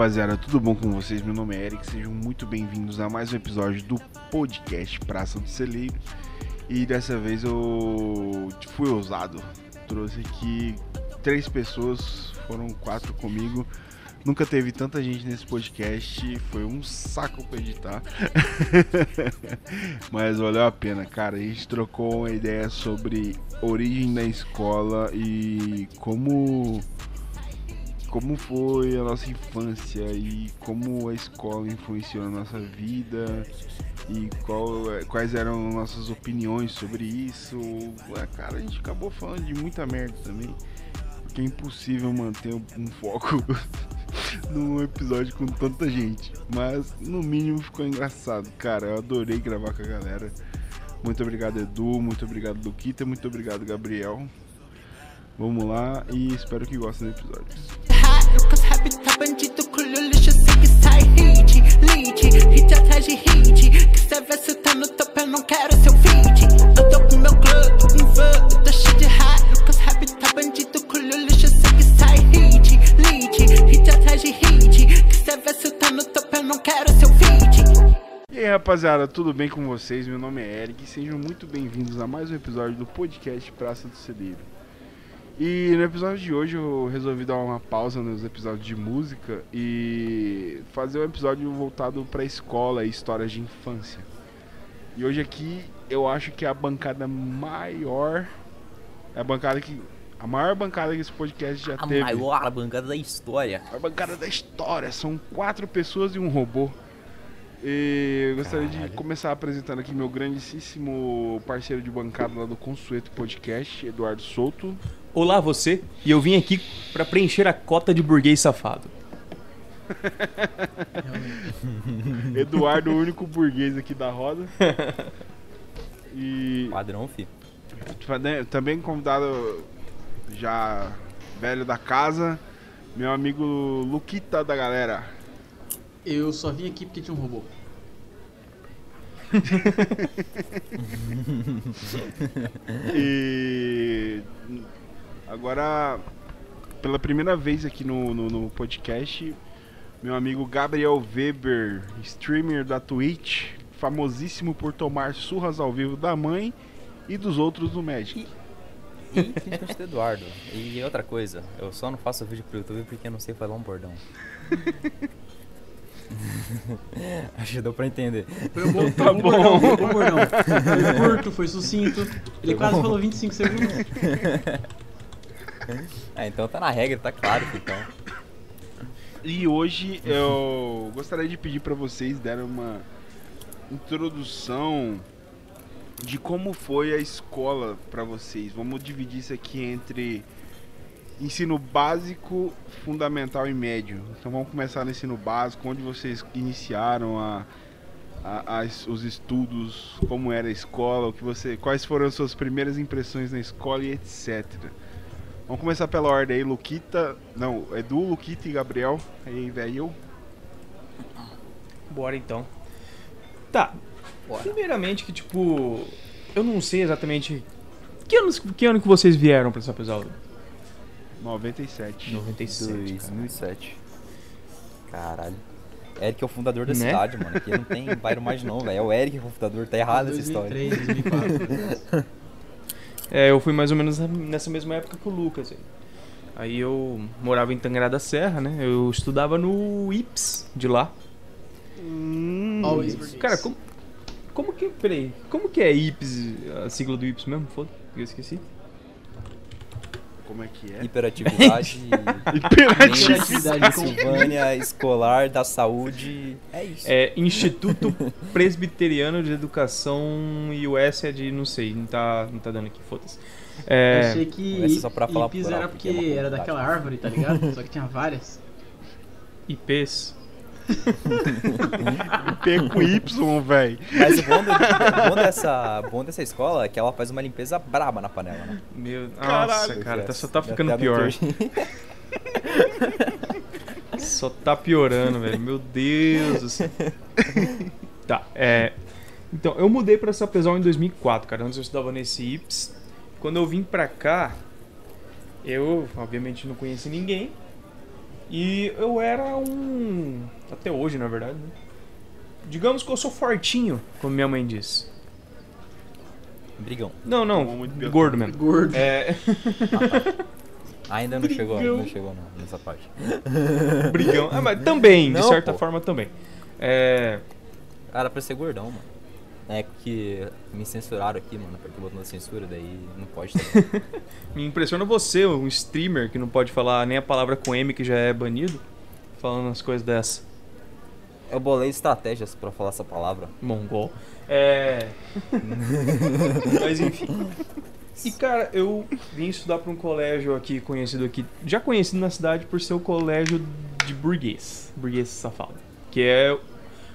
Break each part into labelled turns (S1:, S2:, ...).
S1: Rapaziada, tudo bom com vocês? Meu nome é Eric, sejam muito bem-vindos a mais um episódio do podcast Praça do Celeiro. E dessa vez eu fui ousado, trouxe aqui três pessoas, foram quatro comigo. Nunca teve tanta gente nesse podcast, foi um saco pra editar. Mas valeu a pena, cara. A gente trocou uma ideia sobre origem da escola e como como foi a nossa infância e como a escola influenciou na nossa vida e qual, quais eram nossas opiniões sobre isso. É, cara, a gente acabou falando de muita merda também. Porque é impossível manter um foco num episódio com tanta gente. Mas no mínimo ficou engraçado, cara. Eu adorei gravar com a galera. Muito obrigado, Edu. Muito obrigado, Luquita. Muito obrigado, Gabriel. Vamos lá e espero que gostem do episódio. Lucas Habitat bandido com lixo segue sai hit Lead, hit atrás de hit Que se tá no eu não quero seu feed Eu tô com meu um van, eu tô cheio de Lucas Habitat bandido com lixo segue sai hit Lead, hit atrás de hit Que se tá no eu não quero seu feed e aí rapaziada, tudo bem com vocês? Meu nome é Eric. Sejam muito bem-vindos a mais um episódio do podcast Praça do Celeiro. E no episódio de hoje eu resolvi dar uma pausa nos episódios de música e fazer um episódio voltado para escola e histórias de infância. E hoje aqui eu acho que é a bancada maior, é a bancada que a maior bancada que esse podcast já
S2: a
S1: teve.
S2: A maior bancada da história.
S1: A bancada da história, são quatro pessoas e um robô. E eu gostaria Caralho. de começar apresentando aqui meu grandíssimo parceiro de bancada lá do Consueto Podcast, Eduardo Souto.
S3: Olá você, e eu vim aqui para preencher a cota de burguês safado.
S1: Eduardo, o único burguês aqui da roda.
S2: E. Padrão, fi.
S1: Também convidado já velho da casa, meu amigo Luquita da galera.
S4: Eu só vim aqui porque tinha um robô.
S1: e Agora, pela primeira vez aqui no, no, no, podcast, meu amigo Gabriel Weber, streamer da Twitch, famosíssimo por tomar surras ao vivo da mãe e dos outros do Magic.
S2: E, principalmente do Eduardo. E outra coisa, eu só não faço vídeo pro YouTube porque eu não sei falar um bordão. Acho que deu pra entender.
S4: Foi um bom, tá um bom. Bordão, um bom bordão. Foi curto, foi sucinto. Ele foi quase bom. falou 25 segundos.
S2: é, então tá na regra, tá claro então.
S1: E hoje eu gostaria de pedir para vocês darem uma introdução de como foi a escola para vocês. Vamos dividir isso aqui entre ensino básico, fundamental e médio. Então vamos começar no ensino básico, onde vocês iniciaram a, a, a, os estudos, como era a escola, o que você, quais foram as suas primeiras impressões na escola e etc. Vamos começar pela ordem aí, Luquita. Não, Edu, Luquita e Gabriel. Aí, velho.
S3: Bora então. Tá. Bora. Primeiramente que, tipo. Eu não sei exatamente. Que, anos, que ano que vocês vieram pra essa episódio?
S1: 97.
S2: 97. 2007. Caralho. Eric é o fundador da né? cidade, mano. Aqui não tem bairro mais não, velho. É o Eric que é o fundador. Tá errado essa história. 2003, 2004.
S3: É, eu fui mais ou menos nessa mesma época que o Lucas. Aí eu morava em Tangará da Serra, né? Eu estudava no IPS de lá.
S4: Hum,
S3: cara, como, como que. Peraí, como que é IPS, a sigla do IPS mesmo? Foda, eu esqueci.
S1: Como é que é?
S2: Hiperatividade.
S1: Hiperatividade.
S2: Silvânia Escolar da Saúde. É isso.
S3: É Instituto Presbiteriano de Educação e o S é de não sei, não tá, não tá dando aqui, foda-se.
S4: É... Eu achei que só pra falar IPs era porque, porque é era daquela árvore, tá ligado? só que tinha várias.
S3: IPs.
S1: P com Y, velho.
S2: Mas o bom, do, o bom, dessa, bom dessa escola é que ela faz uma limpeza braba na panela, né?
S3: Meu Nossa, cara, tá, só tá ficando pior. só tá piorando, velho. Meu Deus do céu. Tá, é. Então, eu mudei pra Sapezal em 2004, cara. Antes eu estudava nesse IPS. Quando eu vim pra cá, eu, obviamente, não conheci ninguém. E eu era um. Até hoje, na verdade, né? Digamos que eu sou fortinho, como minha mãe diz.
S2: Brigão.
S3: Não, não,
S1: Muito
S3: gordo mesmo.
S4: Gordo.
S3: É,
S2: Ainda não chegou, não chegou não, nessa parte.
S3: brigão. Ah, mas também, de
S2: Não,
S3: certa
S2: pô.
S3: forma também. É.
S2: Era pra ser gordão, mano. É que me censuraram aqui, mano, porque o botão da censura, daí não pode ter.
S3: Me impressiona você, um streamer que não pode falar nem a palavra com M que já é banido, falando as coisas dessa.
S2: Eu bolei estratégias pra falar essa palavra.
S3: Mongol. É. Mas enfim. E cara, eu vim estudar pra um colégio aqui conhecido aqui, já conhecido na cidade por ser o colégio de burguês, burguês safado, que é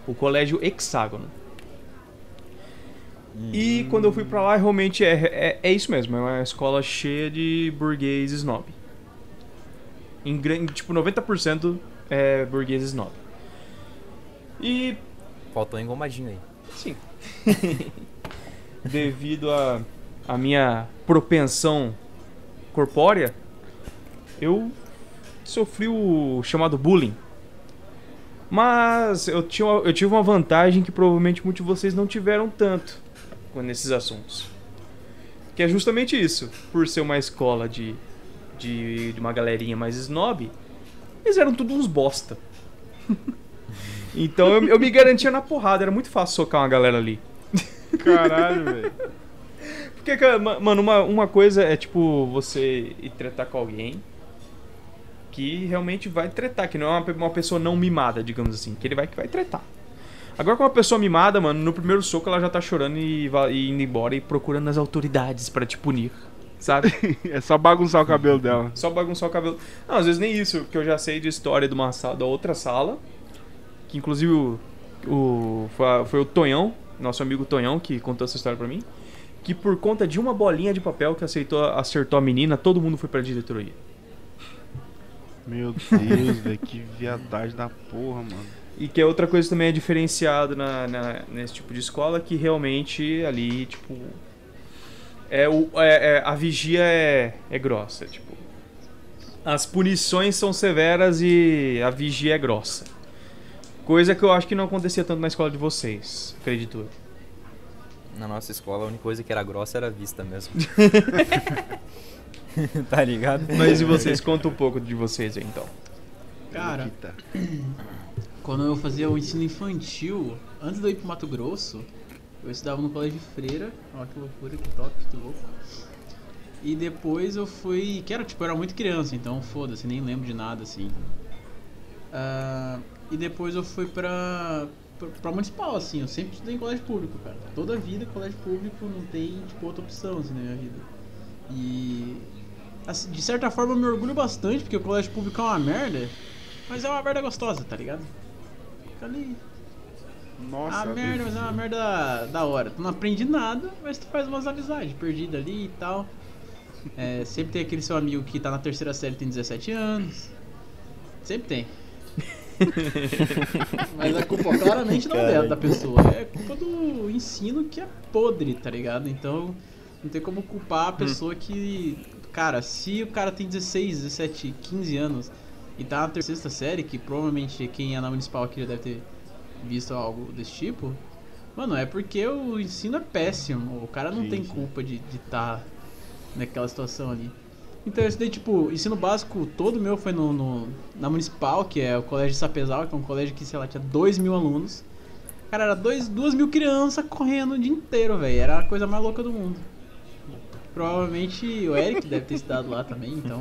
S3: o colégio Hexágono. E quando eu fui pra lá, realmente é, é, é isso mesmo, é uma escola cheia de burguês snob. Em tipo, 90% é burguês snob. E
S2: Faltou um engomadinho aí.
S3: Sim. Devido a, a minha propensão corpórea, eu sofri o chamado bullying. Mas eu, tinha, eu tive uma vantagem que provavelmente muitos de vocês não tiveram tanto nesses assuntos. Que é justamente isso. Por ser uma escola de, de, de uma galerinha mais snob, eles eram tudo uns bosta. Então eu, eu me garantia na porrada, era muito fácil socar uma galera ali.
S1: Caralho, velho.
S3: Porque, mano, uma, uma coisa é tipo você ir tretar com alguém que realmente vai tretar, que não é uma, uma pessoa não mimada, digamos assim, que ele vai que vai tretar. Agora com uma pessoa mimada, mano, no primeiro soco ela já tá chorando e, e indo embora e procurando as autoridades pra te punir, sabe?
S1: É só bagunçar o cabelo dela.
S3: Só bagunçar o cabelo. Não, às vezes nem isso, porque eu já sei de história de uma sala, da outra sala, que inclusive o, o foi, foi o Tonhão, nosso amigo Tonhão, que contou essa história pra mim, que por conta de uma bolinha de papel que aceitou, acertou a menina, todo mundo foi pra diretoria.
S1: Meu Deus, velho, que viadagem da porra, mano.
S3: E que é outra coisa também é diferenciado na, na- nesse tipo de escola, que realmente ali, tipo. É o, é- é- a vigia é, é grossa, tipo. As punições são severas e a vigia é grossa. Coisa que eu acho que não acontecia tanto na escola de vocês, acredito eu.
S2: Na nossa escola, a única coisa que era grossa era a vista mesmo. tá ligado?
S3: Mas e vocês? Conta um pouco de vocês aí, então.
S4: Cara. Quando eu fazia o ensino infantil, antes de eu ir pro Mato Grosso, eu estudava no colégio freira. Ó, que loucura, que top, que louco. E depois eu fui. Que era tipo, eu era muito criança, então foda-se, nem lembro de nada assim. Ah, e depois eu fui pra, pra, pra municipal, assim. Eu sempre estudei em colégio público, cara. Toda vida, colégio público não tem, tipo, outra opção, assim, na minha vida. E. assim, de certa forma eu me orgulho bastante, porque o colégio público é uma merda. Mas é uma merda gostosa, tá ligado? Fica ali.
S1: Nossa,
S4: a merda, mas é uma merda da hora. Tu não aprende nada, mas tu faz umas amizades perdidas ali e tal. É, sempre tem aquele seu amigo que tá na terceira série e tem 17 anos. Sempre tem. mas a culpa claramente não é da pessoa. É culpa do ensino que é podre, tá ligado? Então não tem como culpar a pessoa que. Cara, se o cara tem 16, 17, 15 anos e tá na terceira série, que provavelmente quem é na municipal aqui já deve ter visto algo desse tipo, mano, é porque o ensino é péssimo. O cara não
S1: Sim,
S4: tem
S1: sim.
S4: culpa de estar naquela situação ali. Então, eu estudei, tipo, ensino básico todo meu foi no, no- na municipal, que é o colégio Sapezal, que é um colégio que, sei lá, tinha 2 mil alunos. Cara, era 2 mil crianças correndo o dia inteiro, velho. Era a coisa mais louca do mundo. Provavelmente o Eric deve ter estudado lá também, então.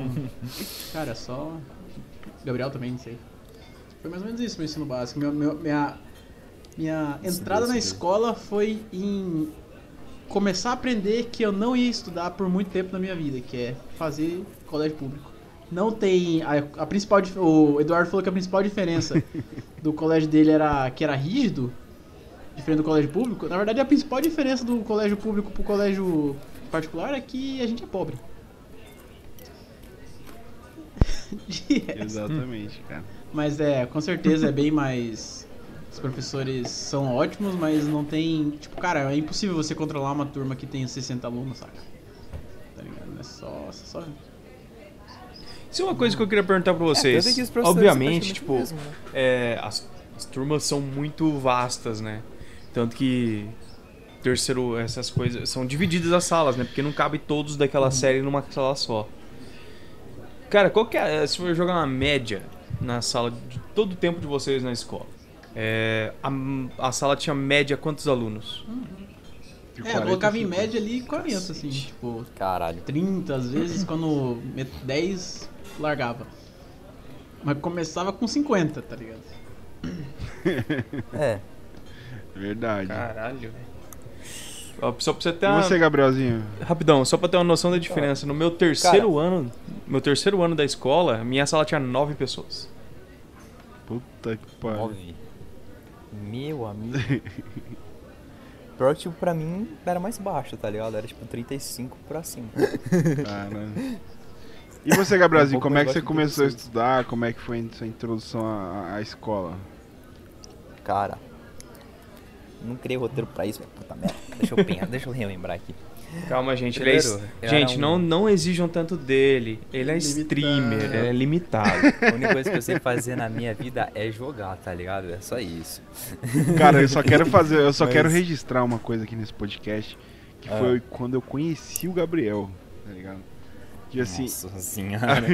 S4: Cara, é só. Gabriel também, não sei. Foi mais ou menos isso meu ensino básico. Meu- meu- minha minha entrada na escola foi em começar a aprender que eu não ia estudar por muito tempo na minha vida, que é fazer colégio público. Não tem a, a principal o Eduardo falou que a principal diferença do colégio dele era que era rígido, diferente do colégio público. Na verdade, a principal diferença do colégio público pro colégio particular é que a gente é pobre. De.
S1: Exatamente, cara.
S4: Mas é, com certeza é bem mais. Os professores são ótimos, mas não tem. Tipo, cara, é impossível você controlar uma turma que tem 60 alunos, saca? Tá ligado? É só. é só...
S3: Isso é uma coisa que eu queria perguntar pra vocês. É, Obviamente, tipo, mesmo, né? é, as, as turmas são muito vastas, né? Tanto que terceiro, essas coisas são divididas as salas, né? Porque não cabe todos daquela uhum. série numa sala só. Cara, qual que é, se for jogar uma média na sala de todo o tempo de vocês na escola? É, a, a sala tinha média quantos alunos?
S4: Uhum. É, eu colocava em média ali 40, assim, tipo.
S2: Caralho.
S4: 30, às vezes, quando 10 largava. Mas começava com 50, tá ligado?
S2: É.
S1: Verdade.
S3: Caralho, velho. Só pra você ter uma...
S1: você, Gabrielzinho?
S3: Rapidão, só pra ter uma noção da diferença. No meu terceiro Cara. ano, meu terceiro ano da escola, minha sala tinha nove pessoas.
S1: Puta que pariu. Nove.
S2: Meu amigo. Pior que, tipo, pra mim era mais baixo, tá ligado? Era tipo 35 pra cima.
S1: Caramba. E você, Gabrielzinho, um como é que você começou a estudar? Como é que foi a sua introdução à, à escola?
S2: Cara, não criei roteiro pra isso, puta merda. Deixa eu pensar, deixa eu relembrar aqui.
S3: Calma, gente. Ele é, gente, um... não, não exijam tanto dele. Ele é limitado. streamer, ele é limitado.
S2: A única coisa que eu sei fazer na minha vida é jogar, tá ligado? É só isso.
S1: Cara, eu só quero fazer, eu só Mas... quero registrar uma coisa aqui nesse podcast, que ah. foi quando eu conheci o Gabriel, tá ligado? Que assim,
S2: Nossa senhora.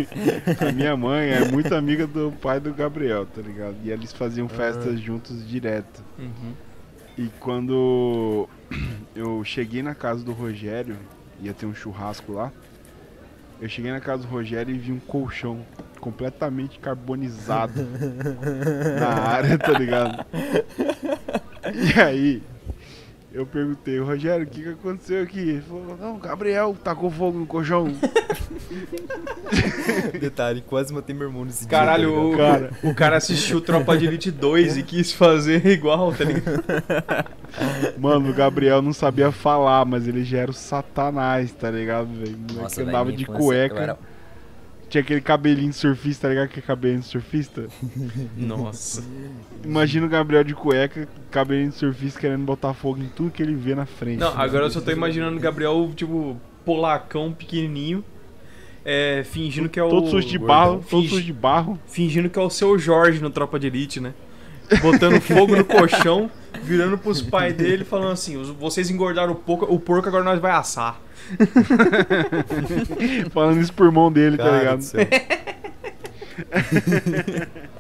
S1: A, a, minha mãe é muito amiga do pai do Gabriel, tá ligado? E eles faziam ah. festas ah. juntos direto.
S3: Uhum.
S1: E quando eu cheguei na casa do Rogério, ia ter um churrasco lá. Eu cheguei na casa do Rogério e vi um colchão completamente carbonizado na área, tá ligado? E aí, eu perguntei, Rogério, o que, que aconteceu aqui? Ele falou, não, Gabriel tacou fogo no colchão.
S2: Detalhe, quase matei meu irmão nesse
S3: Caralho,
S2: dia.
S3: Caralho, tá o, cara, o cara assistiu Tropa de Elite 2 e quis fazer igual, tá ligado?
S1: Mano, o Gabriel não sabia falar, mas ele já era o satanás, tá ligado, velho? Nossa, andava de cueca. Tinha aquele cabelinho surfista, tá ligado? Que é cabelinho surfista?
S3: Nossa.
S1: Imagina o Gabriel de cueca, cabelinho surfista, querendo botar fogo em tudo que ele vê na frente.
S3: Não, agora eu só tô imaginando o Gabriel, tipo, polacão pequenininho, é, fingindo que é o.
S1: Todo sujo de barro, todo sujo de barro.
S3: Fingindo que é o seu Jorge no Tropa de Elite, né? Botando fogo no colchão, virando pros pais dele, falando assim: vocês engordaram o porco, o porco agora nós vai assar.
S1: Falando isso por mão dele, tá Cara tá ligado?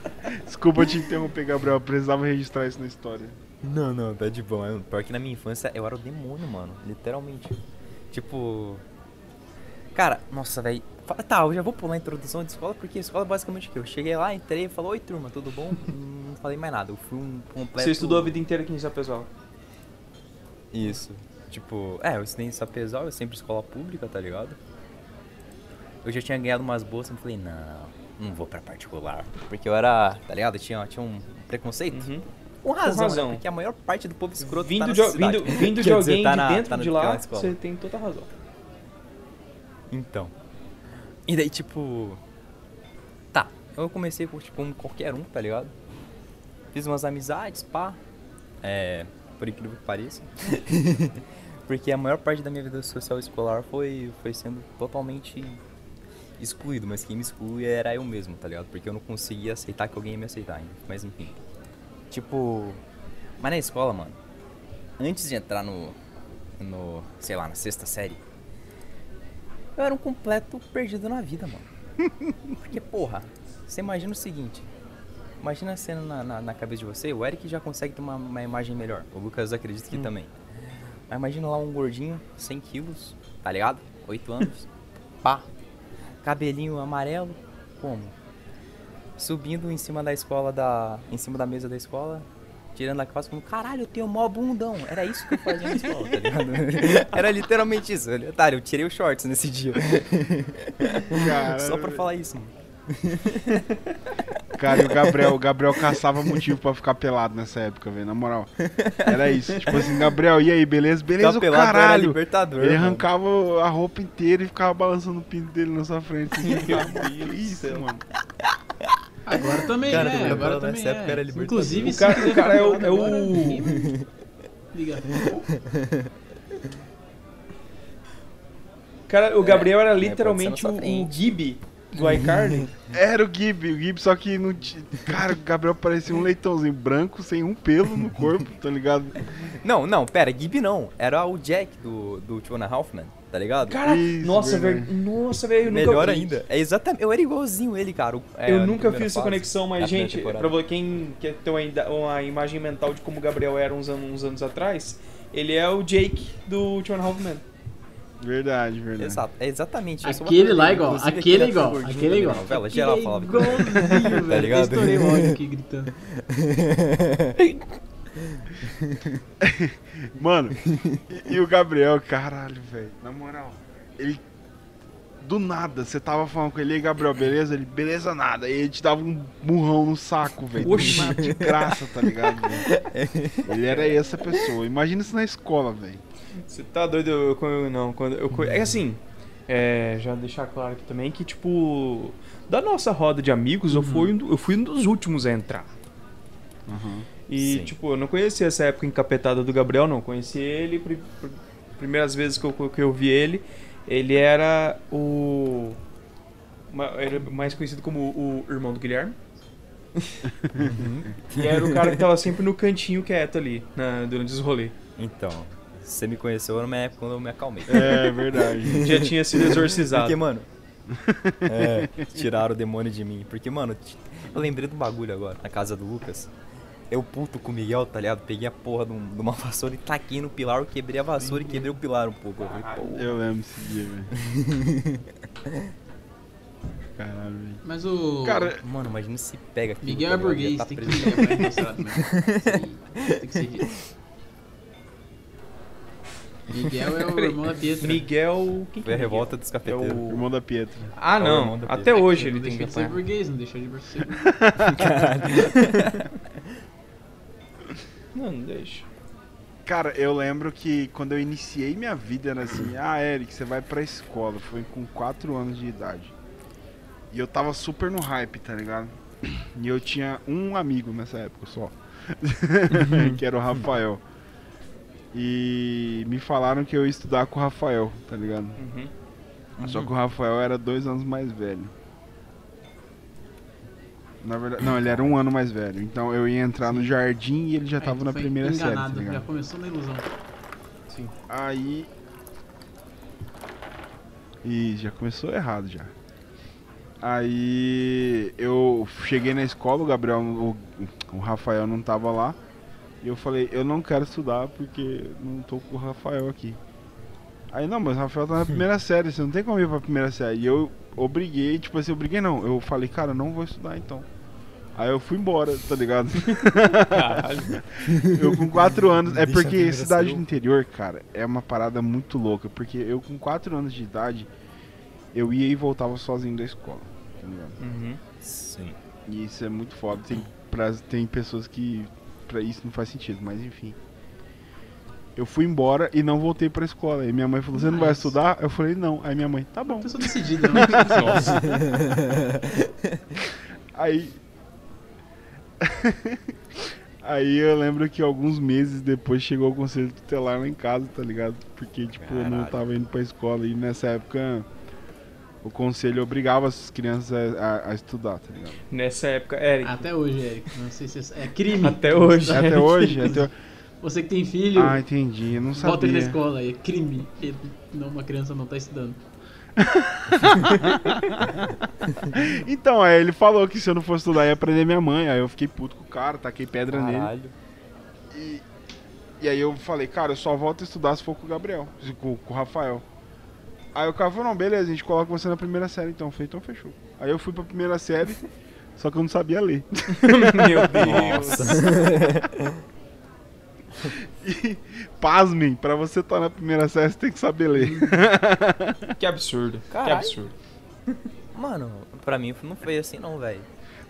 S1: Desculpa te interromper, Gabriel. Eu precisava registrar isso na história.
S2: Não, não, tá de bom. Pior que na minha infância eu era o demônio, mano. Literalmente. Tipo. Cara, nossa, velho. Tá, eu já vou pular a introdução de escola, porque a escola é basicamente o que? Eu cheguei lá, entrei e falei, oi turma, tudo bom? não falei mais nada. Eu fui um completo.
S3: Você estudou a vida inteira aqui em Sapessoal?
S2: Isso. Tipo, é, eu estudei em Sapezal, eu sempre escola pública, tá ligado? Eu já tinha ganhado umas bolsas e falei, não, não vou pra particular. Porque eu era, tá ligado? Eu tinha, tinha um preconceito. Uhum. Com razão, Com razão. Né? porque a maior parte do povo escroto
S3: vindo
S2: tá
S3: de, vindo, vindo de alguém dizer, tá de dentro tá de lá, você tem toda a razão.
S2: Então. E daí, tipo... Tá, eu comecei com, tipo, um qualquer um, tá ligado? Fiz umas amizades, pá. É, por incrível que pareça. Porque a maior parte da minha vida social escolar foi, foi sendo totalmente excluído, mas quem me exclui era eu mesmo, tá ligado? Porque eu não conseguia aceitar que alguém ia me aceitar ainda. Mas enfim. Tipo. Mas na escola, mano. Antes de entrar no. No. Sei lá, na sexta série. Eu era um completo perdido na vida, mano. Porque, porra, você imagina o seguinte. Imagina a cena na, na, na, cabeça de você. O Eric já consegue ter uma, uma imagem melhor. O Lucas acredita que hum. também. Mas imagina lá um gordinho, 100 quilos, tá ligado? 8 anos. Pá. Cabelinho amarelo. Como? Subindo em cima da escola da. Em cima da mesa da escola. Tirando a calça como, caralho, eu tenho mó bundão. Era isso que eu fazia na escola, tá ligado? Era literalmente isso. Otário, eu tirei os shorts nesse dia. Só pra falar isso, mano.
S1: Cara, e o Gabriel, o Gabriel caçava motivo pra ficar pelado nessa época, velho. Na moral. Era isso. Tipo assim, Gabriel, e aí, beleza? Beleza, o caralho.
S2: Libertador,
S1: ele arrancava a roupa inteira e ficava balançando o pinto dele na sua frente. Assim, que isso, mano.
S4: Agora também, cara,
S2: né?
S4: Agora também
S2: nessa é. época era libertador.
S3: Inclusive, o cara, o cara é o... É o...
S4: Liga.
S3: Cara, o Gabriel era é, literalmente o, o Gibi Do iCarly?
S1: Era o Gib, o Gib, só que não tinha. Cara, o Gabriel parecia um leitãozinho branco sem um pelo no corpo, tá ligado?
S2: Não, não, pera, Gib não. Era o Jack do, do Two and a Half Men, tá ligado?
S3: Cara,
S1: Isso,
S3: nossa, velho. Nossa, velho,
S2: Melhor
S3: vi.
S2: ainda. É exatamente. Eu era igualzinho ele, cara. é,
S3: Eu nunca fiz essa
S2: fase,
S3: conexão, mas, gente,
S2: temporada.
S3: pra quem quer ter uma, uma imagem mental de como o Gabriel era uns anos, uns anos atrás, ele é o Jake do Two and a Half Men.
S1: Verdade, verdade.
S2: Exato, é exatamente isso.
S4: Aquele lá é igual, aquele é
S2: era
S4: igual, aquele é
S2: também
S4: igual.
S2: Novela,
S4: Aquele
S2: geral
S4: é
S2: falava.
S4: igualzinho, velho.
S2: ligado?
S4: Eu estourei o áudio aqui gritando.
S1: Mano, e, e o Gabriel, caralho, velho. Na moral, ele. Do nada, você tava falando com ele, e aí, Gabriel, beleza? Ele, beleza nada. E ele te dava um murrão no saco, velho. De graça, tá ligado? Ele era essa pessoa. Imagina isso na escola, velho.
S3: Você tá doido? Eu, eu- não, quando eu é assim, é, já deixar claro aqui também que tipo da nossa roda de amigos, eu fui um, eu fui um dos últimos a entrar. E
S2: Sim.
S3: tipo, eu não conhecia essa época encapetada do Gabriel, não. Conheci ele pri- pri- primeiras vezes que eu, que eu vi ele, ele era o era mais conhecido como o irmão do Guilherme. e era o cara que tava sempre no cantinho quieto ali, na- durante os rolês.
S2: Então, você me conheceu na minha época quando eu me acalmei.
S1: É verdade.
S3: Já tinha sido exorcizado.
S2: Porque, mano. É, tiraram o demônio de mim. Porque, mano, eu lembrei do bagulho agora, na casa do Lucas. Eu puto com o Miguel, tá ligado? Peguei a porra de, um- de uma vassoura e taquei no pilar, eu quebrei a vassoura e quebrei o pilar um pouco. Eu falei, pô,
S1: Eu lembro esse dia, velho. Caralho, velho.
S4: Mas o.
S1: Cara,
S2: Mano, imagina se pega aqui.
S4: Miguel é burguês, tem que aí Tem que ser dito. Miguel é o irmão da Pietra.
S3: Miguel. Quem que
S2: Foi a
S3: é
S2: revolta dos
S3: É
S2: cafeteiros.
S3: o-
S1: irmão da Pietra.
S3: Ah,
S2: É
S3: não.
S2: da
S3: Até hoje
S4: Não
S3: ele tem que
S4: deixou de ser
S3: apanhar.
S4: burguês, não deixou de ser burguês.
S3: Não, não deixa.
S1: Cara, eu lembro que quando eu iniciei minha vida era assim, ah, Eric, você vai pra escola. Foi com 4 anos de idade. E eu tava super no hype, tá ligado? E eu tinha um amigo nessa época só. que era o Rafael. E me falaram que eu ia estudar com o Rafael, tá ligado?
S3: Uhum.
S1: Só que o Rafael era dois anos mais velho. Na verdade, não, ele era um ano mais velho. Então eu ia entrar no jardim e ele já
S4: Aí
S1: tava na primeira série, tá
S4: enganado, Já começou na ilusão.
S3: Sim.
S1: Aí. E já começou errado já. Aí eu cheguei na escola, o Gabriel, o, o Rafael não tava lá. E eu falei, eu não quero estudar porque não tô com o Rafael aqui. Aí não, mas o Rafael tá na primeira série, você não tem como ir pra primeira série. E eu obriguei, tipo assim, obriguei não. Eu falei, cara, eu não vou estudar então. Aí eu fui embora, tá ligado?
S3: Caralho.
S1: Eu com 4 anos. É
S2: Deixa
S1: porque cidade do interior, cara, é uma parada muito louca. Porque eu com 4 anos de idade, eu ia e voltava sozinho da escola. Tá ligado?
S3: Uhum.
S2: Sim.
S1: E isso é muito foda. Tem, pra, tem pessoas que pra isso não faz sentido, mas enfim. Eu fui embora e não voltei pra escola. E minha mãe falou: Você não vai estudar? Eu falei: Não. Aí minha mãe: Tá bom.
S4: Pessoa decidida, né?
S1: Aí. Aí eu lembro que alguns meses depois chegou o conselho tutelar lá em casa, tá ligado? Porque, tipo, eu não
S2: Caralho.
S1: tava indo pra escola e nessa época o conselho obrigava as crianças a, a- a estudar, tá ligado?
S3: Nessa época, Eric.
S4: Até hoje, Eric. Não sei se é, é crime.
S3: Até hoje.
S1: Até hoje? Até...
S4: Você que tem filho,
S1: Ah, entendi. Eu não
S4: bota ele na
S1: sabia.
S4: escola aí. É crime. Porque não, uma criança não tá estudando.
S1: Então, aí ele falou que se eu não fosse estudar ia prender minha mãe. Aí eu fiquei puto com o cara, taquei pedra nele.
S2: Caralho.
S1: E, e aí eu falei, cara, eu só volto a estudar se for com o Gabriel, com, com o Rafael. Aí o cara falou, não, beleza, a gente coloca você na primeira série então. Eu falei, então fechou. Aí eu fui pra primeira série, só que eu não sabia ler.
S3: Meu Deus.
S1: E, pasmem, pra você estar na primeira série, você tem que saber ler.
S3: Que absurdo. Que
S2: Caralho.
S3: absurdo.
S2: Mano, pra mim não foi assim não, velho.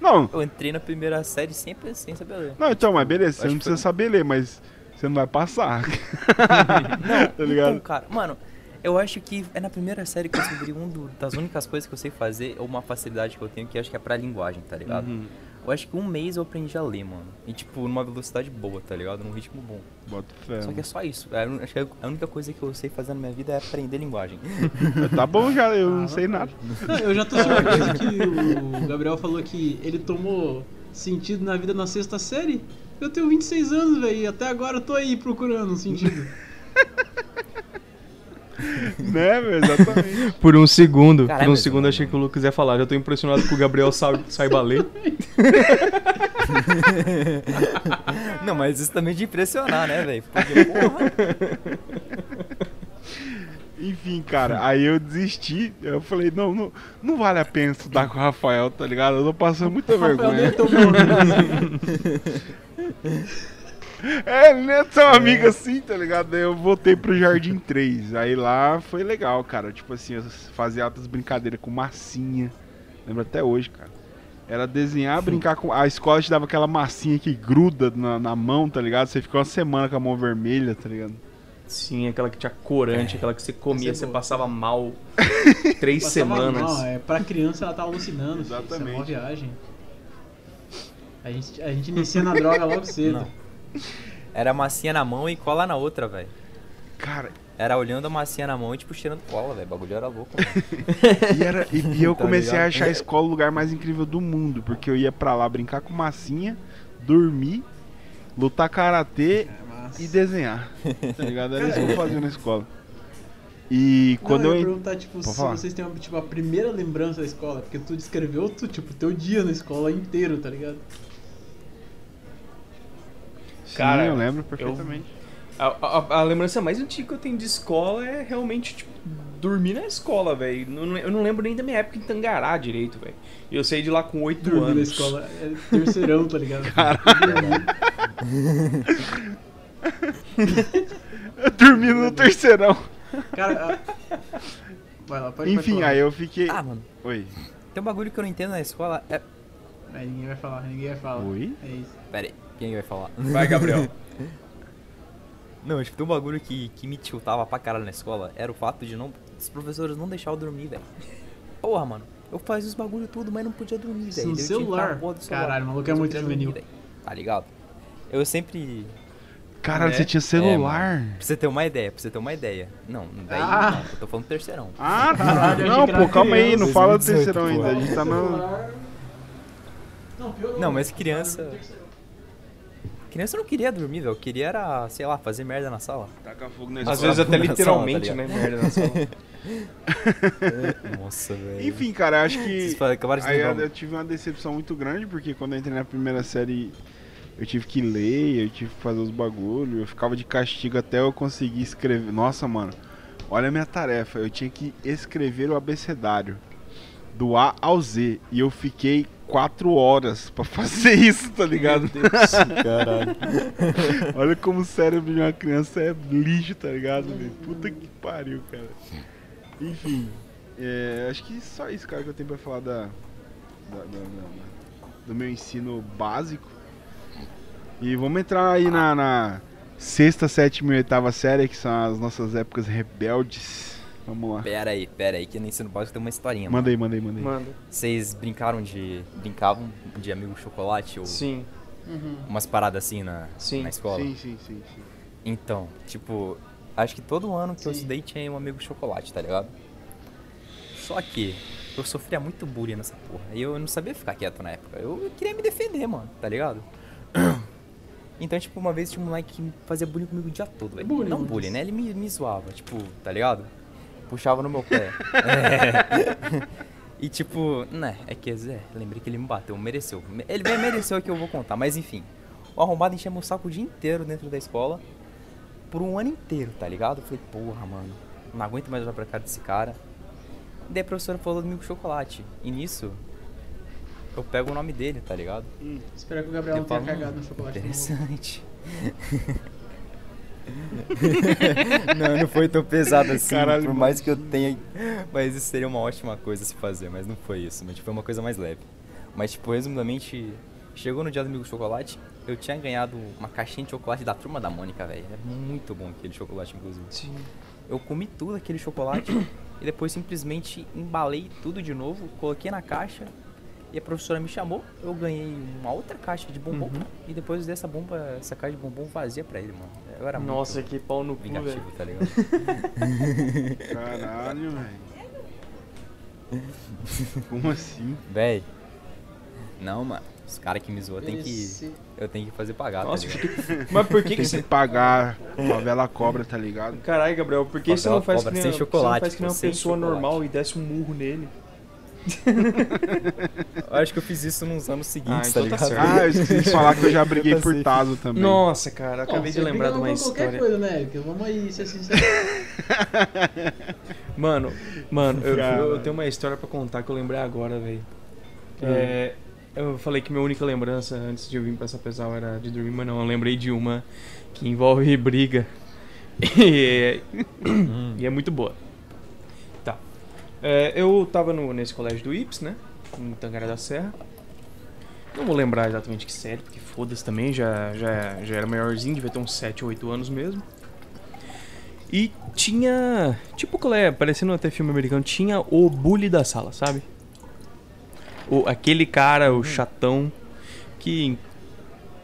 S1: Não,
S2: Eu entrei na primeira série sempre sem saber ler.
S1: não, então, mas beleza, você não
S2: que
S1: precisa
S2: foi-
S1: saber ler, mas você não vai passar.
S2: Não,
S1: tá ligado?
S2: Então, cara, mano, eu acho que é na primeira série que eu descobri um do- das únicas coisas que eu sei fazer, ou uma facilidade que eu tenho, que acho que é pra linguagem, tá ligado?
S1: Uhum.
S2: Eu acho que um mês eu aprendi a ler, mano. E, tipo, numa velocidade boa, tá ligado? Num ritmo bom.
S1: Bota fé.
S2: Só que é só isso. É, eu acho que a única coisa que eu sei fazer na minha vida é aprender linguagem.
S1: Tá bom já, eu não
S4: Ah,
S1: sei
S4: não,
S1: nada.
S4: Não, eu já tô surpreso que o Gabriel falou que ele tomou sentido na vida na sexta série. Eu tenho 26 anos, velho, e até agora eu tô aí procurando um sentido.
S1: né, meu? Exatamente.
S3: Por um segundo,
S2: Caralho,
S3: por um segundo
S2: mano.
S3: achei que o Lucas ia falar. Já tô impressionado que o Gabriel sa- saiba ler.
S2: Não, mas isso também de impressionar, né, velho? Porque, porra.
S1: Enfim, cara, aí eu desisti. Eu falei, não, não, não vale a pena estudar com o Rafael, tá ligado? Eu tô passando muita
S4: Rafael nem é
S1: vergonha. É, ele nem é tão amigo assim, tá ligado? Daí eu voltei pro Jardim 3. Aí lá foi legal, cara. Tipo assim, eu fazia altas brincadeiras com massinha. Lembro até hoje, cara. Era desenhar, brincar com. A escola te dava aquela massinha que gruda na, na mão, tá ligado? Você ficou uma semana com a mão vermelha, tá ligado?
S3: Sim, aquela que tinha corante, aquela que você comia,
S4: é
S3: você
S4: boa.
S3: passava mal três
S4: Passava
S3: semanas.
S4: mal, é, pra criança ela tá alucinando. filho, Isso é
S1: Exatamente.
S4: uma viagem. A gente, a gente inicia na droga logo cedo.
S2: Não. Era massinha na mão e cola na outra, velho.
S1: Cara,
S2: Era olhando a massinha na mão e, tipo, cheirando cola, velho. O bagulho era louco.
S1: E, era, e, e eu
S2: Tá
S1: comecei a
S2: ligado?
S1: achar a escola o lugar mais incrível do mundo, porque eu ia pra lá brincar com massinha, dormir, lutar karatê
S4: Mas-
S1: e desenhar. Tá ligado? Era isso que eu fazia na escola. E quando
S4: Não,
S1: eu,
S4: eu perguntar, tipo, se
S1: falar.
S4: vocês têm tipo, a primeira lembrança da escola, porque tu descreveu tu, tipo, teu dia na escola inteiro, tá ligado?
S1: Sim,
S3: Cara,
S1: eu lembro perfeitamente.
S3: A, a- a lembrança mais antiga que eu tenho de escola é realmente, tipo, dormir na escola, velho. Eu não lembro nem da minha época em Tangará direito, velho. E Eu saí de lá com oito
S4: Dormir na
S3: anos.
S4: escola é terceirão, tá ligado?
S1: Eu dormi no terceirão.
S4: Cara, a- vai lá, pode
S1: Enfim,
S4: pode
S1: aí eu fiquei.
S2: Ah, mano.
S1: Oi.
S2: Tem um bagulho que eu não entendo na escola. É.
S4: Aí ninguém vai falar, ninguém vai falar.
S1: Oi?
S4: É isso.
S2: Pera aí, quem vai falar?
S3: Vai, Gabriel.
S2: Não, tipo, tem um bagulho que, que me tiltava pra caralho na escola. Era o fato de não. Os professores não deixavam eu dormir, velho. Porra, mano. Eu fazia os bagulho tudo, mas não podia dormir, velho. Que
S4: celular?
S2: do
S4: Caralho, o maluco é muito juvenil.
S2: velho. Tá ligado? Eu sempre.
S1: Caralho,
S3: Né?
S1: você tinha celular.
S2: Pra você ter uma ideia, pra você ter uma ideia. Não, daí
S4: Ah.
S2: não, eu tô falando terceirão.
S1: Ah, tá.
S4: Caralho,
S1: Não,
S4: que
S1: pô, calma aí, não fala do
S2: 2018,
S1: terceirão ainda. A gente tá no.
S4: Não, pior
S2: Não, mas criança- Criança não queria dormir, velho. Eu queria era, sei lá, fazer merda na sala.
S1: Taca fogo na
S3: Às
S1: escola.
S3: vezes até
S2: na sala,
S3: literalmente,
S2: tá
S3: né? Merda na sala.
S2: Nossa, velho.
S1: Enfim, cara, acho que. Aí eu, eu tive uma decepção muito grande, porque quando eu entrei na primeira série, eu tive que ler, eu tive que fazer os bagulhos, eu ficava de castigo até eu conseguir escrever. Nossa, mano, olha a minha tarefa, eu tinha que escrever o abecedário do A ao Z, e eu fiquei quatro horas pra fazer isso, tá ligado?
S2: Caralho.
S1: Olha como o cérebro de uma criança é lixo, tá ligado? Puta que pariu, cara. Enfim, é, acho que só isso, cara, que eu tenho pra falar da, da- da- da- do meu ensino básico. E vamos entrar aí na, na sexta, sétima e oitava série, que são as nossas épocas rebeldes. Vamos lá.
S2: Pera aí, pera aí, que no ensino básico tem uma historinha, mano.
S1: Manda aí, manda aí, manda aí.
S3: Manda.
S2: Vocês brincaram de. brincavam de amigo chocolate ou
S3: Sim,
S4: Uhum.
S2: umas paradas assim na,
S3: Sim.
S2: na escola?
S1: Sim, sim, sim, sim.
S2: Então, tipo, acho que todo ano que eu
S4: Sim.
S2: estudei tinha um amigo chocolate, tá ligado? Só que eu sofria muito bullying nessa porra. E eu não sabia ficar quieto na época. Eu queria me defender, mano, tá ligado? Então, tipo, uma vez tinha um moleque que fazia bullying comigo o dia todo, velho.
S4: Bullying,
S2: Não bullying, né? Ele me, me zoava, tipo, tá ligado? Puxava no meu pé. É. E tipo, né, é que Zé, lembrei que ele me bateu, mereceu. Me- Ele bem mereceu que eu vou contar, mas enfim. O arrombado enchia meu saco o dia inteiro dentro da escola. Por um ano inteiro, tá ligado? Eu falei, porra, mano, não aguento mais olhar pra cara desse cara. Daí a professora falou do milk chocolate. E nisso, eu pego o nome dele, tá ligado?
S4: Espero que o Gabriel
S2: Eu
S4: não tenha
S2: falo,
S4: cagado no
S2: "Hum,
S4: chocolate.
S2: Interessante. não, não foi tão pesado assim,
S1: Caralho,
S2: por mais que eu tenha. Mas isso seria uma ótima coisa a se fazer, mas não foi isso, mas tipo, foi uma coisa mais leve. Mas tipo, resumidamente, chegou no dia do amigo chocolate, eu tinha ganhado uma caixinha de chocolate da turma da Mônica, velho. Era muito bom aquele chocolate, inclusive.
S3: Sim.
S2: Eu comi tudo aquele chocolate e depois simplesmente embalei tudo de novo, coloquei na caixa E a professora me chamou, eu ganhei uma outra caixa de bombom.
S3: Uhum.
S2: E depois dessa bomba, essa caixa de bombom vazia pra ele, mano. Eu era
S3: Nossa,
S2: muito
S3: que pau no cu, velho.
S2: vingativo, tá ligado?
S1: Caralho, velho. Como assim?
S2: Véi. Não, mano. Os caras que me zoam tem que. Eu tenho que fazer pagar,
S3: Nossa,
S2: tá ligado?
S3: fiquei... Mas por que,
S1: Tem
S3: que
S1: que
S3: você...
S1: pagar favela cobra, tá ligado?
S3: Caralho, Gabriel, por que você não faz que
S2: cobra
S3: nem,
S2: sem
S3: você não
S2: chocolate,
S3: faz que nem uma pessoa
S2: chocolate.
S3: normal e desce um murro nele?
S2: Eu acho que eu fiz isso nos anos seguintes,
S3: então
S2: tá
S3: tá
S2: ligado?
S3: certo.
S1: Ah, eu esqueci de falar que eu já briguei por
S2: passei.
S1: Tazo também.
S3: Nossa, cara,
S4: Bom,
S3: acabei de lembrar de uma
S4: com qualquer
S3: história.
S4: coisa, né? Que Vamos aí ser sincero.
S3: Mano, mano, eu, eu tenho uma história pra contar que eu lembrei agora, velho. É, eu falei que minha única lembrança antes de eu vir pra essa pessoal era de dormir, mas não, eu lembrei de uma que envolve briga. E, e é muito boa. É, eu tava no, nesse colégio do IPS, né? Em Tangará da Serra. Não vou lembrar exatamente que série, porque foda-se também, já, já, já era maiorzinho, devia ter uns 7 ou 8 anos mesmo. E tinha. Tipo, qual é? Parecendo até filme americano, tinha o bully da sala, sabe? O, aquele cara, o chatão, que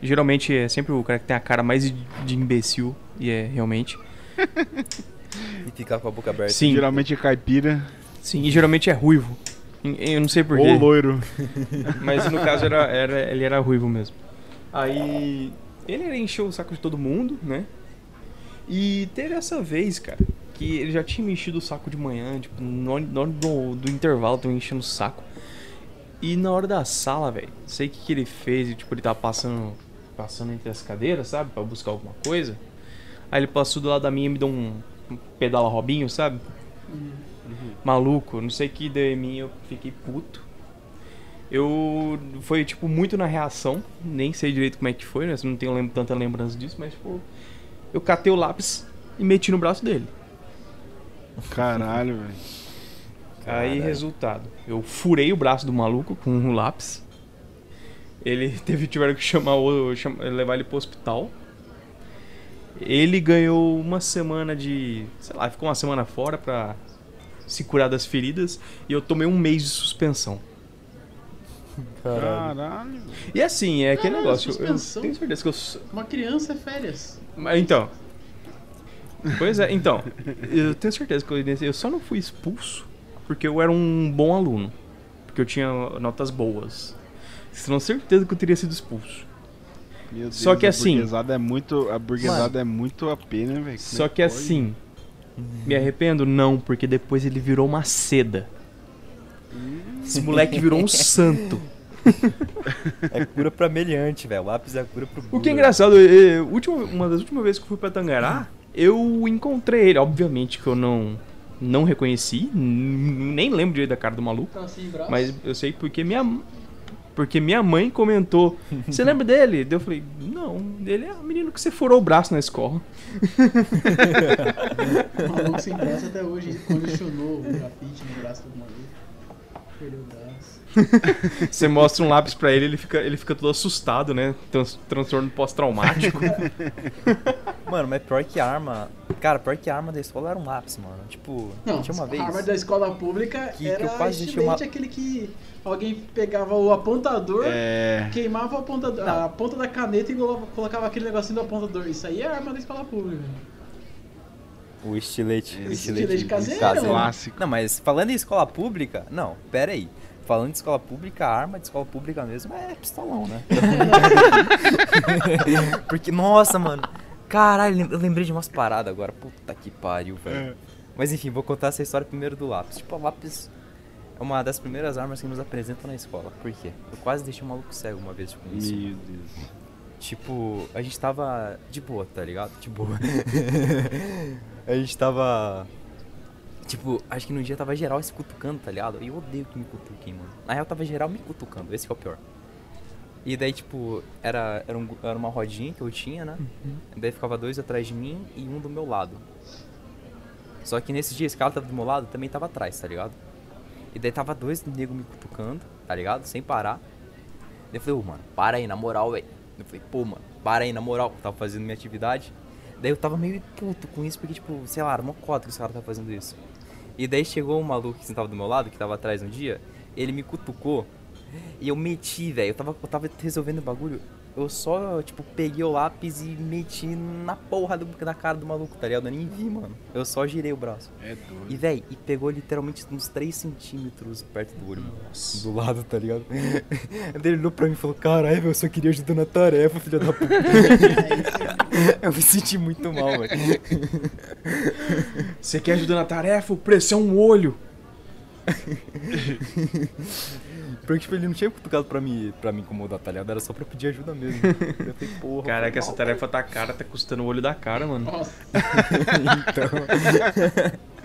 S3: geralmente é sempre o cara que tem a cara mais de imbecil, e é realmente.
S2: E ficar com a boca aberta.
S3: Sim,
S1: Geralmente é caipira
S3: sim, e geralmente é ruivo. Eu não sei porquê.
S1: ou loiro.
S3: Mas no caso era, era, ele era ruivo mesmo. Aí ele encheu o saco de todo mundo, né? E teve essa vez, cara, que ele já tinha me enchido o saco de manhã, tipo, na hora do, do intervalo, tava enchendo o saco. E na hora da sala, velho, sei o que, que ele fez, e, tipo, ele tava passando, passando entre as cadeiras, sabe, Pra buscar alguma coisa. Aí ele passou do lado da minha e me deu um, um pedala Robinho, sabe? Maluco, não sei o que deu em mim, eu fiquei puto. Eu. Foi, tipo, muito na reação. Nem sei direito como é que foi, né? Não tenho tanta lembrança disso, mas, tipo. Eu catei o lápis e meti no braço dele.
S1: Caralho, velho.
S3: Aí, resultado. Eu furei o braço do maluco com um lápis. Ele teve, tiveram que chamar o. levar ele pro hospital. Ele ganhou uma semana de. Sei lá, ficou uma semana fora pra se curar das feridas. E eu tomei um mês de suspensão.
S2: Caralho.
S3: E assim, é aquele
S4: Caralho,
S3: negócio. Eu tenho certeza que eu. sou-
S4: Uma criança é férias.
S3: Mas então. Pois é, então. Eu tenho certeza que eu, eu só não fui expulso porque eu era um bom aluno. Porque eu tinha notas boas. Tenho certeza que eu teria sido expulso.
S1: Meu Deus,
S3: Só que
S1: a
S3: assim-
S1: burguesada é muito, a burguesada é muito a pena, velho.
S3: Só
S1: é
S3: que
S1: pode?
S3: assim. Me arrependo? Não, porque depois ele virou uma seda. Esse moleque virou um santo.
S2: É cura pra meliante, velho. Lápis é cura pro
S3: O que é engraçado, é, última, uma das últimas vezes que eu fui pra Tangará, eu encontrei ele. Obviamente que eu não, não reconheci, nem lembro direito da cara do maluco. Mas eu sei porque minha, porque minha mãe comentou: Você lembra dele? Daí Eu falei: Não, ele é o menino que você furou o braço na escola.
S4: O maluco sem braço até hoje condicionou o grafite no braço do maluco. Perdeu o braço.
S3: Você mostra um lápis pra ele, ele fica, ele fica todo assustado, né? Trans, transtorno pós-traumático.
S2: Mano, mas pior que arma. Cara, pior que arma da escola era um lápis, mano. Tipo,
S4: Não,
S2: tinha uma
S4: a
S2: vez.
S4: arma da escola pública
S2: que- que
S4: era
S2: eu quase
S4: estilete
S2: uma-
S4: aquele que alguém pegava o apontador,
S1: É.
S4: queimava o apontador, a ponta da caneta e colo- colocava aquele negocinho do apontador. Isso aí é arma da escola pública.
S2: O estilete. O
S4: estilete caseiro, né?
S1: Clássico.
S2: Não, mas falando em escola pública. Não, pera aí. Falando de escola pública, a arma de escola pública mesmo é pistolão, né? Porque, nossa, mano. Caralho, eu lembrei de umas paradas agora. Puta que pariu, velho.
S1: É.
S2: Mas enfim, vou contar essa história primeiro do lápis. Tipo, o lápis é uma das primeiras armas que nos apresentam na escola. Por quê? Eu quase deixei um maluco cego uma vez com isso.
S1: Meu Deus.
S2: Tipo, a gente tava de boa, tá ligado? De boa. a gente tava. Tipo, acho que no dia tava geral se cutucando, tá ligado? E eu odeio que me cutuquem, mano. Na real, tava geral me cutucando, esse que é o pior. E daí, tipo, era, era, um- era uma rodinha que eu tinha, né? Daí ficava dois atrás de mim e um do meu lado. Só que nesse dia, esse cara tava do meu lado também tava atrás, tá ligado? E daí tava dois negros me cutucando, tá ligado? Sem parar. Daí eu falei, ô, mano, para aí, na moral, velho. Eu falei, pô, mano, para aí, na moral. Eu tava fazendo minha atividade. Daí eu tava meio puto com isso, porque, tipo, sei lá, era uma cota que os caras tava fazendo isso. E daí chegou um maluco que sentava do meu lado, que tava atrás um dia, ele me cutucou E eu meti, velho. Eu tava, eu tava resolvendo o bagulho. Eu só, tipo, peguei o lápis e meti na porra do, da cara do maluco, tá ligado? Eu nem vi, mano. Eu só girei o braço.
S1: É doido.
S2: E, velho, e pegou literalmente uns 3 centímetros perto do olho, mano. Do lado, tá ligado? Ele olhou pra mim e falou, caralho, velho, eu só queria ajudar na tarefa, filha da puta. eu me senti muito mal, velho.
S3: Você quer ajudar na tarefa? O preço é um olho.
S2: Porque, tipo, ele não tinha cutucado pra me, pra me incomodar, tá ligado? Era só pra pedir ajuda mesmo. Eu falei, porra.
S3: Caraca,
S2: foi
S3: essa
S2: mal,
S3: tarefa tá cara, tá custando o olho da cara, mano.
S4: Nossa.
S2: Então,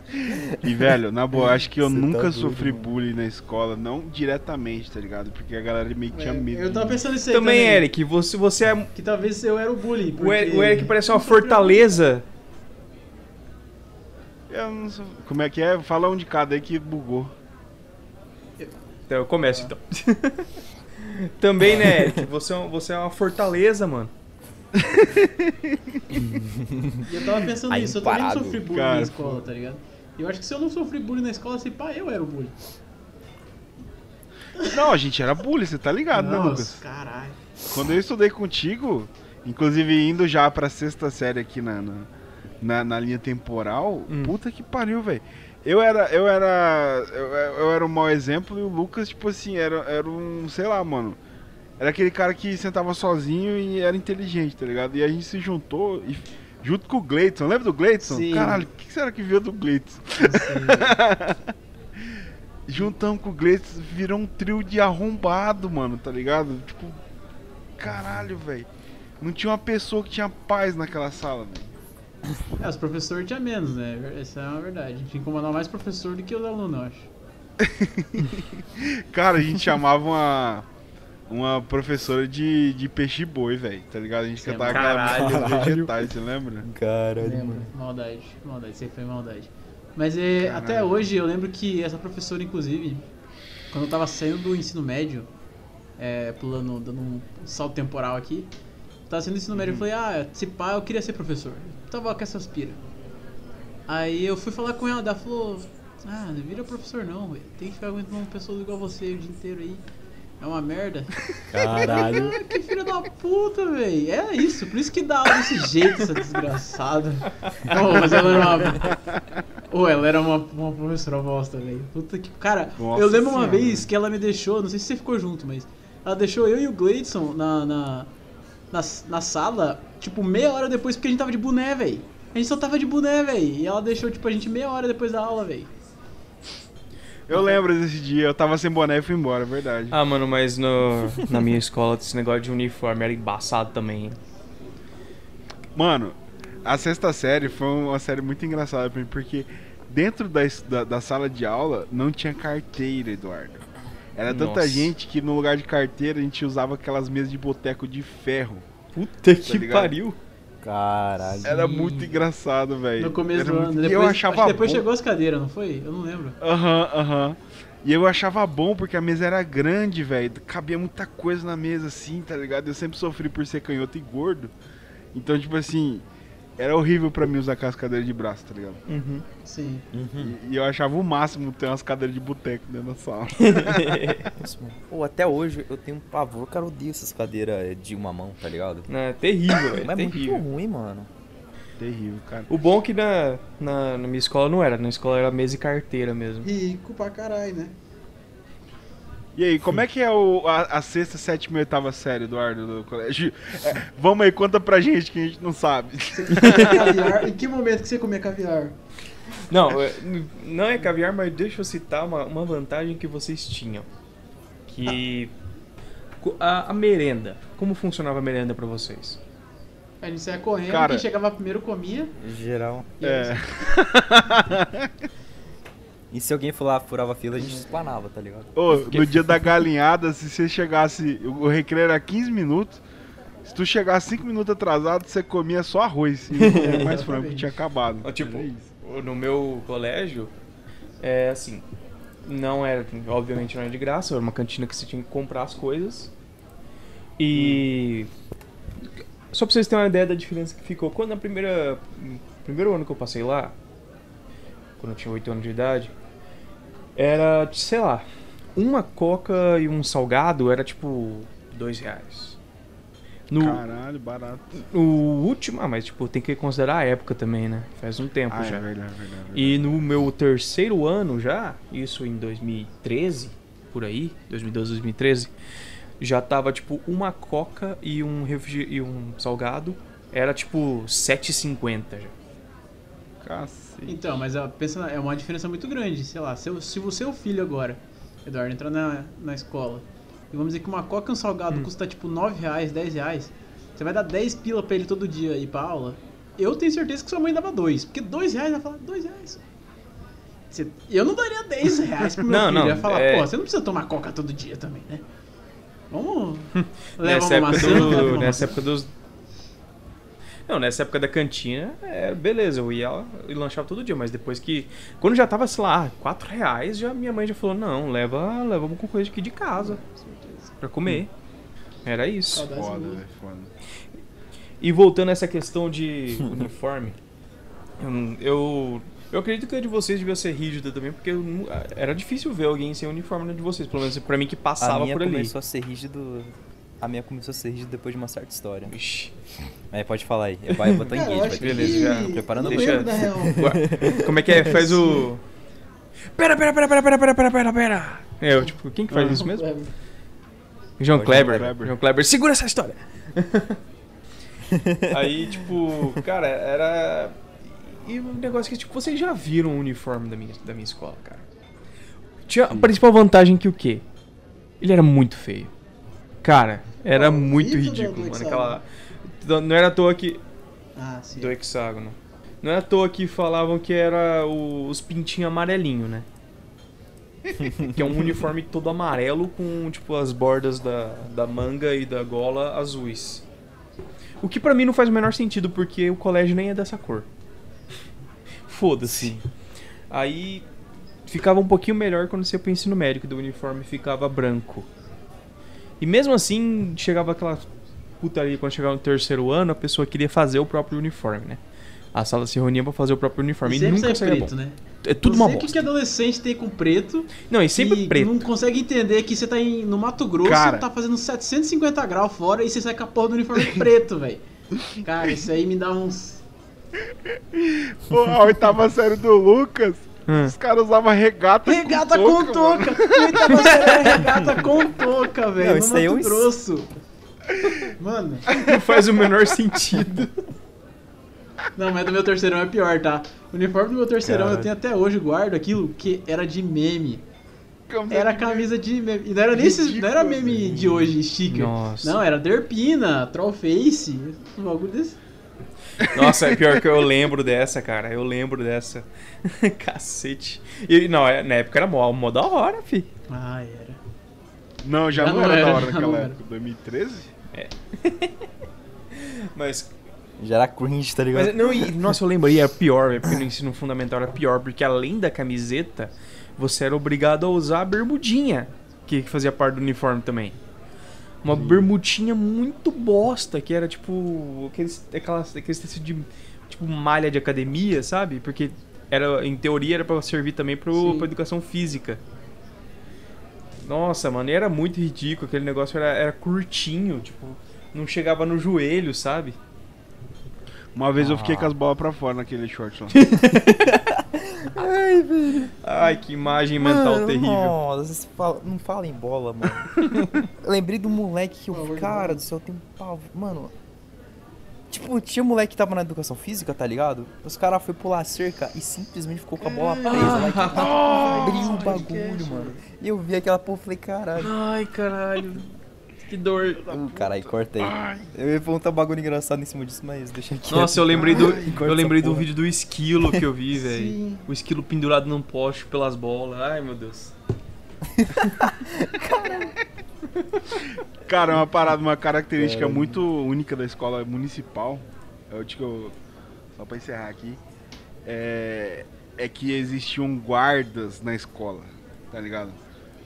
S1: E, velho, na boa, acho que eu
S2: Cê tá
S1: nunca
S2: doido,
S1: sofri
S2: mano.
S1: bullying na escola, não diretamente, tá ligado? Porque a galera meio que tinha
S4: É,
S1: medo.
S4: eu tava pensando nisso aí
S3: Também, Eric, você, você é.
S4: Que talvez eu era o bully.
S3: O Eric,
S4: porque-
S3: o Eric parece uma fortaleza.
S1: Eu não sou- Como é que é? Fala um de cada aí que bugou.
S3: Então eu começo então. Também, né, Eric? Você é, você é uma fortaleza, mano.
S4: E eu tava pensando
S2: Aí,
S4: nisso, eu também sofri bullying
S1: Cara,
S4: na escola, tá ligado? Eu acho que se eu não sofri bullying na escola, assim, pá, eu era o bully.
S1: Não, a gente era bullying, você tá ligado, né,
S4: Nossa,
S1: Lucas?
S4: caralho.
S1: Quando eu estudei contigo, inclusive indo já pra sexta série aqui na, na, na- na linha temporal,
S3: Hum.
S1: puta que pariu, velho. Eu era, eu era, eu, eu era um mau exemplo e o Lucas, tipo assim, era, era um, sei lá, mano. Era aquele cara que sentava sozinho e era inteligente, tá ligado? E a gente se juntou e junto com o Gleidson, lembra do Gleidson?
S4: Sim.
S1: Caralho, o que será que viu do Gleidson? Juntamos com o Gleidson, virou um trio de arrombado, mano, tá ligado? Tipo, caralho, velho. Não tinha uma pessoa que tinha paz naquela sala, velho.
S4: É, os professores tinham menos, né? Essa é uma verdade. A gente incomodava mais professor do que os alunos, eu acho.
S1: Cara, a gente chamava uma, uma professora de, de peixe boi, velho, tá ligado? A gente
S4: Sim,
S1: cantava aquela
S3: caralho.
S2: Caralho.
S1: vegetais, você lembra?
S2: caralho,
S4: Lembro.
S2: mano.
S4: Maldade, maldade, isso aí foi maldade. Mas é, até hoje eu lembro que essa professora, inclusive, quando eu tava saindo do ensino médio, é, pulando, dando um salto temporal aqui, tava saindo do ensino médio e falei, ah, se pá, eu queria ser professor. Eu tava com essas pira. Aí eu fui falar com ela, ela falou, ah, não vira professor não, velho. Tem que ficar aguentando uma pessoa igual você o dia inteiro aí. É uma merda.
S2: Caralho.
S4: Que filho da puta, velho. É isso, por isso que dá desse jeito, essa desgraçada. Não, mas ela era uma. Ô, ela era uma, uma professora bosta, velho. Puta que. Cara,
S1: Nossa
S4: eu lembro uma
S1: Senhora.
S4: vez que ela me deixou, não sei se você ficou junto, mas. Ela deixou eu e o Gleidson na, na, na, na sala, tipo, meia hora depois, porque a gente tava de boné, velho. A gente só tava de boné, velho. E ela deixou, tipo, a gente meia hora depois da aula, velho.
S1: Eu lembro desse dia, eu tava sem boné e fui embora, é verdade.
S3: Ah, mano, mas no, na minha escola esse negócio de uniforme era embaçado também. hein?
S1: Mano, a sexta série foi uma série muito engraçada pra mim, porque dentro da, da, da sala de aula não tinha carteira, Eduardo. Era tanta
S3: Nossa.
S1: gente que no lugar de carteira a gente usava aquelas mesas de boteco de ferro.
S3: Puta que
S1: ligado?
S3: pariu.
S2: Caralho.
S1: Era muito engraçado, velho.
S4: No começo
S1: Era
S4: do
S1: muito-
S4: ano. Depois,
S1: eu
S4: acho
S1: achava
S4: que depois
S1: bom.
S4: chegou as cadeiras, não foi? Eu não lembro.
S1: Aham, aham. E eu achava bom porque a mesa era grande, velho. Cabia muita coisa na mesa, assim, tá ligado? Eu sempre sofri por ser canhoto e gordo. Então, tipo assim, era horrível pra mim usar aquelas cadeiras de braço, tá ligado?
S3: Uhum.
S4: Sim.
S2: Uhum.
S1: E, e eu achava o máximo ter umas cadeiras de boteco dentro da sala.
S2: Nossa, mano. Pô, até hoje eu tenho um pavor, cara, eu odeio essas cadeiras de uma mão, tá ligado?
S3: É terrível, velho.
S2: Mas é muito
S3: terrível.
S2: ruim, mano.
S1: Terrível, cara.
S3: O bom é que na, na, na minha escola não era. Na escola era mesa e carteira mesmo.
S4: Rico pra caralho, né?
S1: E aí, como é que é o, a, a sexta, sétima e oitava série, Eduardo, do colégio? É, vamos aí, conta pra gente que a gente não sabe.
S4: caviar. Em que momento que você comia caviar?
S3: Não, é- não é caviar, mas deixa eu citar uma, uma vantagem que vocês tinham. Que. A, a merenda. Como funcionava a merenda pra vocês?
S4: A gente saia correndo,
S1: Cara-
S4: quem chegava primeiro comia.
S2: Geral.
S1: É.
S2: E se alguém for lá furava a fila, a gente explanava, tá ligado?
S1: Ô, no dia da galinhada, se você chegasse. O recreio era 15 minutos. Se tu chegasse 5 minutos atrasado, você comia só arroz. E não mais frango, que tinha acabado.
S3: Tipo, no meu colégio, é assim. Não era, obviamente não era de graça, era uma cantina que você tinha que comprar as coisas. E. Só pra vocês terem uma ideia da diferença que ficou. Quando na primeira. Primeiro ano que eu passei lá, quando eu tinha 8 anos de idade, era, sei lá, uma coca e um salgado era tipo dois reais. No,
S1: Caralho, barato.
S3: no último, ah, mas tipo, tem que considerar a época também, né? Faz um tempo
S1: Ah,
S3: já.
S1: é verdade, verdade, verdade.
S3: E no meu terceiro ano já, isso em 2013, por aí, 2012, 2013, já tava tipo uma coca e um refrigi- e um salgado, era tipo 7,50 já.
S1: Cacete.
S4: Então, mas ó, pensa, é uma diferença muito grande. Sei lá, se, o- se o seu filho agora, Eduardo, entrar na, na escola e vamos dizer que uma coca e um salgado
S3: Hum.
S4: custa tipo 9 reais, 10 reais, você vai dar 10 pila pra ele todo dia ir pra aula, eu tenho certeza que sua mãe dava 2. Porque 2 reais vai falar, 2 reais. Você- eu não daria 10 reais pro meu
S3: Não,
S4: filho.
S3: não,
S4: eu ia falar,
S3: é-
S4: pô, você não precisa tomar coca todo dia também, né? Vamos. levar
S3: nessa
S4: uma
S3: época,
S4: maçã,
S3: do- nessa
S4: maçã.
S3: época dos. Não, nessa época da cantina, é, beleza, eu ia e lanchava todo dia, mas depois que. Quando já tava, sei lá, 4 reais, já, minha mãe já falou, não, leva, leva com coisa aqui de casa pra comer. Era isso.
S1: Foda, velho, foda.
S3: E voltando a essa questão de uniforme, eu, eu, acredito que a de vocês devia ser rígida também, porque era difícil ver alguém sem uniforme na de vocês, pelo menos pra mim que
S2: A
S3: passava
S2: minha
S3: por ali.
S2: começou a ser rígido. A minha começou a ser rígida depois de uma certa história.
S3: Ixi.
S2: Aí pode falar aí. Vai, eu
S4: Cara, eu
S2: engage, vai
S4: acho
S2: ter
S4: que-
S3: Beleza, já.
S2: Preparando a
S3: Deixa- Como é que é? Faz o. Pera, pera, pera, pera, pera, pera, pera, pera, pera. É, eu, tipo, quem que faz isso mesmo? João
S2: João
S3: Kleber.
S1: Kleber.
S3: João Kleber, segura essa história. Aí, tipo, cara, era. E o negócio que, tipo, vocês já viram o uniforme da minha, da minha escola, cara. Tinha a principal vantagem que o quê? Ele era muito feio. Cara, era
S4: Qual?
S3: muito ridículo, mano. Aquela. Não era à toa que.
S4: Ah, sim.
S3: Do hexágono. Não é à toa que falavam que era o- os pintinhos amarelinho, né? que é um uniforme todo amarelo com, tipo, as bordas da, da manga e da gola azuis. O que pra mim não faz o menor sentido, porque o colégio nem é dessa cor. Foda-se. Aí ficava um pouquinho melhor quando você ia pro ensino médico, do uniforme ficava branco. E mesmo assim, chegava aquela putaria quando chegava no terceiro ano, a pessoa queria fazer o próprio uniforme, né? A sala se reunia pra fazer o próprio uniforme.
S4: E
S3: E, nunca saía
S4: preto,
S3: bom.
S4: né?
S3: É tudo
S4: não
S3: uma
S4: sei o que,
S3: bosta.
S4: que adolescente tem com preto.
S3: Não, e sempre
S4: e
S3: preto.
S4: não consegue entender que você tá em, no Mato Grosso,
S1: Cara.
S4: tá fazendo 750 graus fora e você sai com a porra do uniforme preto, velho. Cara, isso aí me dá uns.
S1: Pô, a oitava série do Lucas,
S3: Hum.
S1: os caras usavam regata,
S4: Regata
S1: com
S4: com
S1: touca,
S4: touca! Oitava série é regata com touca, velho.
S2: Isso aí é um-
S4: Grosso. Mano,
S3: Não faz o menor sentido.
S4: não, mas do meu terceirão é pior, tá? O uniforme do meu terceirão
S3: Caralho.
S4: eu tenho até hoje, guardo aquilo que era de meme.
S1: Camisa
S4: Era
S1: de-
S4: camisa de meme. E não era nem esses, não era meme de hoje, sticker.
S3: Nossa.
S4: Não, era Derpina, Trollface, um bagulho desse.
S3: Nossa, é pior que eu lembro dessa, cara. Eu lembro dessa. Cacete. E não, é- na época era mó, mó da hora, fi.
S4: Ah, era.
S1: Não, já
S4: Já
S1: não,
S4: não
S1: era,
S4: era,
S1: da hora naquela
S4: não era.
S1: época. 2013?
S3: Mas,
S2: Já era cringe, tá ligado?
S3: mas não, e, nossa, eu lembro, e era pior, velho, porque no ensino fundamental era pior, porque além da camiseta, você era obrigado a usar a bermudinha, que fazia parte do uniforme também. Uma bermudinha muito bosta, que era tipo aqueles, aquelas, aqueles tecidos de tipo malha de academia, sabe? Porque era, em teoria era pra servir também pro,
S4: Sim.
S3: pra educação física. Nossa, mano, era muito ridículo, aquele negócio era, era curtinho, tipo, não chegava no joelho, sabe?
S1: Uma vez eu fiquei
S2: Ah.
S1: com as bolas pra fora naquele short lá.
S2: Ai, velho.
S3: Ai, que imagem mental
S2: Mano,
S3: terrível.
S2: Nossa, vocês falam- não fala em bola, mano. eu lembrei do moleque que eu. Cara do céu, tem um pavo. Mano. Tipo, tinha moleque que tava na educação física, tá ligado? Os caras foi pular a cerca e simplesmente ficou com a bola presa lá e
S3: Ah,
S2: abriu o bagulho, mano. E eu vi aquela porra e falei, caralho.
S3: Ai, caralho. Que dor.
S2: Uh, caralho, corta aí. Eu ia perguntar um bagulho engraçado em cima disso, mas deixa aqui.
S3: Nossa, eu lembrei do,
S2: Corta
S3: eu lembrei do vídeo do esquilo que eu vi, velho. O esquilo pendurado num poste pelas bolas. Ai, meu Deus.
S1: Cara, uma parada, uma característica
S2: Caramba.
S1: muito única da escola municipal. Eu digo, eu- só pra encerrar aqui, é, é que existiam guardas na escola, tá ligado?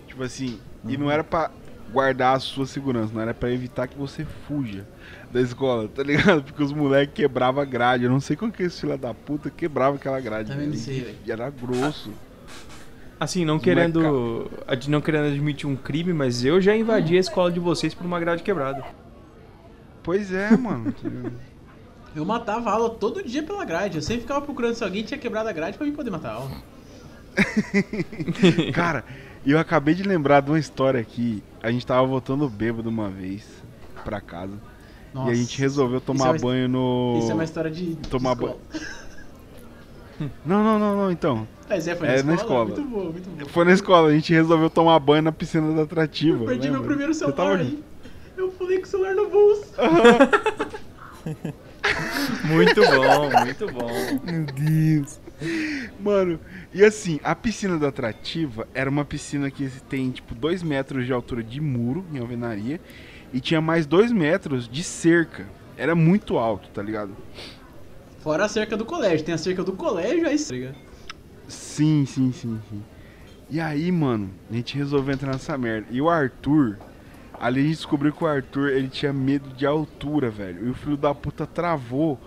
S1: Tipo assim, e não era pra guardar a sua segurança, não era pra evitar que você fuja da escola, tá ligado? Porque os moleques quebravam a grade. Eu não sei como que esse filho da puta quebrava aquela grade.
S4: Também não sei, velho.
S1: E era grosso.
S3: Assim, não
S1: Moleca-
S3: querendo, não querendo admitir um crime, mas eu já invadi a escola de vocês por uma grade quebrada.
S1: Pois é, mano.
S4: Eu matava a aula todo dia pela grade. Eu sempre ficava procurando se alguém tinha quebrado a grade pra mim poder matar a aula.
S1: Cara, eu acabei de lembrar de uma história aqui. A gente tava voltando bêbado uma vez pra casa.
S4: Nossa.
S1: E a gente resolveu tomar
S4: é uma-
S1: banho no.
S4: Isso é uma história de.
S1: Tomar
S4: escola.
S1: Não, não, não, não, então.
S4: Mas é, foi
S1: É,
S4: na
S1: na
S4: escola?
S1: escola.
S4: Muito bom, muito bom.
S1: Foi na escola, a gente resolveu tomar banho na piscina da atrativa.
S4: Eu perdi
S1: lembra?
S4: meu primeiro
S1: Você
S4: celular
S1: tava
S4: aí. Eu pulei com o celular no bolso.
S2: Muito bom, muito bom.
S1: Meu Deus. Mano, e assim, a piscina da atrativa era uma piscina que tem tipo 2 metros de altura de muro em alvenaria e tinha mais 2 metros de cerca. Era muito alto, tá ligado?
S4: Fora a cerca do colégio. Tem a cerca do colégio, aí. Tá ligado?
S1: Sim, sim, sim, sim. E aí, mano, a gente resolveu entrar nessa merda. E o Arthur, ali a gente descobriu que o Arthur, ele tinha medo de altura, velho. E o filho da puta travou.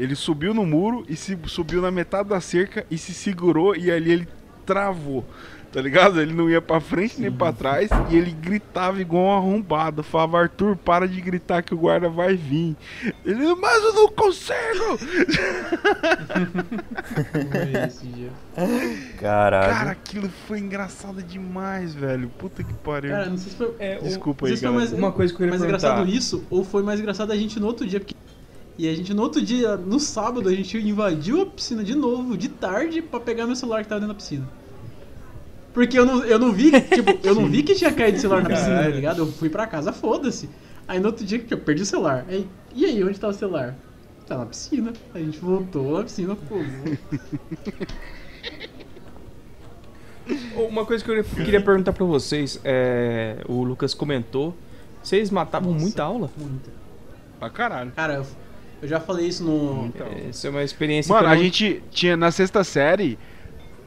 S1: Ele subiu no muro e se subiu na metade da cerca e se segurou e ali ele travou. Tá ligado? Ele não ia pra frente nem pra trás e ele gritava igual um arrombado. Falava, Arthur, para de gritar que o guarda vai vir. Ele, mas eu não consigo!
S4: Foi esse dia.
S2: Caralho.
S1: Cara, aquilo foi engraçado demais, velho. Puta que pariu.
S4: Cara, não sei se foi.
S3: É,
S1: Desculpa aí,
S4: se foi
S1: galera.
S4: mais,
S3: Uma coisa que eu queria
S4: mais
S3: perguntar.
S4: engraçado isso ou foi mais engraçado a gente no outro dia. Porque... E a gente no outro dia, no sábado, a gente invadiu a piscina de novo, de tarde, pra pegar meu celular que tava dentro da piscina. Porque eu não, eu não vi, tipo, eu não vi que tinha caído o celular na piscina, tá ligado? Eu fui pra casa, foda-se. Aí no outro dia que eu perdi o celular. Aí, e aí, onde tá o celular? Tá na piscina. A gente voltou na piscina, pô.
S3: Uma coisa que eu queria perguntar pra vocês, é, o Lucas comentou, vocês matavam
S4: Nossa.
S3: muita aula?
S4: Muita.
S1: Pra caralho.
S4: Cara, eu, eu já falei isso no.
S1: Então.
S3: Essa é uma experiência
S1: Mano, a gente tinha na sexta série,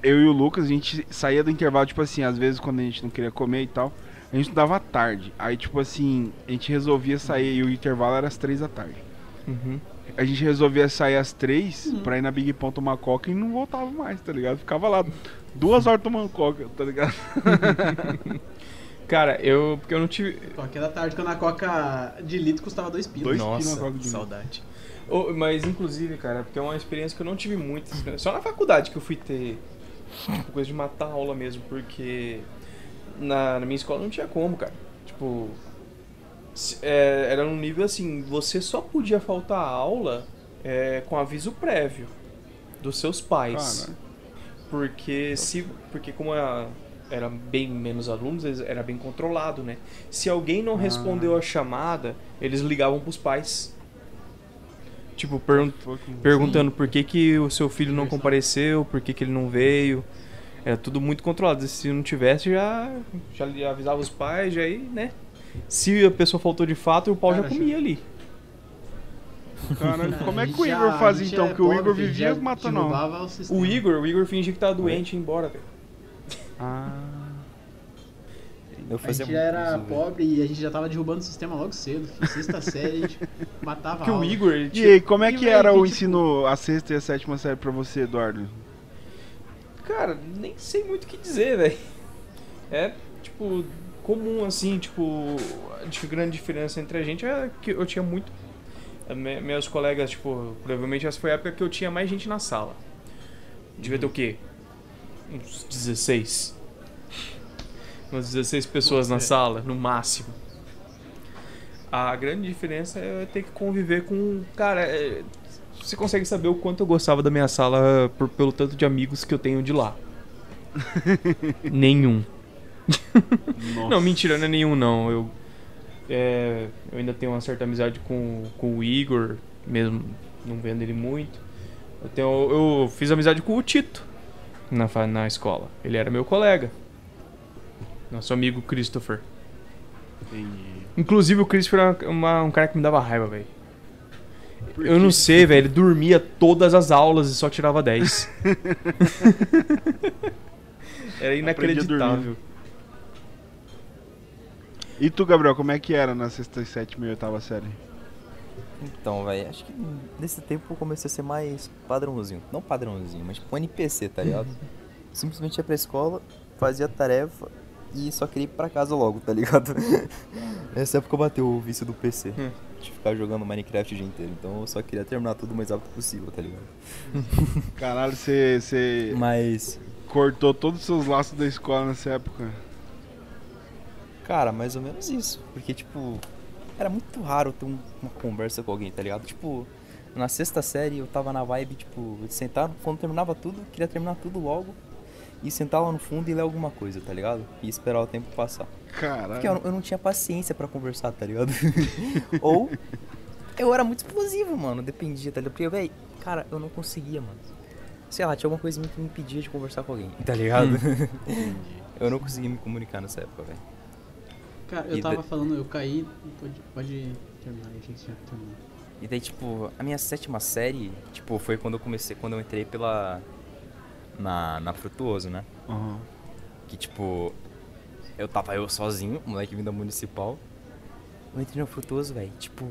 S1: eu e o Lucas, a gente saía do intervalo, tipo assim, às vezes quando a gente não queria comer e tal, a gente à tarde. Aí, tipo assim, a gente resolvia sair e o intervalo era às três da tarde.
S3: Uhum.
S1: A gente resolvia sair às três
S4: Uhum.
S1: pra ir na Big Pão tomar coca e não voltava mais, tá ligado? Ficava lá duas horas tomando coca, tá ligado?
S3: Cara, eu. Porque eu não tive.
S4: Coca da tarde, quando a coca de litro custava dois pilas.
S1: Dois
S2: Nossa,
S1: quilos na coca de
S2: saudade.
S3: Ô, mas inclusive, cara, porque é uma experiência que eu não tive muito. Só na faculdade que eu fui ter tipo, coisa de matar aula mesmo, porque na, na minha escola não tinha como, cara. Tipo, é, era num nível assim, você só podia faltar a aula é, com aviso prévio dos seus pais.
S1: Cara,
S3: Porque se. Porque como a- era bem menos alunos, era bem controlado, né? Se alguém não
S1: Ah.
S3: respondeu a chamada, eles ligavam pros pais. Tipo, pergun
S1: com-
S3: perguntando por que, que o seu filho não compareceu, por que, que ele não veio. Era tudo muito controlado. Se não tivesse, já, já avisava os pais, já aí, né? Se a pessoa faltou de fato, o pau
S4: Cara,
S3: já comia ali.
S1: Caralho, como é que o Igor fazia então?
S4: é
S1: Porque o Igor vivia matando
S4: o.
S3: Igor, o Igor fingia que tava doente e ia embora, velho.
S1: Ah.
S2: Eu
S4: A
S2: fazia
S4: gente já era
S2: isso, velho.
S4: pobre e a gente já tava derrubando o sistema logo cedo. Sexta série, a gente matava
S3: Porque
S4: a
S3: o. Igor, ele
S1: E
S3: tinha-
S1: aí, como é que
S4: velho,
S1: era
S4: que,
S1: o
S4: tipo-
S1: ensino, a sexta e a sétima série pra você, Eduardo?
S3: Cara, nem sei muito o que dizer, velho. É, tipo, comum, assim, tipo, a grande diferença entre a gente é que eu tinha muito. me- Meus colegas, tipo, provavelmente essa foi a época que eu tinha mais gente na sala. Devia ter o quê? Uns 16. Umas 16 pessoas na
S4: Você.
S3: sala, no máximo. A grande diferença é ter que conviver com. Cara, é, você consegue saber o quanto eu gostava da minha sala por- pelo tanto de amigos que eu tenho de lá. nenhum. Não, mentira, não é nenhum não. Eu, é, eu ainda tenho uma certa amizade com, com o Igor, mesmo não vendo ele muito. Eu, tenho, eu fiz amizade com o Tito na, na escola. Ele era meu colega. Nosso amigo Christopher.
S1: Entendi.
S3: Inclusive o Christopher era uma- um cara que me dava raiva, velho. Eu não sei, velho. Ele dormia todas as aulas e só tirava 10. Era inacreditável.
S1: E tu, Gabriel, como é que era na sexta, sétima e oitava série?
S2: Então, velho, acho que nesse tempo eu comecei a ser mais padrãozinho. Não padrãozinho, mas tipo um NPC, tá ligado? simplesmente ia pra escola, fazia a tarefa e só queria ir pra casa logo, tá ligado? Nessa época bateu o vício do PC.
S3: Hum.
S2: De ficar jogando Minecraft o dia inteiro. Então eu só queria terminar tudo o mais rápido possível, tá ligado?
S1: Caralho, você, você
S2: Mas,
S1: cortou todos os seus laços da escola nessa época.
S2: cara, mais ou menos isso. Porque, tipo, era muito raro ter um- uma conversa com alguém, tá ligado? Tipo, na sexta série eu tava na vibe, tipo, de sentar, quando terminava tudo, eu queria terminar tudo logo. E sentar lá no fundo e ler alguma coisa, tá ligado? E esperar o tempo passar. Porque eu,
S1: Caralho.
S2: eu não tinha paciência pra conversar, tá ligado? Ou eu era muito explosivo, mano. Dependia, tá ligado? Porque, véi, cara, eu não conseguia, mano. Sei lá, tinha alguma coisa que me impedia de conversar com alguém, tá ligado? eu não conseguia me comunicar nessa época, velho.
S4: Cara, eu
S2: E
S4: tava
S2: da-
S4: falando, eu caí. Pode, pode terminar, que você tinha terminado.
S2: E daí, tipo, a minha sétima série, tipo, foi quando eu comecei, quando eu entrei pela. Na, na Frutuoso, né?
S1: Aham.
S2: Que tipo, eu tava eu sozinho, moleque vindo da municipal. Eu entrei no Frutuoso, velho. Tipo,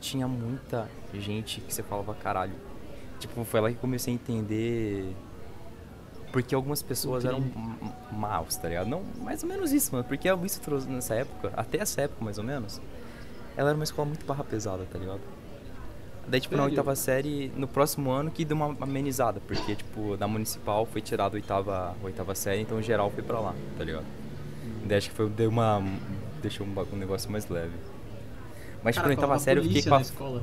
S2: tinha muita gente que você falava caralho. Tipo, foi lá que eu comecei a entender. Porque algumas pessoas eram maus, tá ligado? Não, mais ou menos isso, mano. Porque a trouxe nessa época, até essa época mais ou menos, ela era uma escola muito barra pesada, tá ligado? Daí, tipo, na
S4: Sério?
S2: oitava série, no próximo ano que deu uma amenizada, porque, tipo, da municipal foi tirada a oitava, a oitava série, então geral foi pra lá, tá ligado? Daí acho que foi, deu uma. deixou um, um negócio mais leve. Mas, tipo,
S4: Cara,
S2: na oitava série eu fiquei com a.
S4: na escola.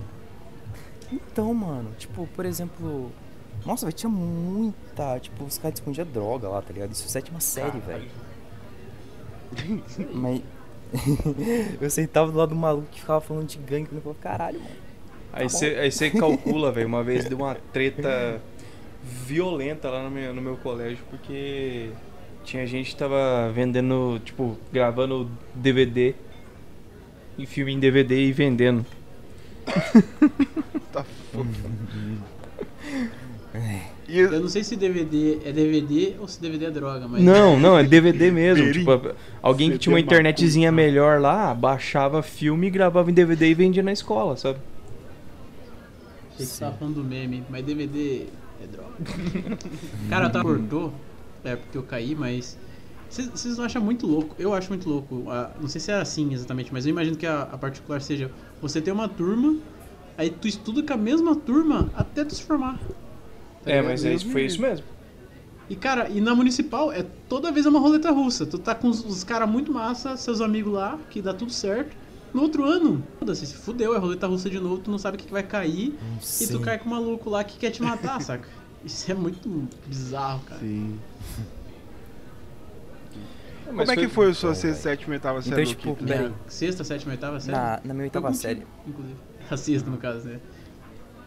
S2: Então, mano, tipo, por exemplo. Nossa, velho, tinha muita. Tipo, os caras escondiam droga lá, tá ligado? Isso é sétima série, velho. Mas. eu sentava do lado do maluco que ficava falando de gangue, e eu falava, caralho, mano.
S3: Aí você aí você calcula, velho. Uma vez deu uma treta violenta lá no meu, no meu colégio, porque tinha gente que tava vendendo, tipo, gravando DVD e filme em DVD e vendendo.
S1: Tá foda.
S4: Eu não sei se DVD é DVD ou se DVD é droga, mas.
S3: Não, não, é DVD mesmo. Tipo, alguém que tinha uma internetzinha melhor lá, baixava filme, gravava em DVD e vendia na escola, sabe?
S4: Achei que você tava falando do meme, mas DVD é droga. Cara, eu tava cortou, é porque eu caí, mas. Vocês não acham muito louco? Eu acho muito louco. ah, não sei se é assim exatamente, mas eu imagino que a, a particular seja você ter uma turma, aí tu estuda com a mesma turma até tu se formar. Tá
S3: É, mas é isso, foi isso mesmo.
S4: E cara, e na municipal é toda vez é uma roleta russa. Tu tá com os, os caras muito massa, seus amigos lá, que dá tudo certo. No outro ano, foda-se, se fudeu, é roleta russa de novo, tu não sabe o que, que vai cair. E tu cai com um maluco lá que quer te matar, saca? Isso é muito bizarro, cara.
S1: Sim.
S3: Mas
S1: Como é que foi a sua
S2: Então,
S1: sexta, sétima e oitava série?
S2: Então,
S1: do
S2: tipo,
S1: Kiko?
S2: peraí.
S4: Sexta, sétima, oitava série?
S2: Na, na minha oitava série.
S4: Inclusive. A sexta, no caso, né?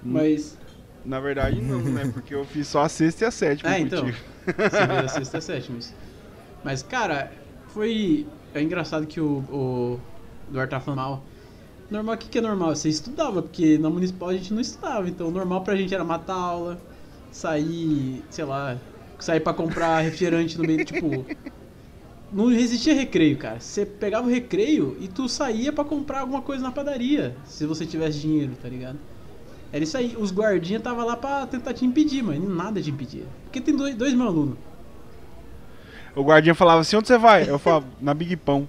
S4: Mas.
S1: Na verdade, não, né? Porque eu fiz só a sexta e a sétima.
S4: Ah, então. Você fez a sexta e a sétima. isso. Mas, cara, foi. É engraçado que o, o Falando mal. Normal, o que, que é normal? Você estudava, porque na municipal a gente não estudava. Então, normal pra gente era matar aula, sair, sei lá, sair pra comprar refrigerante no meio, tipo. Não existia recreio, cara. Você pegava o recreio e tu saía pra comprar alguma coisa na padaria, se você tivesse dinheiro, tá ligado? Era isso aí. Os guardinhas tava lá pra tentar te impedir, mas nada te impedia. Porque tem dois, dois meus alunos.
S1: O guardinha falava assim, onde você vai? Eu falava, na Big Pão.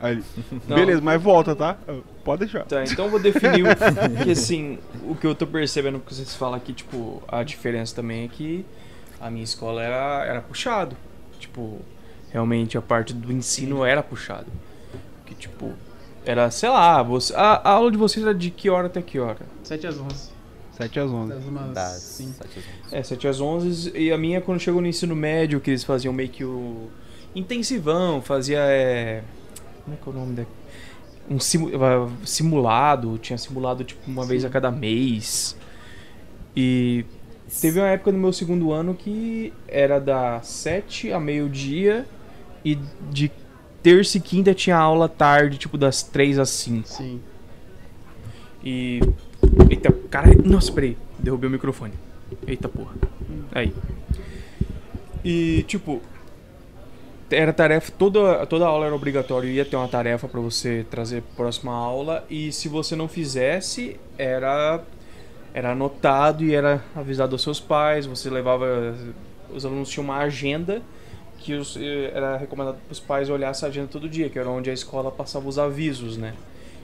S1: Aí ele,
S3: Não.
S1: beleza, mas volta, tá? Pode deixar.
S3: Tá, então eu vou definir o que assim, o que eu tô percebendo que vocês falam aqui, tipo, a diferença também é que a minha escola era, era puxado. Tipo, realmente a parte do ensino era puxado. Que tipo, era, sei lá, você, a, a aula de vocês era de que hora até que hora?
S4: 7 às 11.
S1: 7 às 11.
S4: Das umas
S2: Das
S4: cinco.
S2: sete às onze.
S3: É, 7 às 11 e a minha quando chegou no ensino médio, que eles faziam meio que o intensivão, fazia é, como é que é o nome da um eh, simulado, tinha simulado tipo uma vez a cada mês. E teve uma época no meu segundo ano que era da 7 a meio-dia e de terça e quinta tinha aula tarde, tipo das 3 às 5.
S4: Sim.
S3: E. Eita, cara. Nossa, peraí. Derrubei o microfone. Eita porra. Aí. E, tipo. Era tarefa. Toda, toda aula era obrigatório. Ia ter uma tarefa pra você trazer pra próxima aula. E se você não fizesse, era. Era anotado e era avisado aos seus pais. Você levava os alunos tinham uma agenda que os, era recomendado para os pais olhar essa agenda todo dia, que era onde a escola passava os avisos, né?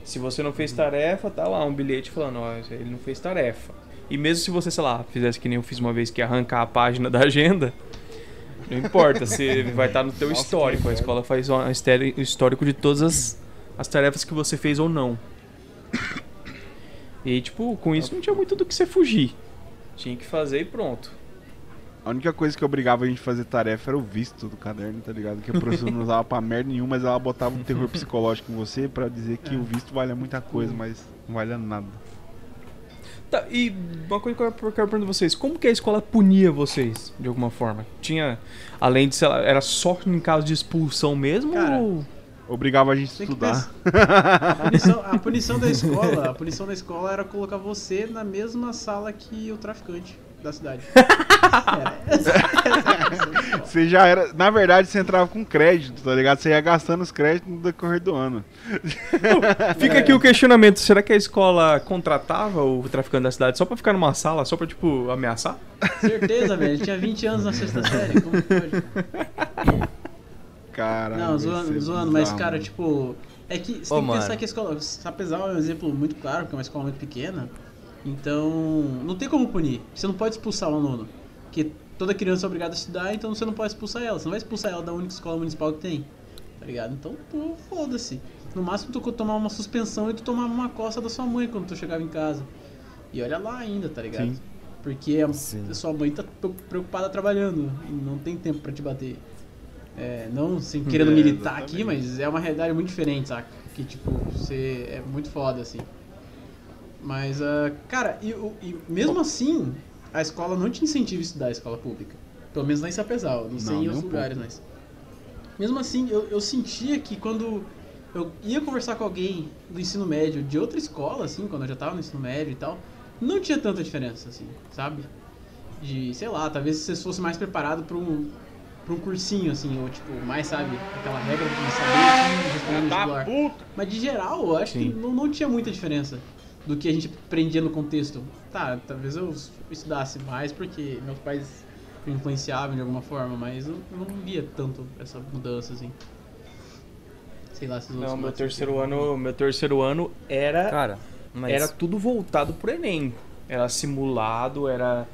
S3: Se você não fez tarefa, tá lá um bilhete falando, ó, ele não fez tarefa. E mesmo se você, sei lá, fizesse que nem eu fiz uma vez, que arrancar a página da agenda, não importa, você vai estar no teu
S1: Nossa,
S3: histórico. A escola faz o histórico de todas as, as tarefas que você fez ou não. E tipo, com isso não tinha muito do que você fugir. Tinha que fazer e pronto.
S1: A única coisa que obrigava a gente a fazer tarefa era o visto do caderno, tá ligado? Que a professora não usava pra merda nenhuma, mas ela botava um terror psicológico em você pra dizer que o visto vale muita coisa, mas não vale nada.
S3: Tá, e uma coisa que eu quero perguntar pra vocês, como que a escola punia vocês, de alguma forma? Tinha, além de, sei lá, era só em caso de expulsão mesmo
S4: Cara,
S3: ou...
S1: Obrigava a gente a estudar.
S4: A punição, a punição da escola, a punição da escola era colocar você na mesma sala que o traficante da cidade. Era.
S1: Você já era. Na verdade, você entrava com crédito, tá ligado? Você ia gastando os créditos no decorrer do ano.
S3: Fica aqui o questionamento, será que a escola contratava o traficante da cidade só pra ficar numa sala, só pra, tipo, ameaçar?
S4: Certeza, velho. Ele tinha 20 anos na sexta série. Como pode?
S1: Caralho.
S4: Não, zoando,
S1: é
S4: zoando, mas cara, tipo. É que você
S2: Ô,
S4: tem que
S2: mano.
S4: pensar que a escola. Apesar é um exemplo muito claro, porque é uma escola muito pequena. Então. Não tem como punir. Você não pode expulsar o aluno. Porque toda criança é obrigada a estudar, então você não pode expulsar ela. Você não vai expulsar ela da única escola municipal que tem. Tá ligado? Então, pô, foda-se. No máximo tu tomar uma suspensão e tu tomar uma coça da sua mãe quando tu chegava em casa. E olha lá ainda, tá ligado?
S1: Sim.
S4: Porque a,
S2: Sim.
S4: sua mãe tá pre- preocupada trabalhando e não tem tempo pra te bater. É, não assim, querendo
S1: É,
S4: militar aqui,
S1: exatamente.
S4: mas é uma realidade muito diferente, saca? Que tipo, você é muito foda assim. Mas, ah, cara, e, e mesmo assim, a escola não te incentiva a estudar a escola pública. Pelo menos lá em Sapezal, não sei
S1: Não,
S4: em outros lugares, mas. Mesmo assim, eu, eu sentia que quando eu ia conversar com alguém do ensino médio de outra escola, assim, quando eu já tava no ensino médio e tal, não tinha tanta diferença, assim, sabe? De, sei lá, talvez se você fosse mais preparado pra um, pra um cursinho, assim, ou tipo, mais, sabe, aquela regra de saber assim, responder no vestibular. Mas de geral, eu acho
S3: Sim.
S4: que não, não tinha muita diferença do que a gente aprendia no contexto. Tá, talvez eu estudasse mais porque meus pais me influenciavam de alguma forma, mas eu não via tanto essa mudança, assim. Sei lá se os outros
S3: Não, meu terceiro ano, meu terceiro ano era
S2: Cara, mas.
S3: era tudo voltado pro ENEM. Era simulado, era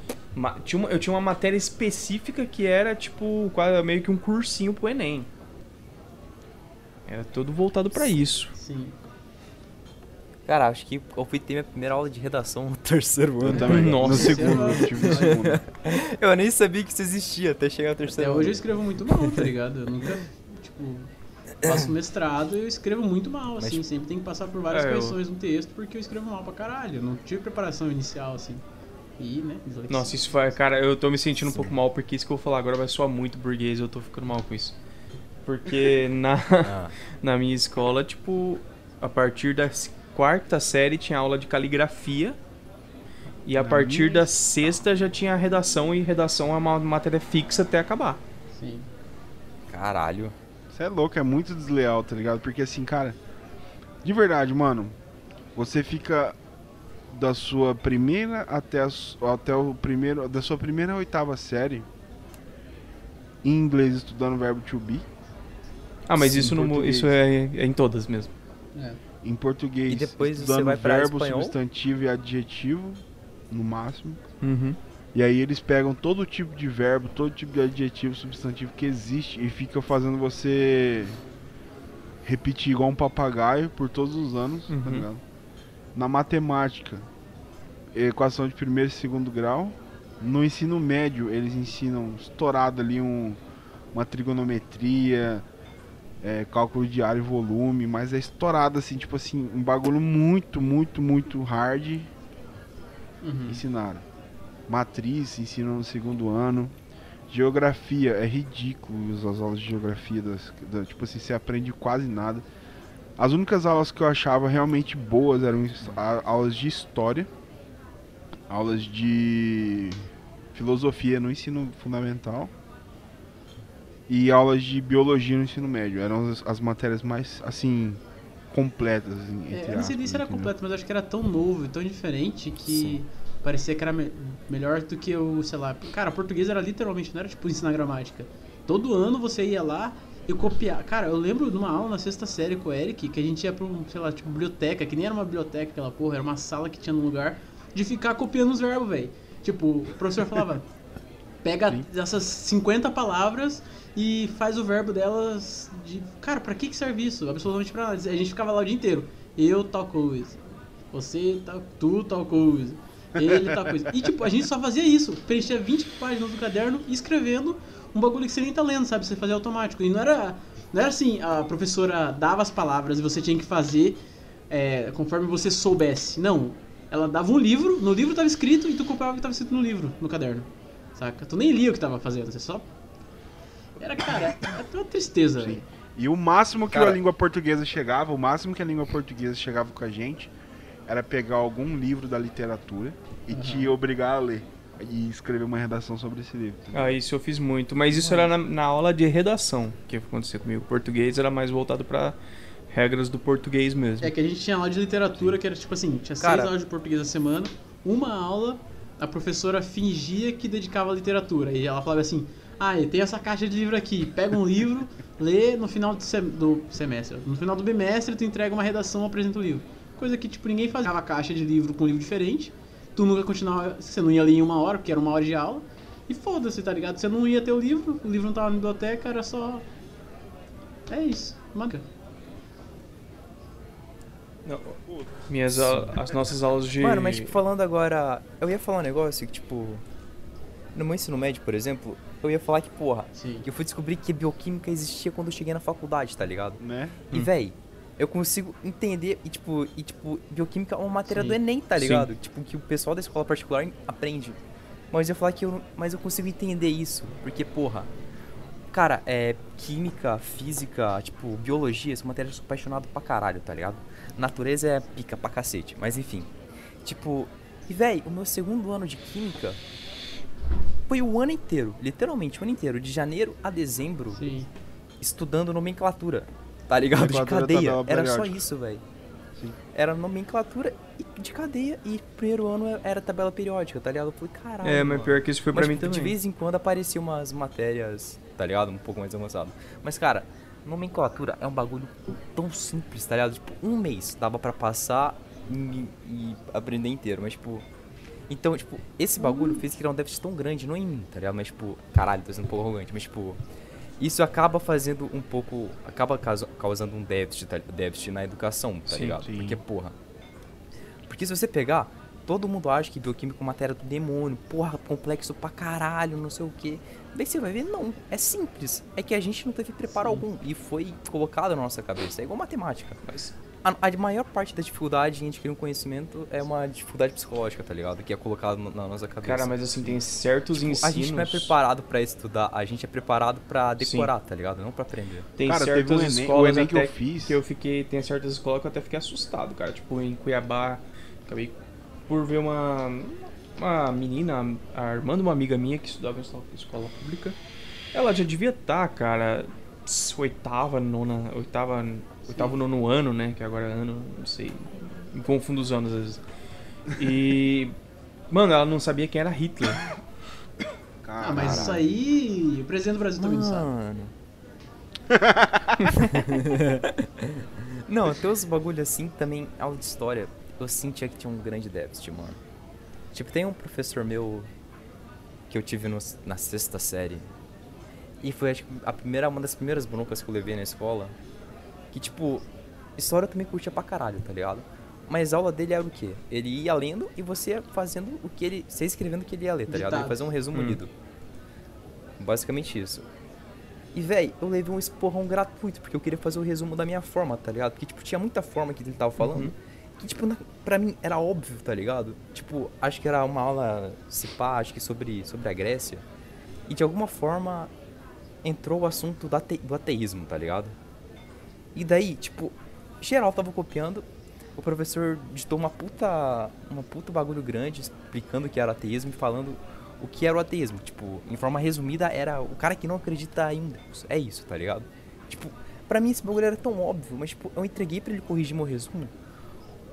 S3: tinha uma- eu tinha uma matéria específica que era tipo quase meio que um cursinho pro ENEM. Era tudo voltado pra isso.
S4: Sim.
S2: Cara, acho que eu fui ter minha primeira aula de redação no terceiro
S1: Eu
S2: ano.
S1: também.
S3: Nossa.
S1: No segundo, eu tive no segundo.
S2: Eu nem sabia que isso existia até chegar ao
S4: Até
S2: terceiro
S4: hoje eu
S2: ano.
S4: escrevo muito mal, tá ligado? Eu nunca, tipo, faço mestrado e eu escrevo muito mal, assim.
S2: Mas-
S4: Sempre tenho que passar por várias
S3: É, eu-
S4: correções no texto porque eu escrevo mal pra caralho. Eu não tive preparação inicial, assim. E, né.
S3: Nossa, isso foi, cara, eu tô me sentindo um pouco mal porque isso que eu vou falar agora vai soar muito burguês, eu tô ficando mal com isso. Porque na
S2: Ah,
S3: na minha escola, tipo, a partir da s- quarta série tinha aula de caligrafia. E a partir da sexta já tinha redação e redação é uma matéria fixa até acabar.
S4: Sim.
S2: caralho.
S1: Você é louco, é muito desleal, tá ligado? Porque assim, cara, de verdade, mano, você fica da sua primeira até, a até o primeiro, da sua primeira oitava série em inglês estudando o verbo to be,
S3: Ah, mas
S1: Sim,
S3: isso, não,
S1: português.
S3: isso é, é em todas mesmo.
S4: É.
S1: em português
S2: E depois você vai
S1: verbo,
S2: espanhol?
S1: substantivo e adjetivo, no máximo.
S3: Uhum.
S1: E aí eles pegam todo tipo de verbo, todo tipo de adjetivo, substantivo que existe e fica fazendo você repetir igual um papagaio por todos os anos, tá
S3: Uhum.
S1: ligado? Na matemática, equação de primeiro e segundo grau. No ensino médio, eles ensinam estourado ali um, uma trigonometria, é, cálculo e volume, mas é estourado assim, tipo assim, um bagulho muito, muito, muito hard
S4: Uhum.
S1: ensinaram. Matriz ensinam no segundo ano. Geografia é ridículo as aulas de geografia das, da- tipo assim, você aprende quase nada. As únicas aulas que eu achava realmente boas eram aulas de história, aulas de filosofia no ensino fundamental e aulas de biologia no ensino médio. Eram as, as matérias mais assim completas, assim,
S4: É,
S1: entre
S4: eu não sei nem se era completo, mas acho que era tão novo e tão diferente que parecia que era me- melhor do que o, sei lá. Cara, português era literalmente, não era tipo ensinar gramática. Todo ano você ia lá e copiar. Cara, eu lembro de uma aula na sexta série com o Eric, que a gente ia pra um, sei lá, tipo, biblioteca, que nem era uma biblioteca aquela porra, era uma sala que tinha num lugar, de ficar copiando os verbos, velho. Tipo, o professor falava, pega essas 50 palavras e faz o verbo delas de. Cara, pra que, que serve isso? Absolutamente pra nada. A gente ficava lá o dia inteiro. Eu tal coisa. Você tal. Tu tal coisa. Ele tal coisa. E tipo, a gente só fazia isso. Preenchia 20 páginas do caderno escrevendo um bagulho que você nem tá lendo, sabe? Você fazia automático. E não era. Não era assim, a professora dava as palavras e você tinha que fazer é, conforme você soubesse. Não. Ela dava um livro, no livro tava escrito e tu copiava o que tava escrito no livro, no caderno. Saca? Tu nem lia o que tava fazendo, você só. Era, cara, era uma tristeza, velho.
S1: E o máximo que
S2: Cara-
S1: a língua portuguesa chegava, o máximo que a língua portuguesa chegava com a gente, era pegar algum livro da literatura e te obrigar a ler. E escrever uma redação sobre esse livro.
S3: Ah, isso eu fiz muito. Mas isso era na, na aula de redação que aconteceu comigo. O português era mais voltado pra regras do português mesmo.
S4: É que a gente tinha aula de literatura que era tipo assim, tinha seis
S2: Cara-
S4: aulas de português a semana, uma aula a professora fingia que dedicava à literatura. E ela falava assim, ah, tem essa caixa de livro aqui, pega um livro, lê no final do, sem- do semestre. No final do bimestre tu entrega uma redação, apresenta o livro. Coisa que tipo ninguém fazia. Ficava a caixa de livro com um livro diferente, tu nunca continuava, você não ia ler em uma hora, porque era uma hora de aula. E foda-se, tá ligado? Você não ia ter o livro, o livro não tava na biblioteca, era só... É isso, manga.
S3: Não, minhas as nossas aulas de.
S2: Mano, mas tipo, falando agora. Eu ia falar um negócio que, tipo. No meu ensino médio, por exemplo, eu ia falar que, porra,
S4: Sim.
S2: que eu fui descobrir que bioquímica existia quando eu cheguei na faculdade, tá ligado?
S1: Né?
S2: E, véi, eu consigo entender. E, tipo, e, tipo bioquímica é uma matéria
S4: Sim.
S2: do Enem, tá
S3: Sim.
S2: ligado? Tipo, que o pessoal da escola particular aprende. Mas eu ia falar que eu. Mas eu consigo entender isso. Porque, porra. Cara, é. Química, física, tipo, biologia, são matérias que eu sou apaixonado pra caralho, tá ligado? Natureza é pica pra cacete. Mas enfim. Tipo. E, véi, o meu segundo ano de química. Foi o ano inteiro, literalmente o ano inteiro, de janeiro a dezembro,
S4: Sim.
S2: estudando nomenclatura, tá ligado? De
S1: Nomenclatura
S2: cadeia. Era só isso, velho. Era nomenclatura e- de cadeia e primeiro ano era tabela periódica, tá ligado? Eu falei, caralho.
S3: É, mas
S2: mano.
S3: pior que isso foi pra
S2: Mas,
S3: mim
S2: tipo,
S3: também.
S2: De vez em quando apareciam umas matérias, tá ligado? Um pouco mais avançado. Mas, cara, nomenclatura é um bagulho tão simples, tá ligado? Tipo, um mês dava pra passar e, e aprender inteiro, mas, tipo. Então, tipo, esse bagulho fez criar um déficit tão grande, não em mim, tá ligado? Mas, tipo, caralho, tô sendo um pouco arrogante, mas, tipo. Isso acaba fazendo um pouco. Acaba causa- causando um déficit, tá- déficit na educação, tá
S3: Sim,
S2: ligado?
S1: sim.
S2: Porque, porra. Porque se você pegar, todo mundo acha que bioquímica é uma matéria do demônio, porra, complexo pra caralho, não sei o quê. Daí você vai ver, não, é simples. É que a gente não teve preparo algum e foi colocado na nossa cabeça. É igual matemática.
S3: Mas-
S2: A, a maior parte da dificuldade em adquirir um conhecimento é uma dificuldade psicológica, tá ligado? Que é colocado no- na nossa cabeça.
S3: Cara, mas assim, tem certos
S2: Tipo,
S3: ensinos.
S2: a gente não é preparado pra estudar, a gente é preparado pra
S3: Sim.
S2: decorar, tá ligado? Não pra aprender.
S3: Tem
S1: Cara, teve
S3: certas
S1: um Enem- o
S3: escolas
S1: Enem que eu
S3: até
S1: fiz-
S3: que eu fiquei, tem certas escolas que eu até fiquei assustado, cara. Tipo, em Cuiabá, acabei por ver uma uma menina, a irmã de uma amiga minha que estudava em escola- escola pública. Ela já devia estar, cara, s- oitava, nona, oitava, oitavo, nono ano, né? Que agora é ano, não sei, me confundo os anos às vezes. E mano, ela não sabia quem era Hitler.
S4: Ah, mas isso aí, o presidente do Brasil também não sabe.
S2: Mano. não, tem uns bagulho assim também, aula de história, eu sentia que tinha um grande déficit, mano. Tipo, tem um professor meu que eu tive no- na sexta série. E foi acho que a primeira, uma das primeiras broncas que eu levei na escola. Que tipo, história eu também curtia pra caralho, tá ligado? Mas a aula dele era o quê? Ele ia lendo e você ia fazendo o que ele. Você escrevendo o que ele ia ler, tá ligado? Ele ia
S4: Ditado.
S2: fazer um resumo
S3: Hum.
S2: lido. Basicamente isso. E, véi, eu levei um esporrão gratuito, porque eu queria fazer o resumo da minha forma, tá ligado? Porque, tipo, tinha muita forma que ele tava falando,
S3: Uhum.
S2: que, tipo, na, pra mim era óbvio, tá ligado? Tipo, acho que era uma aula, se pá, acho que sobre, sobre a Grécia. E, de alguma forma, entrou o assunto do, ate, do ateísmo, tá ligado? E daí, tipo, geral tava copiando, o professor ditou uma puta, uma puta bagulho grande explicando o que era ateísmo e falando o que era o ateísmo. Tipo, em forma resumida, era o cara que não acredita em Deus. É isso, tá ligado? Tipo, pra mim esse bagulho era tão óbvio, mas tipo, eu entreguei pra ele corrigir meu resumo.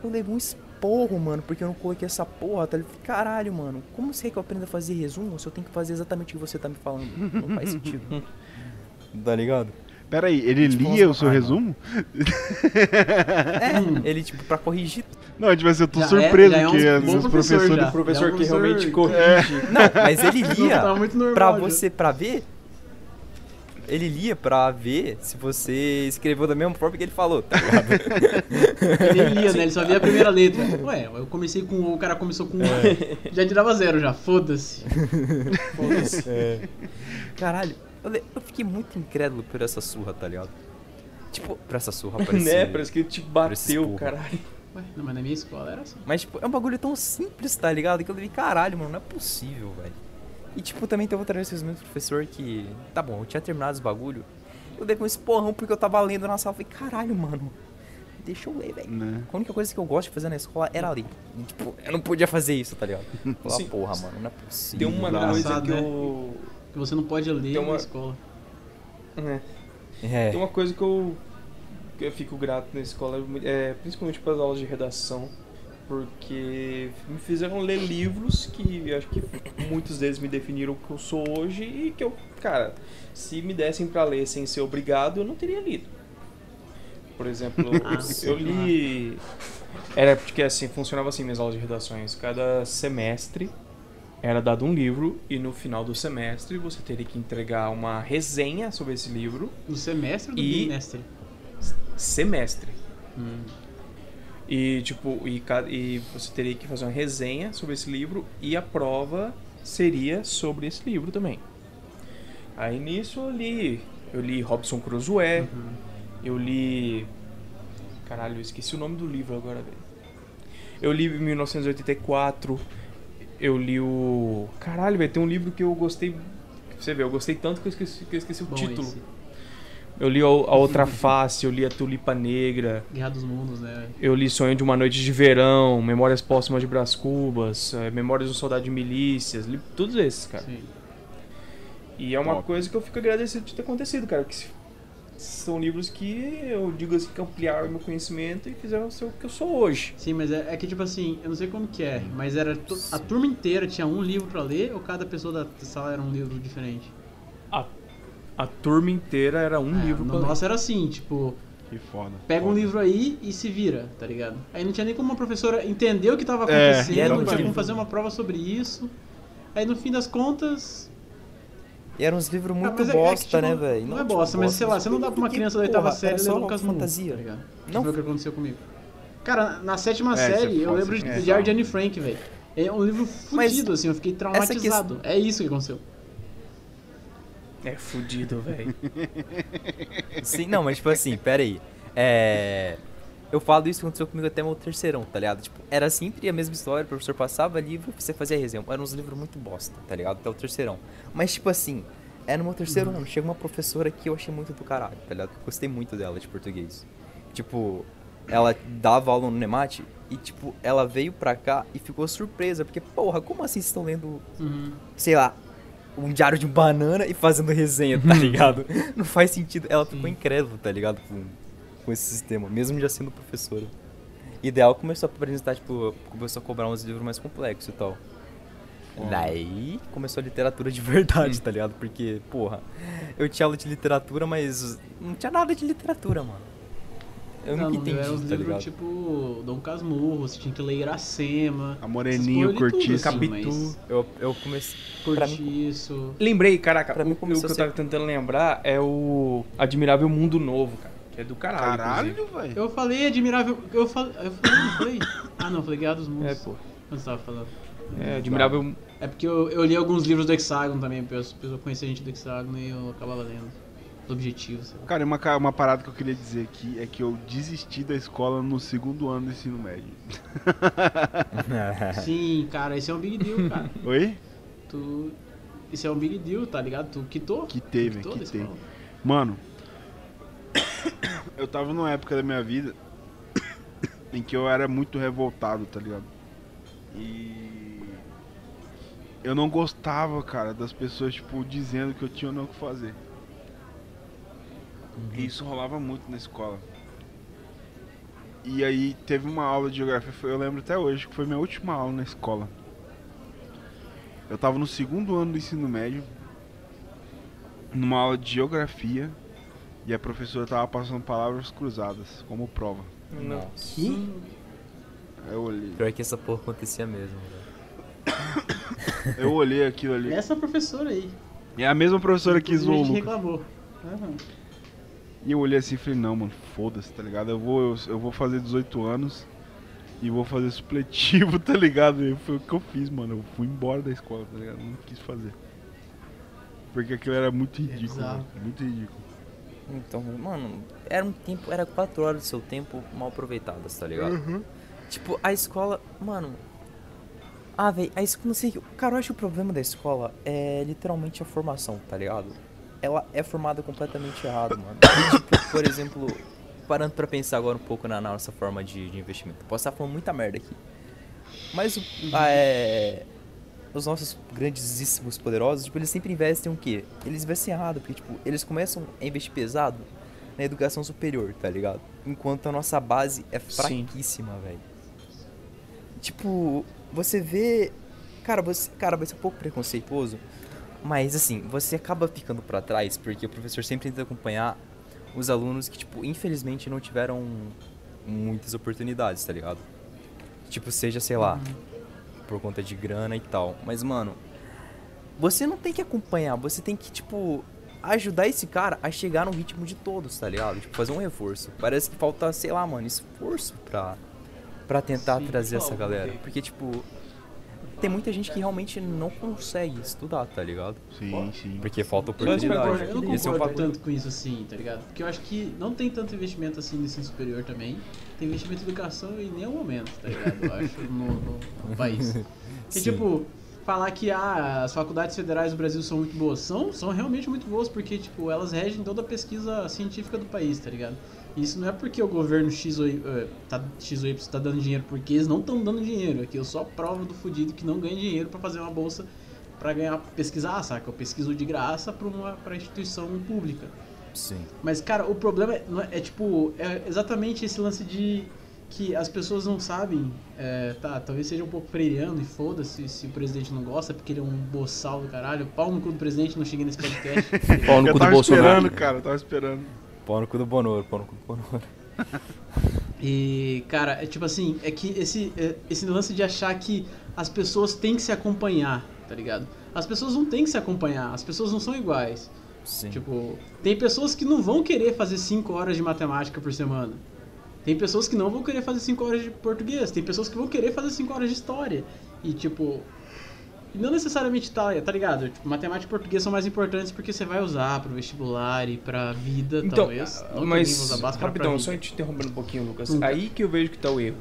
S2: Eu levei um esporro, mano, porque eu não coloquei essa porra, tá? Ele caralho, mano, como você quer que eu aprenda a fazer resumo se eu tenho que fazer exatamente o que você tá me falando? Não faz sentido. tá ligado?
S1: Pera aí, ele
S2: Tipo,
S1: lia o seu
S2: ah, não.
S1: resumo?
S2: É, ele, tipo, pra corrigir.
S1: Não, tipo assim, eu tô
S4: Já é-
S1: surpreso
S4: já é um
S1: que os
S4: professor
S1: professores...
S4: já.
S3: O professor
S4: É um
S3: que realmente corrige.
S2: Não, mas ele lia
S4: Tá muito normal
S2: pra
S4: já.
S2: você, pra ver. Ele lia pra ver se você escreveu da mesma forma que ele falou, tá ligado?
S4: Ele lia, né? Ele só via a primeira letra. Ué, eu comecei com O, o cara começou com A. Já tirava zero já, foda-se. Foda-se.
S2: Caralho, eu, eu fiquei muito incrédulo por essa surra, tá ligado? Tipo, por essa surra, parece.
S3: né? Parece que ele te bateu, caralho.
S4: Ué, não, mas na minha escola era assim.
S2: Mas, tipo, é um bagulho tão simples, tá ligado? Que eu levei, caralho, mano, não é possível, velho. E, tipo, também teve outra vez o mesmo professor que. Tá bom, eu tinha terminado os bagulho. Eu dei com esse porrão porque eu tava lendo na sala. Eu falei, caralho, mano. Deixa eu ler, velho.
S1: Né?
S2: A única coisa que eu gosto de fazer na escola era ler. E, tipo, eu não podia fazer isso, tá ligado? Falar,
S3: Sim.
S2: porra, mano, não é possível.
S3: Tem uma
S1: Engraçado,
S3: coisa que
S4: né?
S3: eu.
S4: Que você não pode ler
S3: uma-
S4: na escola.
S3: É.
S2: É.
S3: Tem uma coisa que eu, que eu fico grato na escola, é, principalmente para as aulas de redação, porque me fizeram ler livros que acho que muitos deles me definiram o que eu sou hoje e que eu, cara, se me dessem para ler sem ser obrigado, eu não teria lido. Por exemplo,
S4: Ah,
S3: eu li. Era porque assim, funcionava assim minhas aulas de redações. Cada semestre era dado um livro e no final do semestre você teria que entregar uma resenha sobre esse livro
S4: No semestre ou no
S3: E-
S4: bimestre?
S3: semestre.
S4: Hum.
S3: E tipo, e, e você teria que fazer uma resenha sobre esse livro e a prova seria sobre esse livro também. Aí nisso eu li, eu li Robson Crusoe,
S4: Uhum.
S3: eu li Caralho, eu esqueci o nome do livro agora, velho. Eu li 1984. Eu li o Caralho, velho, tem um livro que eu gostei Você vê, eu gostei tanto que eu esqueci, que eu esqueci o
S4: Bom
S3: título.
S4: esse.
S3: Eu li a, a Outra Face, eu li a Tulipa Negra,
S4: Guerra dos Mundos, né?
S3: eu li Sonho de uma Noite de Verão, Memórias Póstumas de Brás Cubas, eh, Memórias de um Soldado de Milícias, li todos esses, cara.
S4: Sim.
S3: E é uma
S1: Top.
S3: coisa que eu fico agradecido de ter acontecido, cara. Que se- são livros que eu digo assim que ampliaram meu conhecimento e fizeram ser o que eu sou hoje.
S4: Sim, mas é, é que tipo assim, eu não sei como que é, mas era a turma inteira tinha um livro pra ler ou cada pessoa da sala era um livro diferente?
S3: A, a turma inteira era um
S4: É,
S3: livro
S4: no
S3: pra ler.
S4: nosso era assim, tipo,
S1: Que foda.
S4: pega um
S1: foda.
S4: livro aí e se vira, tá ligado? Aí não tinha nem como a professora entender o que tava
S1: É,
S4: acontecendo,
S2: um
S4: não tinha como fazer uma prova sobre isso. Aí no fim das contas.
S2: E eram uns livros muito
S4: Ah, mas é- é que,
S2: bosta,
S4: tipo,
S2: né, velho?
S4: Não, é bosta, mas sei lá, você não dá pra uma criança da oitava série ler
S2: só
S4: Lucas Nunes,
S2: fantasia.
S4: tá
S2: Não.
S4: foi o que aconteceu comigo. Cara, na sétima
S1: É, é
S4: série, eu lembro de
S1: é
S4: Diário. Anne Frank, velho. É um livro fudido, assim, eu fiquei traumatizado. É isso que aconteceu.
S3: É fudido, velho.
S2: Sim, não, mas tipo assim, pera aí. É. Eu falo isso aconteceu comigo até meu terceirão, tá ligado? Tipo, era sempre a mesma história, o professor passava livro, você fazia resenha. Eram uns livros muito bosta, tá ligado? Até o terceirão. Mas, tipo assim, é no meu terceiro ano. Chega uma professora que eu achei muito do caralho, tá ligado? Eu gostei muito dela de português. Tipo, ela dava aula no Nemate e, tipo, ela veio pra cá e ficou surpresa. Porque, porra, como assim vocês estão lendo
S4: Uhum.
S2: sei lá, um diário de banana e fazendo resenha, tá ligado? Não faz sentido. Ela ficou incrédula, tá ligado? Com, com esse sistema, mesmo já sendo professora. Ela começou a apresentar, tipo, começou a cobrar uns livros mais complexos e tal. Daí começou a literatura de verdade, tá ligado? Porque, porra, eu tinha aula de literatura, mas não tinha nada de literatura, mano. Eu
S4: Não,
S2: nunca entendi,
S4: era uns
S2: tá
S4: livros
S2: ligado?
S4: tipo Dom Casmurro, você tinha que ler Iracema.
S1: A Moreninho, Cortiço.
S4: assim,
S3: Capitu.
S4: mas
S2: Eu, eu comecei. Pra mim,
S4: Cortiço.
S3: Lembrei, caraca,
S2: Pra mim
S3: o, o que eu tava tentando lembrar é o Admirável Mundo Novo, cara. É do caralho.
S1: Caralho, velho.
S4: Eu falei admirável. Eu falei. Eu falei, não falei? Ah não, falei Guerra dos Mundos.
S3: É, pô.
S4: Quando você tava falando.
S3: É, Admirável.
S4: É porque eu, eu li alguns livros do Hexágono também, porque eu, a gente do Hexágono e eu acabava lendo. Os objetivos. lá.
S1: Cara, uma, uma parada que eu queria dizer aqui é que eu desisti da escola no segundo ano do ensino médio.
S4: Sim, cara, esse é um big deal, cara.
S1: Oi?
S4: Tu. Esse é um big deal, tá ligado? Tu quitou.
S1: Que teve,
S4: tu quitou
S1: que
S4: da
S1: tem.
S4: escola.
S1: Mano, eu tava numa época da minha vida em que eu era muito revoltado, tá ligado? E eu não gostava, cara, das pessoas, tipo, dizendo que eu tinha não o que fazer. E isso rolava muito na escola. E aí teve uma aula de geografia, eu lembro até hoje, que foi minha última aula na escola. Eu tava no segundo ano do ensino médio, numa aula de geografia, e a professora tava passando palavras cruzadas como prova.
S2: Nossa.
S4: Que?
S1: Eu olhei,
S2: Pior que essa porra acontecia mesmo, velho.
S1: eu olhei aquilo ali.
S4: Essa professora aí.
S1: E é a mesma professora que zoou
S4: a
S1: o
S4: reclamou. Aham.
S1: E eu olhei assim e falei, não, mano, foda-se, tá ligado? Eu vou, eu, eu vou fazer 18 anos e vou fazer supletivo, tá ligado? E foi o que eu fiz, mano. Eu fui embora da escola, tá ligado? Não quis fazer. Porque aquilo era muito ridículo, mano. Muito ridículo.
S2: Então, mano, era um tempo, era quatro horas do seu tempo mal aproveitadas, tá ligado? Tipo, a escola, mano. Ah, velho, a escola, não sei, cara, eu acho que o problema da escola é literalmente a formação, tá ligado? Ela é formada completamente errado, mano. E, tipo, por exemplo, parando pra pensar agora um pouco na, na nossa forma de, de investimento. Posso estar falando muita merda aqui. Mas o, ah, é, os nossos grandíssimos poderosos, tipo, eles sempre investem o quê? Eles investem errado, porque, tipo, eles começam a investir pesado na educação superior, tá ligado? Enquanto a nossa base é
S3: Sim.
S2: fraquíssima, velho. Tipo, você vê. Cara, você. Cara, vai ser um pouco preconceituoso. Mas assim, você acaba ficando pra trás porque o professor sempre tenta acompanhar os alunos que, tipo, infelizmente não tiveram muitas oportunidades, tá ligado? Tipo, seja, sei lá, por conta de grana e tal. Mas, mano, você não tem que acompanhar, você tem que, tipo, ajudar esse cara a chegar no ritmo de todos, tá ligado? Tipo, fazer um reforço. Parece que falta, sei lá, mano, esforço pra, pra tentar
S3: Sim,
S2: trazer essa galera. Porque, tipo, tem muita gente que realmente não consegue estudar, tá ligado?
S1: Sim, sim.
S2: Porque falta
S3: Mas eu
S2: oportunidade.
S3: concordo,
S4: Eu não
S2: Esse é um
S4: concordo
S2: fator.
S4: tanto com isso assim, tá ligado? Porque eu acho que não tem tanto investimento assim no ensino superior também. Tem investimento em educação em nenhum momento, tá ligado? Eu acho, no, no- no país. Porque,
S2: Sim.
S4: tipo, falar que ah, as faculdades federais do Brasil são muito boas, são, são realmente muito boas, porque, tipo, elas regem toda a pesquisa científica do país, tá ligado? Isso não é porque o governo X ou, Y, eh, tá, X ou Y tá dando dinheiro, porque eles não estão dando dinheiro. Aqui eu só provo do fudido que não ganha dinheiro pra fazer uma bolsa pra ganhar, pesquisar, saca? Eu pesquiso de graça pra uma pra instituição pública.
S2: Sim.
S4: Mas, cara, o problema é, não é, é, tipo, é exatamente esse lance de que as pessoas não sabem, é, tá, talvez seja um pouco freiriano e foda-se se o presidente não gosta, porque ele é um boçal do caralho, pau no cu do presidente, não cheguei nesse podcast.
S3: Pau no
S1: eu
S3: cu do
S1: tava
S3: Bolsonaro.
S1: esperando, cara, eu tava esperando.
S2: Pau no cu do Bonoro, pau no cu do Bonoro.
S4: E, cara, é tipo assim, é que esse, é- esse lance de achar que as pessoas têm que se acompanhar, tá ligado? As pessoas não têm que se acompanhar, as pessoas não são iguais.
S2: Sim.
S4: Tipo, tem pessoas que não vão querer fazer 5 horas de matemática por semana. Tem pessoas que não vão querer fazer 5 horas de português. Tem pessoas que vão querer fazer 5 horas de história. E tipo. E Não necessariamente tá, tá ligado? Tipo, matemática e português são mais importantes porque você vai usar pro vestibular e pra vida,
S3: Então,
S4: talvez. Não que alguém
S3: mas rapidão, só te interrompendo um pouquinho, Lucas.
S4: Nunca.
S3: Aí que eu vejo que tá o erro.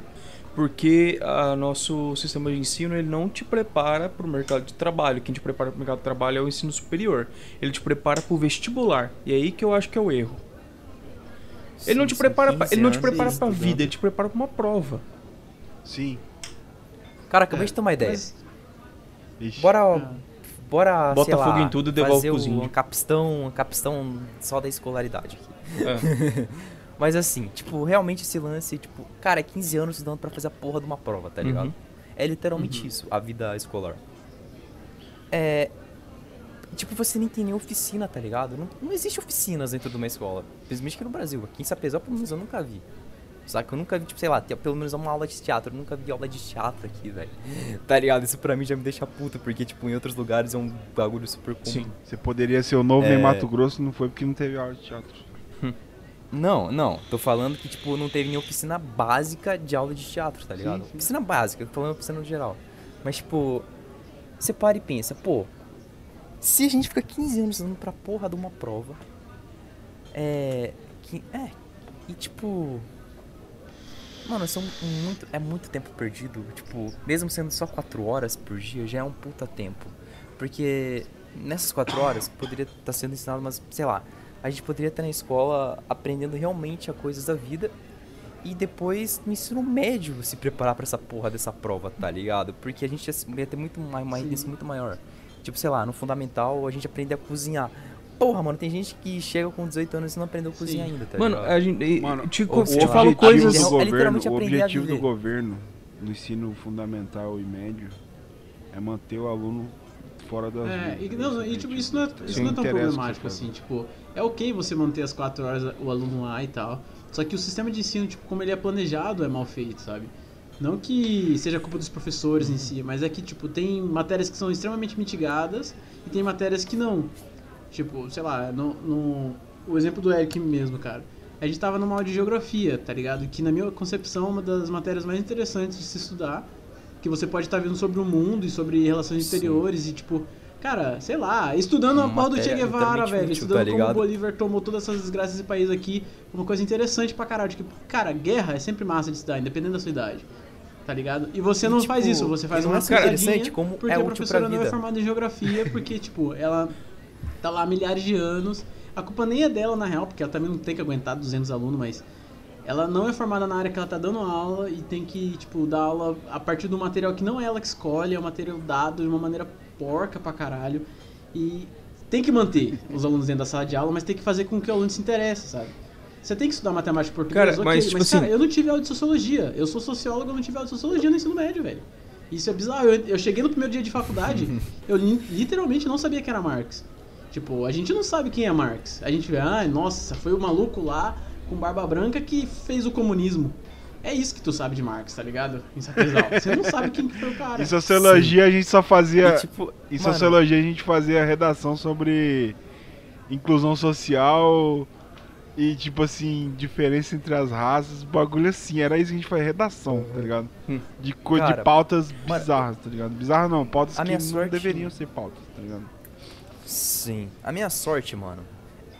S3: Porque o nosso sistema de ensino ele não te prepara para o mercado de trabalho. Quem te prepara para o mercado de trabalho é o ensino superior. Ele te prepara para o vestibular. E é aí que eu acho que é o erro. Ele não te
S2: Sim,
S3: prepara, pra,
S2: 15
S3: ele não te prepara para a
S2: estudando.
S3: vida, ele te prepara para uma prova.
S1: Sim.
S2: Cara, acabei de ter uma ideia.
S4: Mas-
S1: Ixi.
S2: Bora.
S4: Ah.
S2: Bora.
S3: Bota
S2: sei lá,
S3: fogo em tudo e devolve
S2: fazer
S3: pros
S2: o-
S3: índios.
S2: um capistão, um capistão só da escolaridade aqui.
S3: É.
S2: Mas assim, tipo, realmente esse lance, tipo, cara, é 15 anos estudando pra fazer a porra de uma prova, tá ligado?
S3: Uhum.
S2: É literalmente isso, a vida escolar. É. Tipo, você nem tem nem oficina, tá ligado? Não, não existe oficinas dentro de uma escola. Principalmente aqui no Brasil. Aqui em Sapezal, pelo menos, eu nunca vi. Saca? Eu nunca vi, tipo, sei lá, pelo menos uma aula de teatro. Eu nunca vi aula de teatro aqui, velho. Tá ligado? Isso pra mim já me deixa puto, porque, tipo, em outros lugares é um bagulho super comum.
S3: Sim.
S1: Você poderia ser o novo
S2: É.
S1: em Mato Grosso, não foi porque não teve aula de teatro.
S2: Não, não. Tô falando que, tipo, não teve nem oficina básica de aula de teatro, tá ligado?
S1: Sim, sim.
S2: Oficina básica, tô falando oficina no geral. Mas, tipo, você para e pensa, pô, se a gente fica 15 anos dando pra porra de uma prova, é. Que, é. E, tipo. Mano, são muito, é muito tempo perdido. Tipo, mesmo sendo só 4 horas por dia, já é um puta tempo. Porque nessas 4 horas poderia estar sendo ensinado, mas sei lá, a gente poderia estar na escola aprendendo realmente a coisas da vida e depois no ensino médio se preparar pra essa porra dessa prova, tá ligado? Porque a gente ia ter muito mais, uma muito maior. Tipo, sei lá, no fundamental a gente aprende a cozinhar. Porra, mano, tem gente que chega com 18 anos e não aprendeu a cozinhar ainda, tá
S3: Mano,
S2: ligado?
S3: a gente,
S1: Mano,
S3: te,
S1: o,
S3: te
S1: o
S3: falo coisas.
S1: do
S2: É
S1: governo,
S2: literalmente
S1: o objetivo do governo no ensino fundamental e médio é manter o aluno fora das
S4: É, e, não, e, tipo, isso não é, isso não é tão problemático assim, tipo, é ok você manter as 4 horas o aluno lá e tal. Só que o sistema de ensino, tipo, como ele é planejado, é mal feito, sabe? Não que seja culpa dos professores em si, mas é que, tipo, tem matérias que são extremamente mitigadas e tem matérias que não. Tipo, sei lá, no, no- o exemplo do Eric mesmo, cara. A gente tava numa aula de geografia, tá ligado? Que na minha concepção é uma das matérias mais interessantes de se estudar. Que você pode estar vendo sobre o mundo e sobre relações
S2: Sim.
S4: exteriores e, tipo, cara, sei lá, estudando a
S2: Uma
S4: porra do Che Guevara, velho.
S2: útil,
S4: estudando
S2: tá
S4: como o? Bolívar tomou todas essas desgraças desse país aqui. Uma coisa interessante pra caralho. Tipo, cara, guerra é sempre massa de estudar, independente da sua idade. Tá ligado? E você
S2: E,
S4: não
S2: tipo,
S4: faz isso, você faz uma
S2: é interessante,
S4: pegadinha
S2: como
S4: porque
S2: é
S4: a
S2: útil pra
S4: professora não é formada em geografia, porque, tipo, ela tá lá há milhares de anos. A culpa nem é dela, na real, porque ela também não tem que aguentar 200 alunos, mas ela não é formada na área que ela tá dando aula e tem que, tipo, dar aula a partir do material que não é ela que escolhe, é um material dado de uma maneira porca pra caralho. E tem que manter os alunos dentro da sala de aula, mas tem que fazer com que o aluno se interesse, sabe? Você tem que estudar matemática e português,
S3: Cara,
S4: ok,
S3: mas,
S4: mas,
S3: tipo assim-
S4: cara, eu não tive aula de sociologia. Eu sou sociólogo, eu não tive aula de sociologia no ensino médio, velho. Isso é bizarro. Eu, eu cheguei no primeiro dia de faculdade, eu li- literalmente não sabia quem era Marx. Tipo, a gente não sabe quem é Marx. A gente vê, ai, nossa, foi o maluco lá com barba branca que fez o comunismo. É isso que tu sabe de Marx, tá ligado? Em Sapezal. Você não sabe quem que foi o cara.
S1: Em sociologia a gente só fazia.
S2: E, tipo,
S1: Em
S2: mano,
S1: sociologia a gente fazia redação sobre inclusão social e tipo assim, diferença entre as raças, bagulho assim, era isso que a gente fazia redação, tá ligado?
S3: Hum.
S1: De coisa
S2: Cara,
S1: de pautas
S2: mano,
S1: bizarras, tá ligado? Bizarras não, pautas que
S2: minha
S1: não
S2: sorte-
S1: deveriam ser pautas, tá ligado?
S2: Sim. A minha sorte, mano.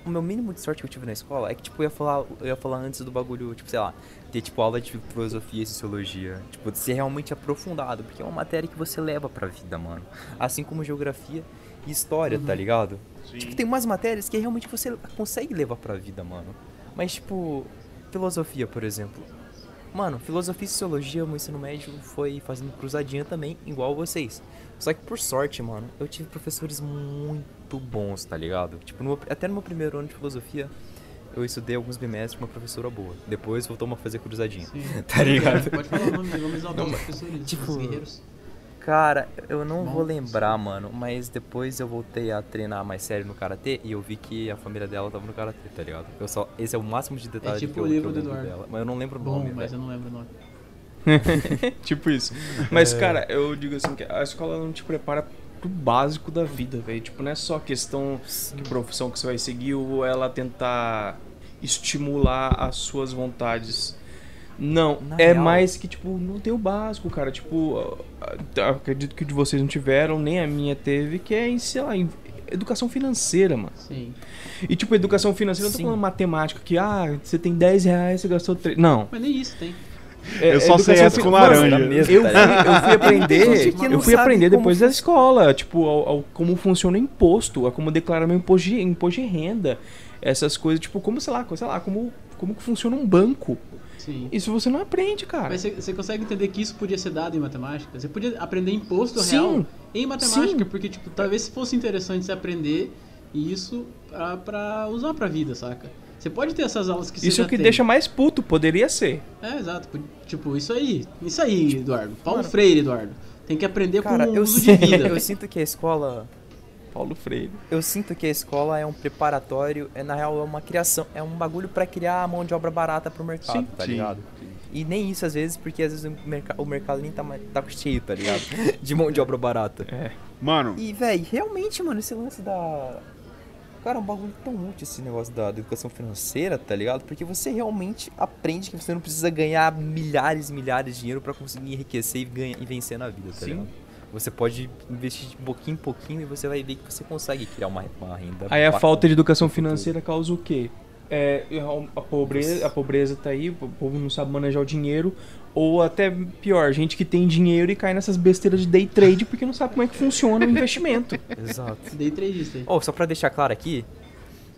S2: O meu mínimo de sorte que eu tive na escola é que, tipo, eu ia falar, eu ia falar antes do bagulho, tipo, sei lá, ter, tipo, aula de filosofia e sociologia. Tipo, de ser realmente aprofundado, porque é uma matéria que você leva pra vida, mano. Assim como geografia e história, tá ligado? Tipo, tem umas matérias que realmente você consegue levar pra vida, mano. Mas, tipo, filosofia, por exemplo. Mano, filosofia e sociologia, meu ensino médio foi fazendo cruzadinha também, igual vocês. Só que por sorte, mano, eu tive professores muito bons, tá ligado? Tipo, no até no meu primeiro ano de filosofia, eu estudei alguns bimestres com uma professora boa. Depois voltamos a fazer cruzadinha.
S4: Sim.
S2: Tá ligado?
S4: Pode falar o nome, os professores,
S2: tipo,
S4: os guerreiros.
S2: Cara, eu não vou
S4: Bom.
S2: lembrar, mano, mas depois eu voltei a treinar mais sério no karatê e eu vi que a família dela tava no karatê, tá ligado? Eu só, esse é o máximo de detalhe
S4: tipo
S2: que eu,
S4: o
S2: que eu
S4: livro do Eduardo.
S2: dela. Mas eu não lembro o
S4: Bom,
S2: nome,
S4: mas
S2: velho.
S4: eu não lembro o nome.
S3: tipo isso. Mas, cara, eu digo assim, que a escola não te prepara pro básico da vida, velho. Tipo, não é só questão
S2: Sim.
S3: que profissão que você vai seguir ou ela tentar estimular as suas vontades. Não,
S2: Na
S3: é
S2: real-
S3: mais que, tipo, não tem o básico, cara. Tipo, acredito que o de vocês não tiveram, nem a minha teve, que é, em, sei lá, em educação financeira, mano.
S4: Sim.
S3: E, tipo, educação financeira, eu não tô
S2: Sim.
S3: falando matemática, que, ah, você tem 10 reais, você gastou 3. Não.
S4: Mas nem isso tem.
S3: É,
S1: Eu só sei essa com laranja.
S2: da mesma,
S3: Eu
S2: tá
S3: fui, eu fui aprender, eu fui aprender
S2: como
S3: depois da escola, tipo, ao- ao- como funciona o imposto, a como declarar meu imposto de, imposto de renda, essas coisas, tipo, como, sei lá, sei lá, como, como que funciona um banco.
S4: Sim.
S3: Isso você não aprende, cara.
S4: Mas você, você consegue entender que isso podia ser dado em matemática? Você podia aprender imposto
S3: Sim.
S4: real em matemática,
S3: Sim.
S4: porque, tipo, talvez fosse interessante você aprender isso pra, pra usar pra vida, saca? Você pode ter essas aulas que você
S3: Isso é o que
S4: tem.
S3: deixa mais puto, poderia ser.
S4: É, exato. Tipo, isso aí. Isso aí, Eduardo. Paulo
S2: Mano.
S4: Freire, Eduardo. Tem que aprender
S2: Cara,
S4: com o
S2: eu,
S4: uso de
S2: sinto,
S4: vida.
S2: eu sinto que a escola.
S3: Paulo Freire.
S2: Eu sinto que a escola é um preparatório, é, na real é uma criação, é um bagulho pra criar a mão de obra barata pro mercado,
S3: Sim.
S2: tá
S1: Sim,
S2: ligado?
S1: sim.
S2: E nem isso às vezes, porque às vezes o, merca- o mercado nem tá, mais- tá cheio, tá ligado? De mão de obra barata.
S3: É.
S1: Mano,
S2: E, véi, realmente, mano, esse lance da. Cara, é um bagulho tão útil esse negócio da, da educação financeira, tá ligado? Porque você realmente aprende que você não precisa ganhar milhares e milhares de dinheiro pra conseguir enriquecer e, ganhar, e vencer na vida, tá
S3: Sim.
S2: ligado? Você pode investir de pouquinho em pouquinho e você vai ver que você consegue criar uma, uma renda.
S3: Aí a falta de educação financeira causa o quê? É, a pobreza, a pobreza tá aí, o povo não sabe manejar o dinheiro, ou até pior, gente que tem dinheiro e cai nessas besteiras de day trade porque não sabe como é que funciona o investimento.
S2: Exato.
S4: Day tradeista aí.
S2: Oh, só pra deixar claro aqui,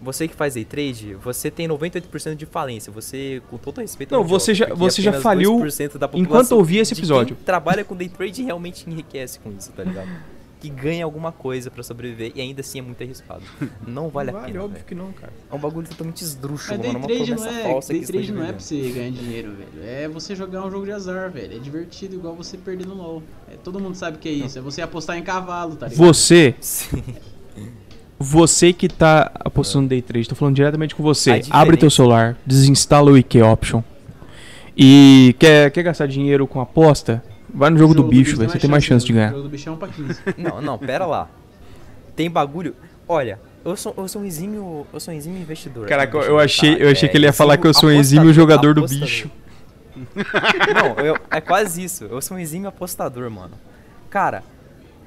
S2: você que faz day trade, você tem 98% de falência. Você, com todo respeito,
S3: Não,
S2: é
S3: você já- você já faliu
S2: 2% da
S3: enquanto
S2: população
S3: ouvia esse
S2: de
S3: episódio.
S2: Quem trabalha com day trade realmente enriquece com isso, tá ligado? que ganha alguma coisa pra sobreviver e ainda assim é muito arriscado. Não vale,
S3: Não
S2: a pena.
S3: óbvio
S2: velho.
S3: que não, cara.
S2: É um bagulho totalmente esdrúxulo, mano. Uma
S4: trade não
S2: promessa
S4: é,
S2: falsa
S4: day
S2: que
S4: trade não é pra você ganhar dinheiro, velho. É você jogar um jogo de azar, velho. É divertido igual você perder no LoL. É, todo mundo sabe que é isso. É você apostar em cavalo, tá ligado?
S3: Você,
S2: Sim.
S3: você que tá apostando no Day Trade, tô falando diretamente com você. Abre teu celular, desinstala o IK Option. E quer, quer gastar dinheiro com aposta? Vai no jogo, do bicho, velho. Você tem mais chance de
S4: O
S3: ganhar.
S4: jogo do bicho é 1 pra 15.
S2: Não, não, pera lá. Tem bagulho. Olha, eu sou, eu sou um exímio. Eu sou um exímio investidor.
S3: Caraca, eu achei, eu achei
S2: É,
S3: que ele ia falar que eu sou um exímio jogador do
S2: apostador.
S3: bicho.
S2: Não, eu- é quase isso. Eu sou um exímio apostador, mano. Cara,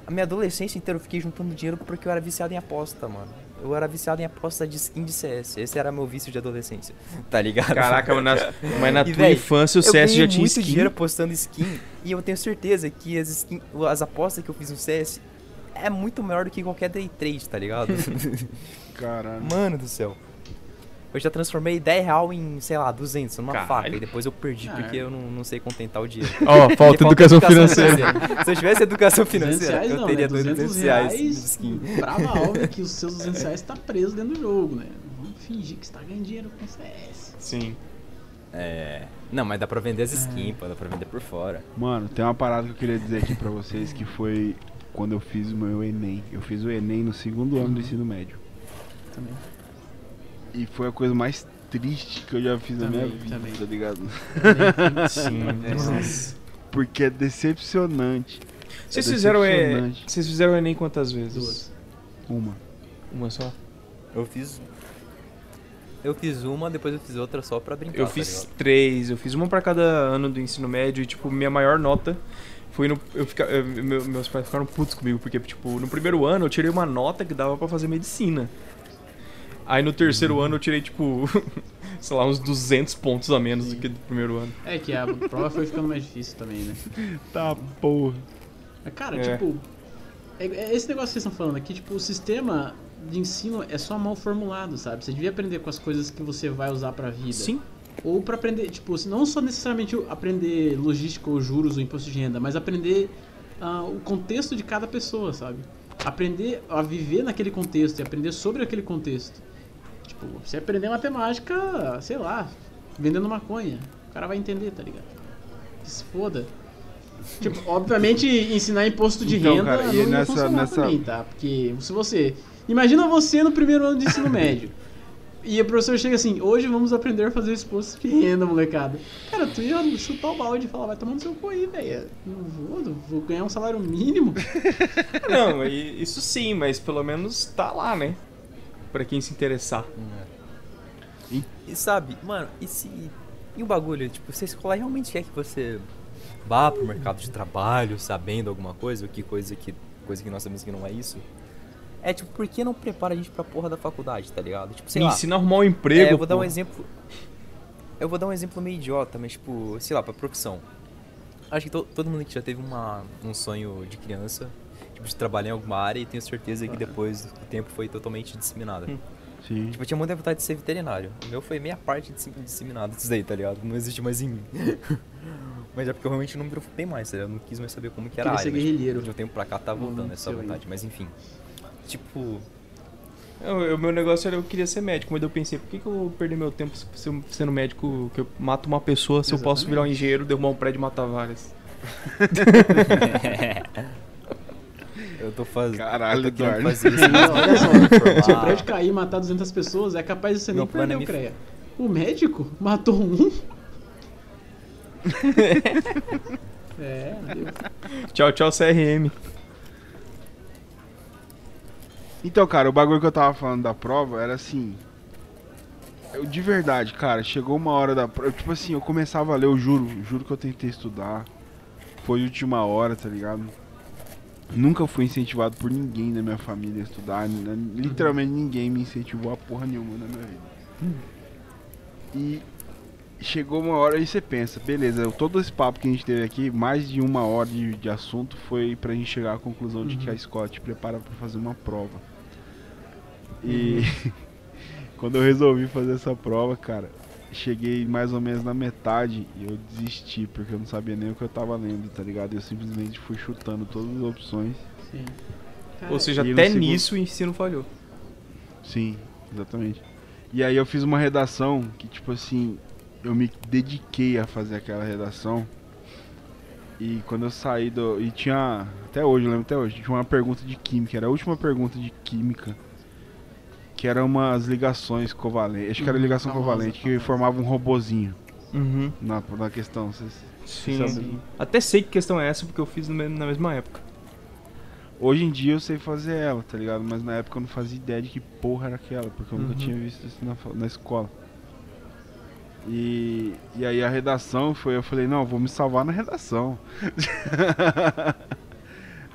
S2: a minha adolescência inteira eu fiquei juntando dinheiro porque eu era viciado em aposta, mano. Eu era viciado em aposta de skin de CS. Esse era meu vício de adolescência. Tá ligado?
S3: Caraca, mas na, mas na tua
S2: véi,
S3: infância o
S2: eu
S3: CS já tinha
S2: muito
S3: skin.
S2: dinheiro apostando skin e eu tenho certeza que as, skin, as apostas que eu fiz no CS é muito maior do que qualquer day trade, tá ligado?
S1: Caralho.
S2: Mano do céu. Eu já transformei 10 real em, sei lá, 200 numa
S3: Caralho.
S2: faca. E depois eu perdi
S4: Ah,
S2: porque
S4: é.
S2: eu não, não sei contentar o dinheiro.
S3: Ó,
S2: Porque
S3: falta educação financeira.
S2: Se eu tivesse educação
S4: 200
S2: financeira,
S4: reais
S2: eu
S4: não,
S2: teria
S4: né? 200
S2: 200 reais de
S4: reais.
S2: skin.
S4: Brava alva que os seus 200 reais tá preso dentro do jogo, né? Vamos fingir que você tá ganhando dinheiro com CS.
S3: Sim.
S2: É. Não, mas dá pra vender as
S4: É.
S2: skins, pô, dá pra vender por fora.
S1: Mano, tem uma parada que eu queria dizer aqui pra vocês que foi quando eu fiz o meu Enem. Eu fiz o Enem no segundo ano do ensino médio.
S4: Também.
S1: E foi a coisa mais triste que eu já fiz na minha
S4: Também,
S1: vida,
S4: também.
S1: tá ligado?
S3: Sim.
S4: É.
S3: Nossa.
S1: Porque é decepcionante.
S3: Vocês
S1: É
S3: fizeram, é,
S1: decepcionante.
S3: vocês fizeram o Enem quantas vezes?
S4: Duas.
S1: Uma.
S3: Uma só?
S2: Eu fiz. Eu fiz uma, depois eu fiz outra só pra brincar.
S3: Eu
S2: tá
S3: fiz
S2: ligado?
S3: três, eu fiz uma pra cada ano do ensino médio e, tipo, minha maior nota foi no. Eu fica, eu- meu- meus pais ficaram putos comigo, porque, tipo, no primeiro ano eu tirei uma nota que dava pra fazer medicina. Aí no terceiro ano eu tirei, tipo, sei lá, uns 200 pontos a menos do
S4: Sim.
S3: que do primeiro ano.
S4: É que a prova foi ficando mais difícil também, né?
S1: Tá porra.
S4: Mas, cara,
S3: É.
S4: tipo. É, é esse negócio que vocês estão falando aqui, tipo, o sistema de ensino é só mal formulado, sabe? Você devia aprender com as coisas que você vai usar pra vida.
S3: Sim.
S4: Ou pra aprender, tipo, não só necessariamente aprender logística ou juros ou imposto de renda, mas aprender ah, o contexto de cada pessoa, sabe? Aprender a viver naquele contexto e aprender sobre aquele contexto. Tipo, você aprender matemática, sei lá, vendendo maconha. O cara vai entender, tá ligado? Que se foda. Tipo, obviamente ensinar imposto de
S1: Então,
S4: renda
S1: cara,
S4: não
S1: e nessa-
S4: funcionar
S1: nessa-
S4: pra mim, tá? Porque se você... Imagina você no primeiro ano de ensino médio. E o professor chega assim, hoje vamos aprender a fazer imposto de renda, molecada. Cara, tu ia chutar o balde e falar, vai tomar no seu cu aí, velho. Não vou, não vou ganhar um salário mínimo.
S3: Não, e- isso sim, mas pelo menos tá lá, né? Pra quem se interessar.
S2: E sabe, mano, e se. E o bagulho, tipo, se a escola realmente quer que você vá pro mercado de trabalho sabendo alguma coisa, o que coisa que. coisa que nós sabemos que não é isso. É tipo, por que não prepara a gente pra porra da faculdade, tá ligado? Tipo, sei
S3: Me
S2: lá.
S3: ensina a arrumar um emprego.
S2: É, eu vou dar um
S3: pô.
S2: exemplo. Eu vou dar um exemplo meio idiota, mas tipo, sei lá, pra profissão. Acho que to- todo mundo aqui já teve uma, um sonho de criança, tipo, de trabalhar em alguma área e tenho certeza que depois do tempo foi totalmente disseminada.
S1: Sim.
S2: Tipo, eu tinha muita vontade de ser veterinário. O meu foi meia parte disseminado disso daí, tá ligado? Não existe mais em mim. mas é porque eu realmente não me preocupei mais, tá ligado? Eu não quis mais saber como que era a área.
S4: ser
S2: mas,
S4: guerrilheiro.
S2: De um tempo pra cá tá voltando essa
S4: aconteceu
S2: vontade, mas enfim. Tipo,
S3: Eu- O meu negócio era eu queria ser médico, mas eu pensei, por que, que eu vou perder meu tempo sendo médico que eu mato uma pessoa se eu posso virar um
S4: Exatamente.
S3: engenheiro, derrubar um prédio e matar várias?
S2: eu tô fazendo.
S1: Caralho,
S2: eu tô
S1: Eduardo.
S2: fazer isso.
S4: Não, olha só, Se o prédio cair e matar 200 pessoas, é capaz de você
S2: Meu
S4: nem
S2: plano
S4: perder
S2: é
S4: o CREA. O médico matou um. é, meu Deus.
S3: Tchau, tchau, CRM.
S1: Então, cara, o bagulho que eu tava falando da prova era assim. Eu de verdade, cara, chegou uma hora da prova. Tipo assim, eu começava a ler, eu juro, juro que eu tentei estudar. Foi última hora, tá ligado? Nunca fui incentivado por ninguém da minha família a estudar. né? Literalmente ninguém me incentivou a porra nenhuma na minha vida. E chegou uma hora e você pensa, beleza, todo esse papo que a gente teve aqui, mais de uma hora de, de assunto foi pra gente chegar à conclusão de que a escola te prepara pra fazer uma prova. E quando eu resolvi fazer essa prova, cara, cheguei mais ou menos na metade e eu desisti, porque eu não sabia nem o que eu tava lendo, tá ligado? Eu simplesmente fui chutando todas as opções
S4: Sim.
S3: Ou seja,
S1: E
S3: até
S1: segundo-
S3: nisso o ensino falhou.
S1: Sim, exatamente. E aí eu fiz uma redação que, tipo assim, eu me dediquei a fazer aquela redação. E quando eu saí do. E tinha. Até hoje, eu lembro até hoje, tinha uma pergunta de química, era a última pergunta de química. Que era umas ligações covalentes. Acho que era
S4: Uhum,
S1: ligação covalente que formava um robozinho
S3: Uhum.
S1: na, na questão. Vocês,
S3: Sim.
S1: Sabe?
S3: Até sei que questão é essa, porque eu fiz na mesma época.
S1: Hoje em dia eu sei fazer ela, tá ligado? Mas na época eu não fazia ideia de que porra era aquela, porque eu nunca
S3: Uhum.
S1: tinha visto isso na, na escola. E, e aí a redação foi, eu falei, não, vou me salvar na redação.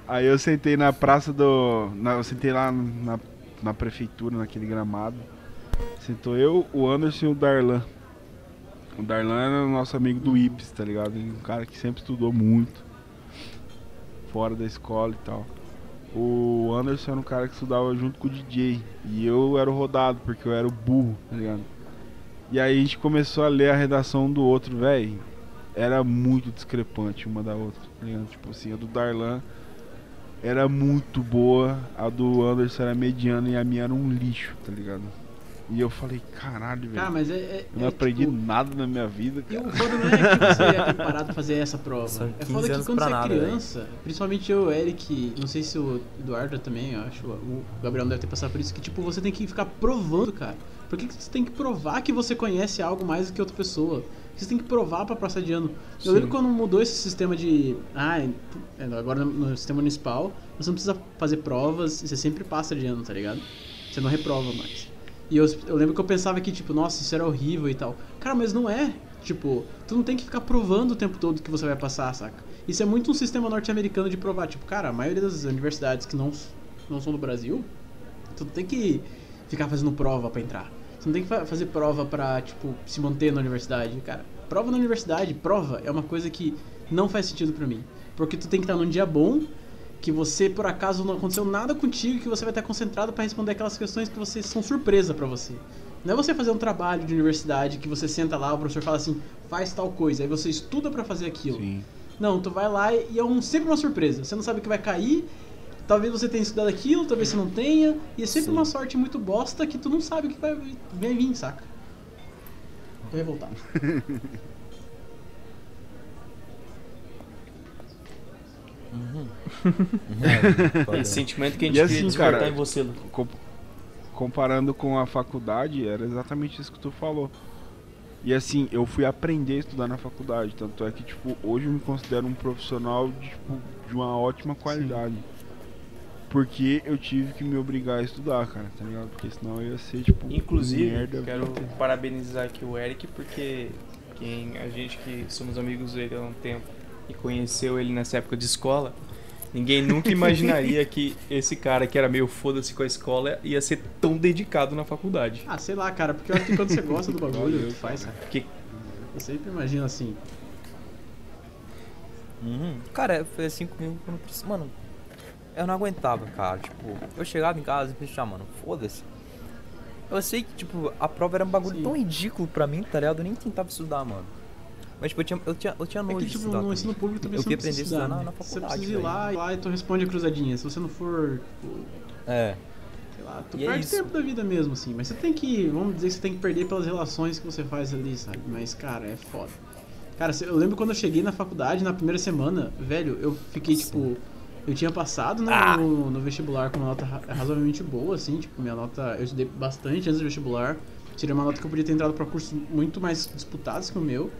S1: aí eu sentei na praça do. na- eu sentei lá na, na prefeitura, naquele gramado. Sentou eu, o Anderson e o Darlan. O Darlan era nosso amigo do IPS, tá ligado? Um cara que sempre estudou muito. Fora da escola e tal. O Anderson era um cara que estudava junto com o DJ. E eu era o rodado, porque eu era o burro, tá ligado? E aí a gente começou a ler a redação do outro, velho. Era muito discrepante uma da outra, tá ligado? Tipo assim, a do Darlan era muito boa, a do Anderson era mediana e a minha era um lixo, tá ligado? E eu falei, caralho,
S4: Cara,
S1: velho.
S4: mas é. é-
S1: Eu não
S4: é,
S1: aprendi
S4: tipo,
S1: nada na minha vida,
S4: E
S1: cara.
S4: o foda não é que você é preparado pra fazer essa prova.
S2: São
S4: é
S2: 15
S4: foda que quando você é
S2: nada,
S4: criança, principalmente eu, Eric, não sei se o Eduardo também, eu acho, o Gabriel não deve ter passado por isso, que tipo, você tem que ficar provando, cara. Por que, que você tem que provar que você conhece algo mais do que outra pessoa? Você tem que provar pra passar de ano. Eu
S3: Sim.
S4: lembro quando mudou esse sistema de. Ah, agora no, sistema municipal, você não precisa fazer provas, você sempre passa de ano, tá ligado? Você não reprova mais. E eu, eu lembro que eu pensava que, tipo, nossa, isso era horrível e tal. Cara, mas não é. Tipo, tu não tem que ficar provando o tempo todo que você vai passar, saca? Isso é muito um sistema norte-americano de provar. Tipo, cara, a maioria das universidades que não, não são do Brasil, tu não tem que ficar fazendo prova pra entrar. Você não tem que fa- fazer prova pra, tipo, se manter na universidade. Cara, prova na universidade, prova, é uma coisa que não faz sentido pra mim. Porque tu tem que estar num dia bom, que você, por acaso, não aconteceu nada contigo, que você vai estar concentrado pra responder aquelas questões que você são surpresa pra você. Não é você fazer um trabalho de universidade que você senta lá, o professor fala assim, faz tal coisa, aí você estuda pra fazer aquilo.
S1: Sim.
S4: Não, tu vai lá e é um, sempre uma surpresa. Você não sabe o que vai cair. Talvez você tenha estudado aquilo, talvez você não tenha. E é sempre
S2: Sim.
S4: uma sorte muito bosta que tu não sabe o que vai, vai vir, saca? Tô revoltado.
S2: É,
S3: Esse sentimento que a gente
S1: E
S3: queria
S1: assim,
S3: despertar
S1: cara,
S3: em você, Lu.
S1: Com- comparando com a faculdade, era exatamente isso que tu falou. E assim, eu fui aprender a estudar na faculdade, tanto é que tipo, hoje eu me considero um profissional de, tipo, de uma ótima qualidade. Porque eu tive que me obrigar a estudar, cara, tá ligado? Porque senão eu ia ser tipo
S3: Inclusive,
S1: merda.
S3: quero parabenizar aqui o Eric, porque quem a gente que somos amigos dele há um tempo e conheceu ele nessa época de escola, ninguém nunca imaginaria que esse cara que era meio foda-se com a escola ia ser tão dedicado na faculdade.
S4: Ah, sei lá, cara, porque eu acho que quando você gosta do bagulho,
S1: Valeu,
S4: tu faz, saca?
S3: Porque
S4: Eu sempre imagino assim.
S2: Uhum. Cara, foi assim comigo quando. Mano, eu não aguentava, cara. Tipo, eu chegava em casa e pensava, mano, foda-se. Eu sei que, tipo, a prova era um bagulho
S4: Sim.
S2: tão ridículo pra mim, tá ligado? Eu nem tentava estudar, mano. Mas, tipo, eu tinha, eu tinha, eu tinha
S4: É
S2: nojo
S4: que,
S2: de
S4: tipo,
S2: estudar
S4: no ensino público também
S2: Eu
S4: você não precisa
S2: estudar
S4: estudar,
S2: na-
S4: né?
S2: na
S4: Você
S2: faculdade,
S4: precisa ir lá, ir lá e tu responde a cruzadinha. Se você não for, tipo,
S2: É.
S4: sei lá, tu
S2: E é
S4: perde
S2: isso.
S4: tempo da vida mesmo, assim. Mas você tem que, vamos dizer que você tem que perder pelas relações que você faz ali, sabe? Mas, cara, é foda. Cara, eu lembro quando eu cheguei na faculdade, na primeira semana, velho, eu fiquei, tipo... Eu tinha passado no,
S2: Ah!
S4: no, no vestibular com uma nota ra- razoavelmente boa, assim, tipo, minha nota... Eu estudei bastante antes do vestibular. Tirei uma nota que eu podia ter entrado pra cursos muito mais disputados que o meu.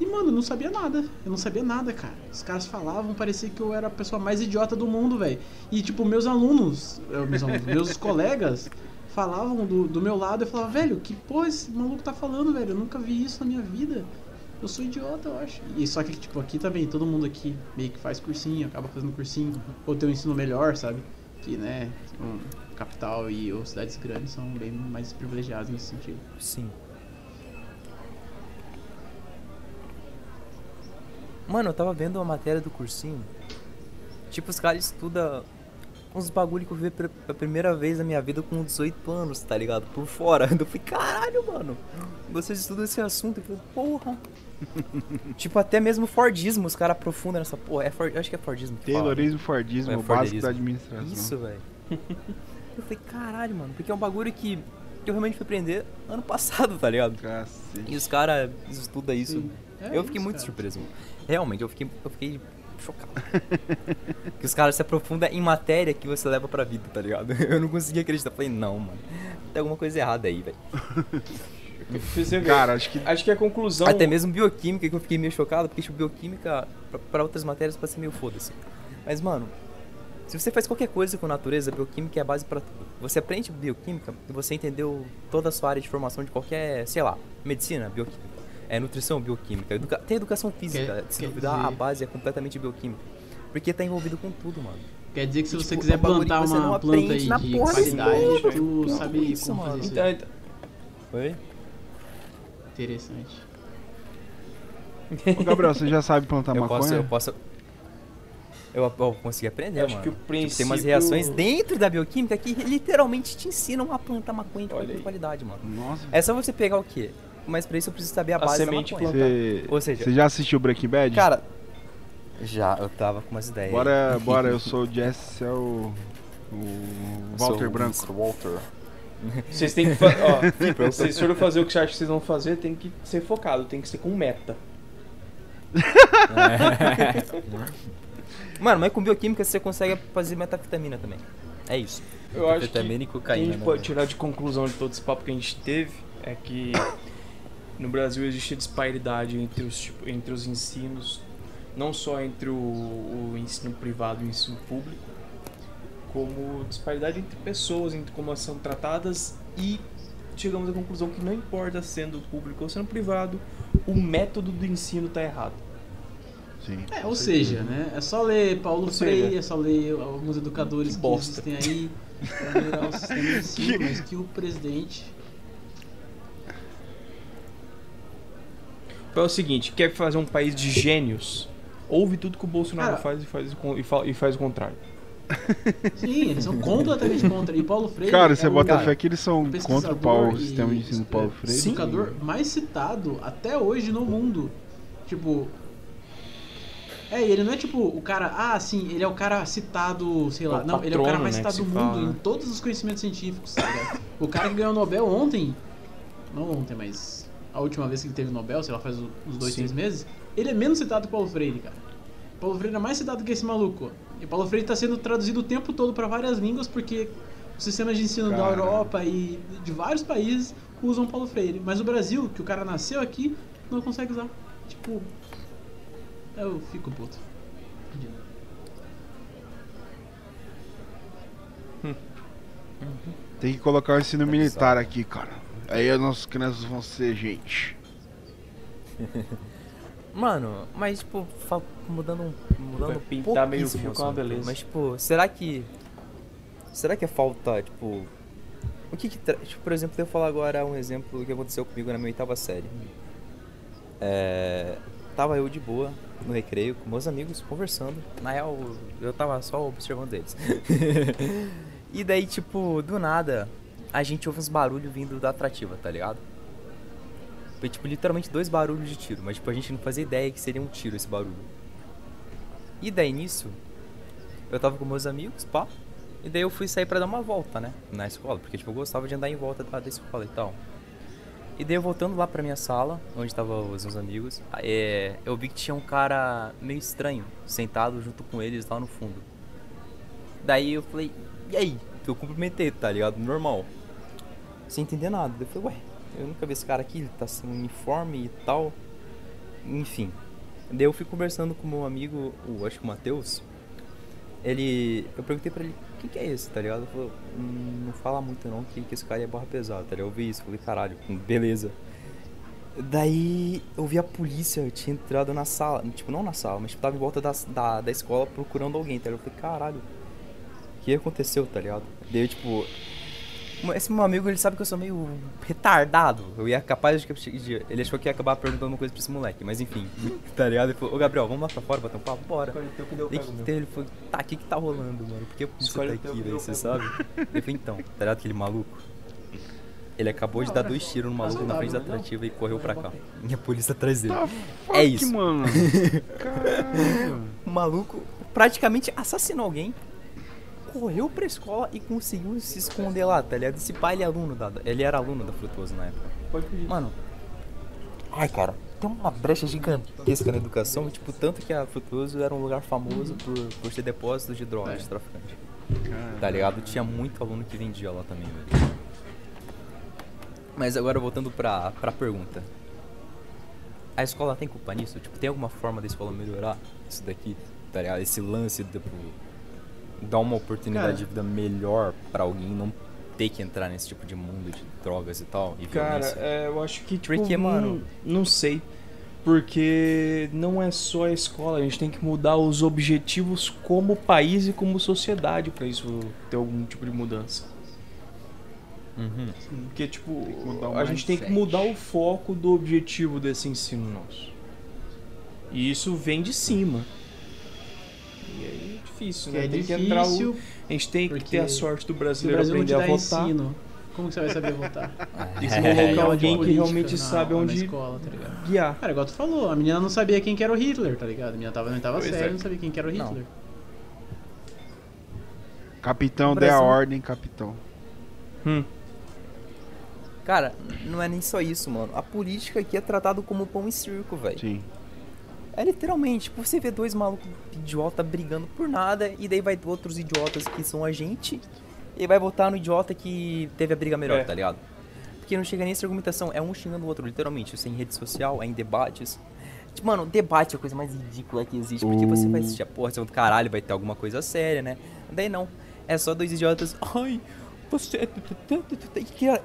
S4: E, mano, eu não sabia nada. Eu não sabia nada, cara. Os caras falavam, parecia que eu era a pessoa mais idiota do mundo, velho. E, tipo, meus alunos, eh, meus, alunos, meus colegas falavam do, do meu lado. Eu falava, velho, que porra esse maluco tá falando, velho? Eu nunca vi isso na minha vida. Eu sou idiota, eu acho. E só que, tipo, aqui também, todo mundo aqui meio que faz cursinho, acaba fazendo cursinho, ou tem um ensino melhor, sabe? Que, né, um, capital e ou cidades grandes são bem mais privilegiados nesse sentido.
S2: Sim. Mano, eu tava vendo uma matéria do cursinho. Tipo, os caras estudam uns bagulho que eu vi pela primeira vez na minha vida com 18 anos, tá ligado? Por fora. Eu falei, caralho, mano. Vocês estudam esse assunto. Eu falei, porra. tipo, até mesmo Fordismo, os caras aprofundam nessa porra. É Ford, eu acho que é Fordismo. que fala, né?
S1: Taylorismo, Fordismo,
S2: É,
S1: o básico da administração.
S2: Isso, velho. eu falei, caralho, mano. Porque é um bagulho que, que eu realmente fui aprender ano passado, tá ligado? E
S1: Cacete.
S2: os caras estudam isso.
S4: É
S2: eu fiquei
S4: isso,
S2: muito
S4: cara.
S2: surpreso, mano. Realmente, eu fiquei, eu fiquei chocado. que os caras se aprofundam em matéria que você leva pra vida, tá ligado? Eu não conseguia acreditar. Falei, não, mano. Tem alguma coisa errada aí, velho.
S3: Você
S1: Cara, acho que
S3: acho que a conclusão.
S2: Até mesmo bioquímica, que eu fiquei meio chocado, porque, tipo, bioquímica, pra, pra outras matérias, pode ser meio foda-se. Mas, mano, se você faz qualquer coisa com natureza, bioquímica é a base pra tudo. Você aprende bioquímica e você entendeu toda a sua área de formação de qualquer, sei lá, medicina, bioquímica. É, nutrição, bioquímica. Educa tem educação física.
S4: Quer-
S2: se duvidar, a
S4: dizer-
S2: base é completamente bioquímica. Porque tá envolvido com tudo, mano.
S4: Quer dizer que se
S2: Tipo,
S4: você
S2: é
S4: quiser
S2: um bagulho
S4: plantar
S2: que você não
S4: uma planta
S2: aprende
S4: aí
S2: na
S4: de
S2: porra
S4: qualidade, tu sabe
S2: Isso,
S4: como
S2: mano.
S4: fazer isso.
S3: Então, então-
S2: Oi?
S4: Interessante.
S1: Ô, Gabriel, você já sabe plantar
S2: eu
S1: maconha?
S2: posso, eu posso. Eu, eu consegui aprender,
S3: Acho
S2: mano.
S3: que o
S2: Tipo, tem umas
S3: princípio-
S2: reações dentro da bioquímica que literalmente te ensinam a plantar maconha de qualidade, mano.
S1: Nossa.
S2: É só você pegar o quê? Mas pra isso eu preciso saber a
S3: A
S2: base da
S3: semente
S2: maconha.
S3: plantar.
S1: Você,
S2: Ou seja-
S1: você já assistiu Breaking Bad?
S2: Cara, já, eu tava com umas ideias.
S1: Bora, bora, eu sou o Jesse, é o, o Walter Branco.
S2: Walter.
S3: Vocês têm que fa- ó, se vocês forem fazer o que vocês acham que vocês vão fazer, tem que ser focado, tem que ser com meta.
S2: Mano, mas com bioquímica você consegue fazer metafetamina também. É isso.
S3: Eu acho que
S2: e
S3: que a gente
S2: né,
S3: pode
S2: velho?
S3: tirar de conclusão de todo esse papo que a gente teve é que no Brasil existe disparidade entre os, tipo, entre os ensinos, não só entre o, o ensino privado e o ensino público, como disparidade entre pessoas, entre como elas são tratadas e chegamos à conclusão que não importa sendo público ou sendo privado, o método do ensino está errado.
S1: Sim.
S4: É, ou seja, né? É só ler Paulo
S3: Ou
S4: Freire,
S3: seja,
S4: é só ler alguns educadores
S3: que
S4: que, existem aí pra melhorar o sistema de ensino, mas que o presidente.
S3: Então é o seguinte, quer fazer um país de gênios? Ouve tudo que o Bolsonaro
S4: Cara.
S3: faz e faz, e fa- e faz o contrário.
S4: Sim, eles são completamente contra. E Paulo Freire.
S1: Cara,
S4: é
S1: você
S4: o
S1: bota
S2: cara,
S1: fé que eles são contra o Paulo, o sistema de ensino Paulo
S4: é,
S1: Freire?
S4: educador mais citado até hoje no mundo. Tipo. É, ele não é tipo o cara, ah, sim, ele é o cara citado, sei lá.
S3: O
S4: não, ele é o cara mais
S3: né,
S4: citado do mundo
S3: fala,
S4: em
S3: né?
S4: todos os conhecimentos científicos, tá ligado? O cara que ganhou o Nobel ontem, não ontem, mas a última vez que ele teve Nobel, sei lá, faz uns dois,
S3: Sim.
S4: três meses, ele é menos citado que o Paulo Freire, cara. Paulo Freire é mais citado que esse maluco. E Paulo Freire tá sendo traduzido o tempo todo para várias línguas porque os sistemas de ensino da
S1: Cara.
S4: Europa e de vários países usam Paulo Freire. Mas o Brasil, que o cara nasceu aqui, não consegue usar. Tipo, eu fico puto.
S1: Tem que colocar o ensino militar aqui, cara. Aí as nossas crianças vão ser gente.
S2: Mano, mas tipo, mudando um. Mudando um
S3: pintar meio fio
S2: o
S3: com uma beleza.
S2: Mas tipo, será que. Será que é falta, tipo. O que que. Tipo, por exemplo, eu vou falar agora um exemplo que aconteceu comigo na minha oitava série. É. Tava eu de boa, no recreio, com meus amigos, conversando. Na real, eu tava só observando eles. e daí, tipo, do nada, a gente ouve uns barulhos vindo da atrativa, tá ligado? Foi, tipo, literalmente dois barulhos de tiro, mas, tipo, a gente não fazia ideia que seria um tiro esse barulho. E daí, nisso, eu tava com meus amigos, pá, e daí eu fui sair pra dar uma volta, né, na escola, porque, tipo, eu gostava de andar em volta da, escola e tal. E daí, voltando lá pra minha sala, onde tava os meus amigos, é, eu vi que tinha um cara meio estranho, sentado junto com eles lá no fundo. Daí eu falei, e aí? Eu cumprimentei, tá ligado? Normal. Sem entender nada. Daí eu falei, ué, eu nunca vi esse cara aqui, ele tá sem uniforme e tal. Enfim. Daí eu fui conversando com meu amigo, o, acho que o Matheus. Ele. Eu perguntei pra ele, o que, que é esse, tá ligado? Ele falou, "Hum, não fala muito não, que, que esse cara é barra pesada, tá ligado? Eu vi isso, falei, caralho, beleza. Daí eu vi a polícia, eu tinha entrado na sala, tipo, não na sala, mas tipo, tava em volta da, da, da escola procurando alguém, tá ligado? Eu falei, caralho, o que aconteceu, tá ligado? Daí tipo, Esse meu amigo, ele sabe que eu sou meio retardado. Eu ia capaz de. Ele achou que ia acabar perguntando uma coisa pra esse moleque, mas enfim. Tá ligado? Ele falou, ô Gabriel, vamos lá pra fora bater um papo? Bora. Tem, ele falou, tá, o que que tá rolando, mano? Por que você tá aqui, velho? Você sabe? Ele falou, então, tá ligado aquele maluco? Ele acabou de dar dois tiros no maluco na frente da atrativa e correu pra cá. E a polícia atrás dele.
S1: Tá
S2: É isso.
S1: mano.
S2: O maluco praticamente assassinou alguém, correu pra escola e conseguiu se esconder lá, tá ligado? Esse pai, ele é aluno da. Ele era aluno da Frutuoso na época.
S3: Pode pedir.
S2: Mano. Ai, cara, tem uma brecha gigantesca na educação, tipo, tanto que a Frutuoso era um lugar famoso por, por ser depósitos de drogas,
S4: É.
S2: de traficante. Tá ligado? Tinha muito aluno que vendia lá também, velho. Mas agora voltando pra, pra pergunta. A escola tem culpa nisso? Tipo, tem alguma forma da escola melhorar isso daqui? Tá ligado? Esse lance tipo, dar uma oportunidade
S3: Cara.
S2: de vida melhor pra alguém não ter que entrar nesse tipo de mundo de drogas e tal. E
S3: Cara, é, eu acho que, tipo,
S2: Porque,
S3: não,
S2: mano-
S3: não sei. Porque não é só a escola, a gente tem que mudar os objetivos como país e como sociedade pra isso ter algum tipo de mudança.
S2: Uhum.
S3: Porque, tipo,
S1: mudar o
S3: a gente tem que mudar o foco do objetivo desse ensino nosso. E isso vem de cima. É difícil,
S4: Que
S3: né?
S4: é
S3: tem que entrar o...
S4: difícil,
S3: A gente tem que
S4: porque
S3: ter a sorte do brasileiro
S4: Brasil não
S3: aprender a votar.
S4: ensino, como que você vai saber votar?
S3: Tem que
S2: É,
S3: colocar
S2: é,
S3: alguém que realmente
S4: na-
S3: sabe
S4: na
S3: onde
S4: escola, tá ligado?
S3: guiar.
S4: Cara, igual tu falou, a menina não sabia quem que era o Hitler, tá ligado? A menina tava, não tava
S3: Pois
S4: séria,
S3: é.
S4: não sabia quem que era o
S2: Não.
S4: Hitler.
S1: Capitão,
S2: O
S1: dê a ordem, capitão.
S3: Hum.
S2: Cara, não é nem só isso, mano. A política aqui é tratado como pão e circo, velho.
S1: Sim.
S2: É literalmente, tipo, você vê dois malucos idiota brigando por nada, e daí vai outros idiotas que são a gente, e vai votar no idiota que teve a briga melhor,
S3: É.
S2: tá ligado? Porque não chega nem essa argumentação, é um xingando o outro, literalmente. Isso é em rede social, é em debates. Tipo, mano, debate é a coisa mais ridícula que existe, porque você vai assistir a porra, você vai, caralho, vai ter alguma coisa séria, né? Daí não. É só dois idiotas. Ai,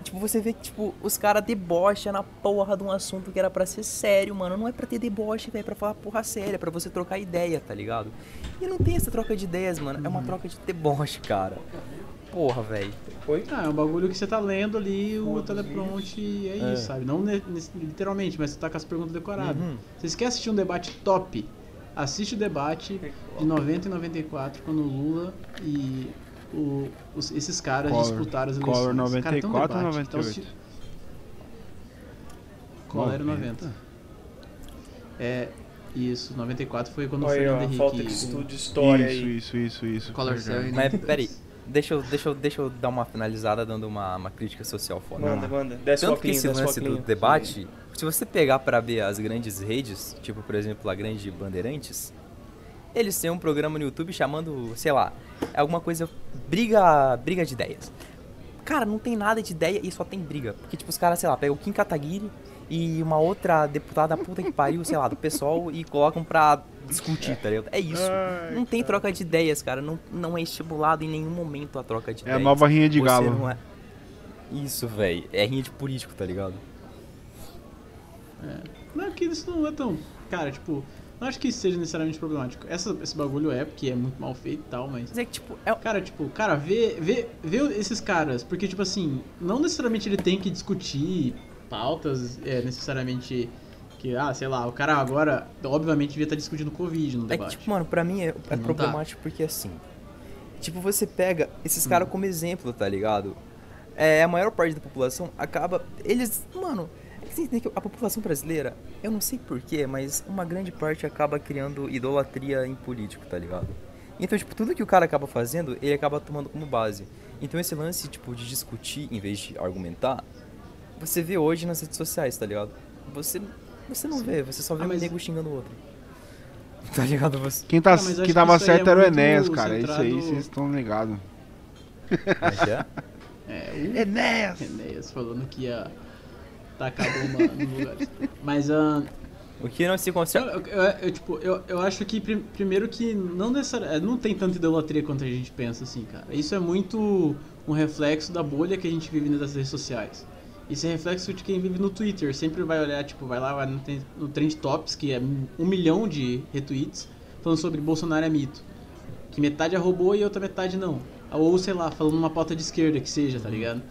S2: Tipo, você vê que, tipo, os caras debocham na porra de um assunto que era pra ser sério, mano. Não é pra ter deboche, velho. É pra falar porra séria, é pra você trocar ideia, tá ligado? E não tem essa troca de ideias, mano. É uma troca de deboche, cara. Porra, velho.
S4: Ah, é um bagulho que você tá lendo ali o teleprompter e é,
S2: É.
S4: isso, sabe? Não literalmente, mas você tá com as perguntas decoradas.
S2: Uhum.
S4: Se você quer assistir um debate top, assiste o debate de 90 e 94, quando o Lula e o- os- esses caras
S1: Collor.
S4: disputaram as eleições.
S1: Collor
S4: Cara, tem um
S1: 94 ou
S4: debate, então
S1: 98?
S4: se- Collor era 90. É, isso, 94 foi quando o
S3: Olha aí,
S4: Fernando Henrique...
S3: falta de estudo de história
S1: isso,
S3: aí.
S1: isso, isso, isso.
S4: Collor
S1: Verdade.
S4: saiu em
S2: Mas
S4: 92.
S2: peraí, deixa eu, deixa, eu, deixa eu dar uma finalizada dando uma, uma crítica social foda.
S3: Manda, manda. Desce o
S2: Tanto que esse
S3: o
S2: lance do debate, se você pegar pra ver as grandes redes, tipo, por exemplo, a grande Bandeirantes, eles têm um programa no YouTube chamando, sei lá, alguma coisa, briga, briga de ideias. Cara, não tem nada de ideia e só tem briga. Porque, tipo, os caras, sei lá, pegam o Kim Kataguiri e uma outra deputada puta que pariu, sei lá, do pessoal e colocam pra discutir, tá ligado? É isso.
S1: Ai,
S2: Não tem troca de ideias, cara. Não, não é estimulado em nenhum momento a troca de
S1: É a
S2: ideias.
S1: nova rinha de
S2: Você
S1: galo.
S2: não é- Isso, velho. É rinha de político, tá ligado?
S4: Não, que isso não é tão. Cara, tipo, não acho que isso seja necessariamente problemático. Essa, esse bagulho é, porque é muito mal feito e tal, mas.
S2: Mas é que, tipo, é,
S4: Cara, tipo, cara, vê, vê, vê esses caras, porque, tipo assim, não necessariamente ele tem que discutir pautas, é, necessariamente. Que, ah, sei lá, o cara agora, obviamente, devia estar discutindo Covid no
S2: É que,
S4: debate.
S2: tipo, mano, pra mim é, é
S4: Não tá.
S2: problemático porque assim. Tipo, você pega esses caras como exemplo, tá ligado? É, a maior parte da população acaba. Eles. Mano, você entende que a população brasileira, eu não sei porquê, mas uma grande parte acaba criando idolatria em político, tá ligado? Então, tipo, tudo que o cara acaba fazendo, ele acaba tomando como base. Então, esse lance, tipo, de discutir em vez de argumentar, você vê hoje nas redes sociais, tá ligado? Você, você não vê, você só vê
S4: Ah,
S2: um
S4: mas-
S2: nego xingando o outro. Tá ligado? Você.
S1: Quem, tá,
S4: Ah,
S1: quem
S4: que
S1: tava
S4: aí é
S1: certo era o Enéas, cara. Isso aí vocês estão ligados.
S2: É?
S4: É, o
S1: Enéas!
S4: Enéas falando que ia tacar bomba no lugar. Mas, ah,
S2: O que não se consegue.
S4: eu, eu- eu, tipo, eu, eu acho que, prim- primeiro, que não necessariamente. Não tem tanta idolatria quanto a gente pensa, assim, cara. Isso é muito um reflexo da bolha que a gente vive nas redes sociais. Isso é reflexo de quem vive no Twitter. Sempre vai olhar, tipo, vai lá, vai no, no Trend Tops, que é um milhão de retweets, falando sobre Bolsonaro é mito. Que metade é robô e outra metade não. Ou, sei lá, falando uma pauta de esquerda que seja, tá ligado?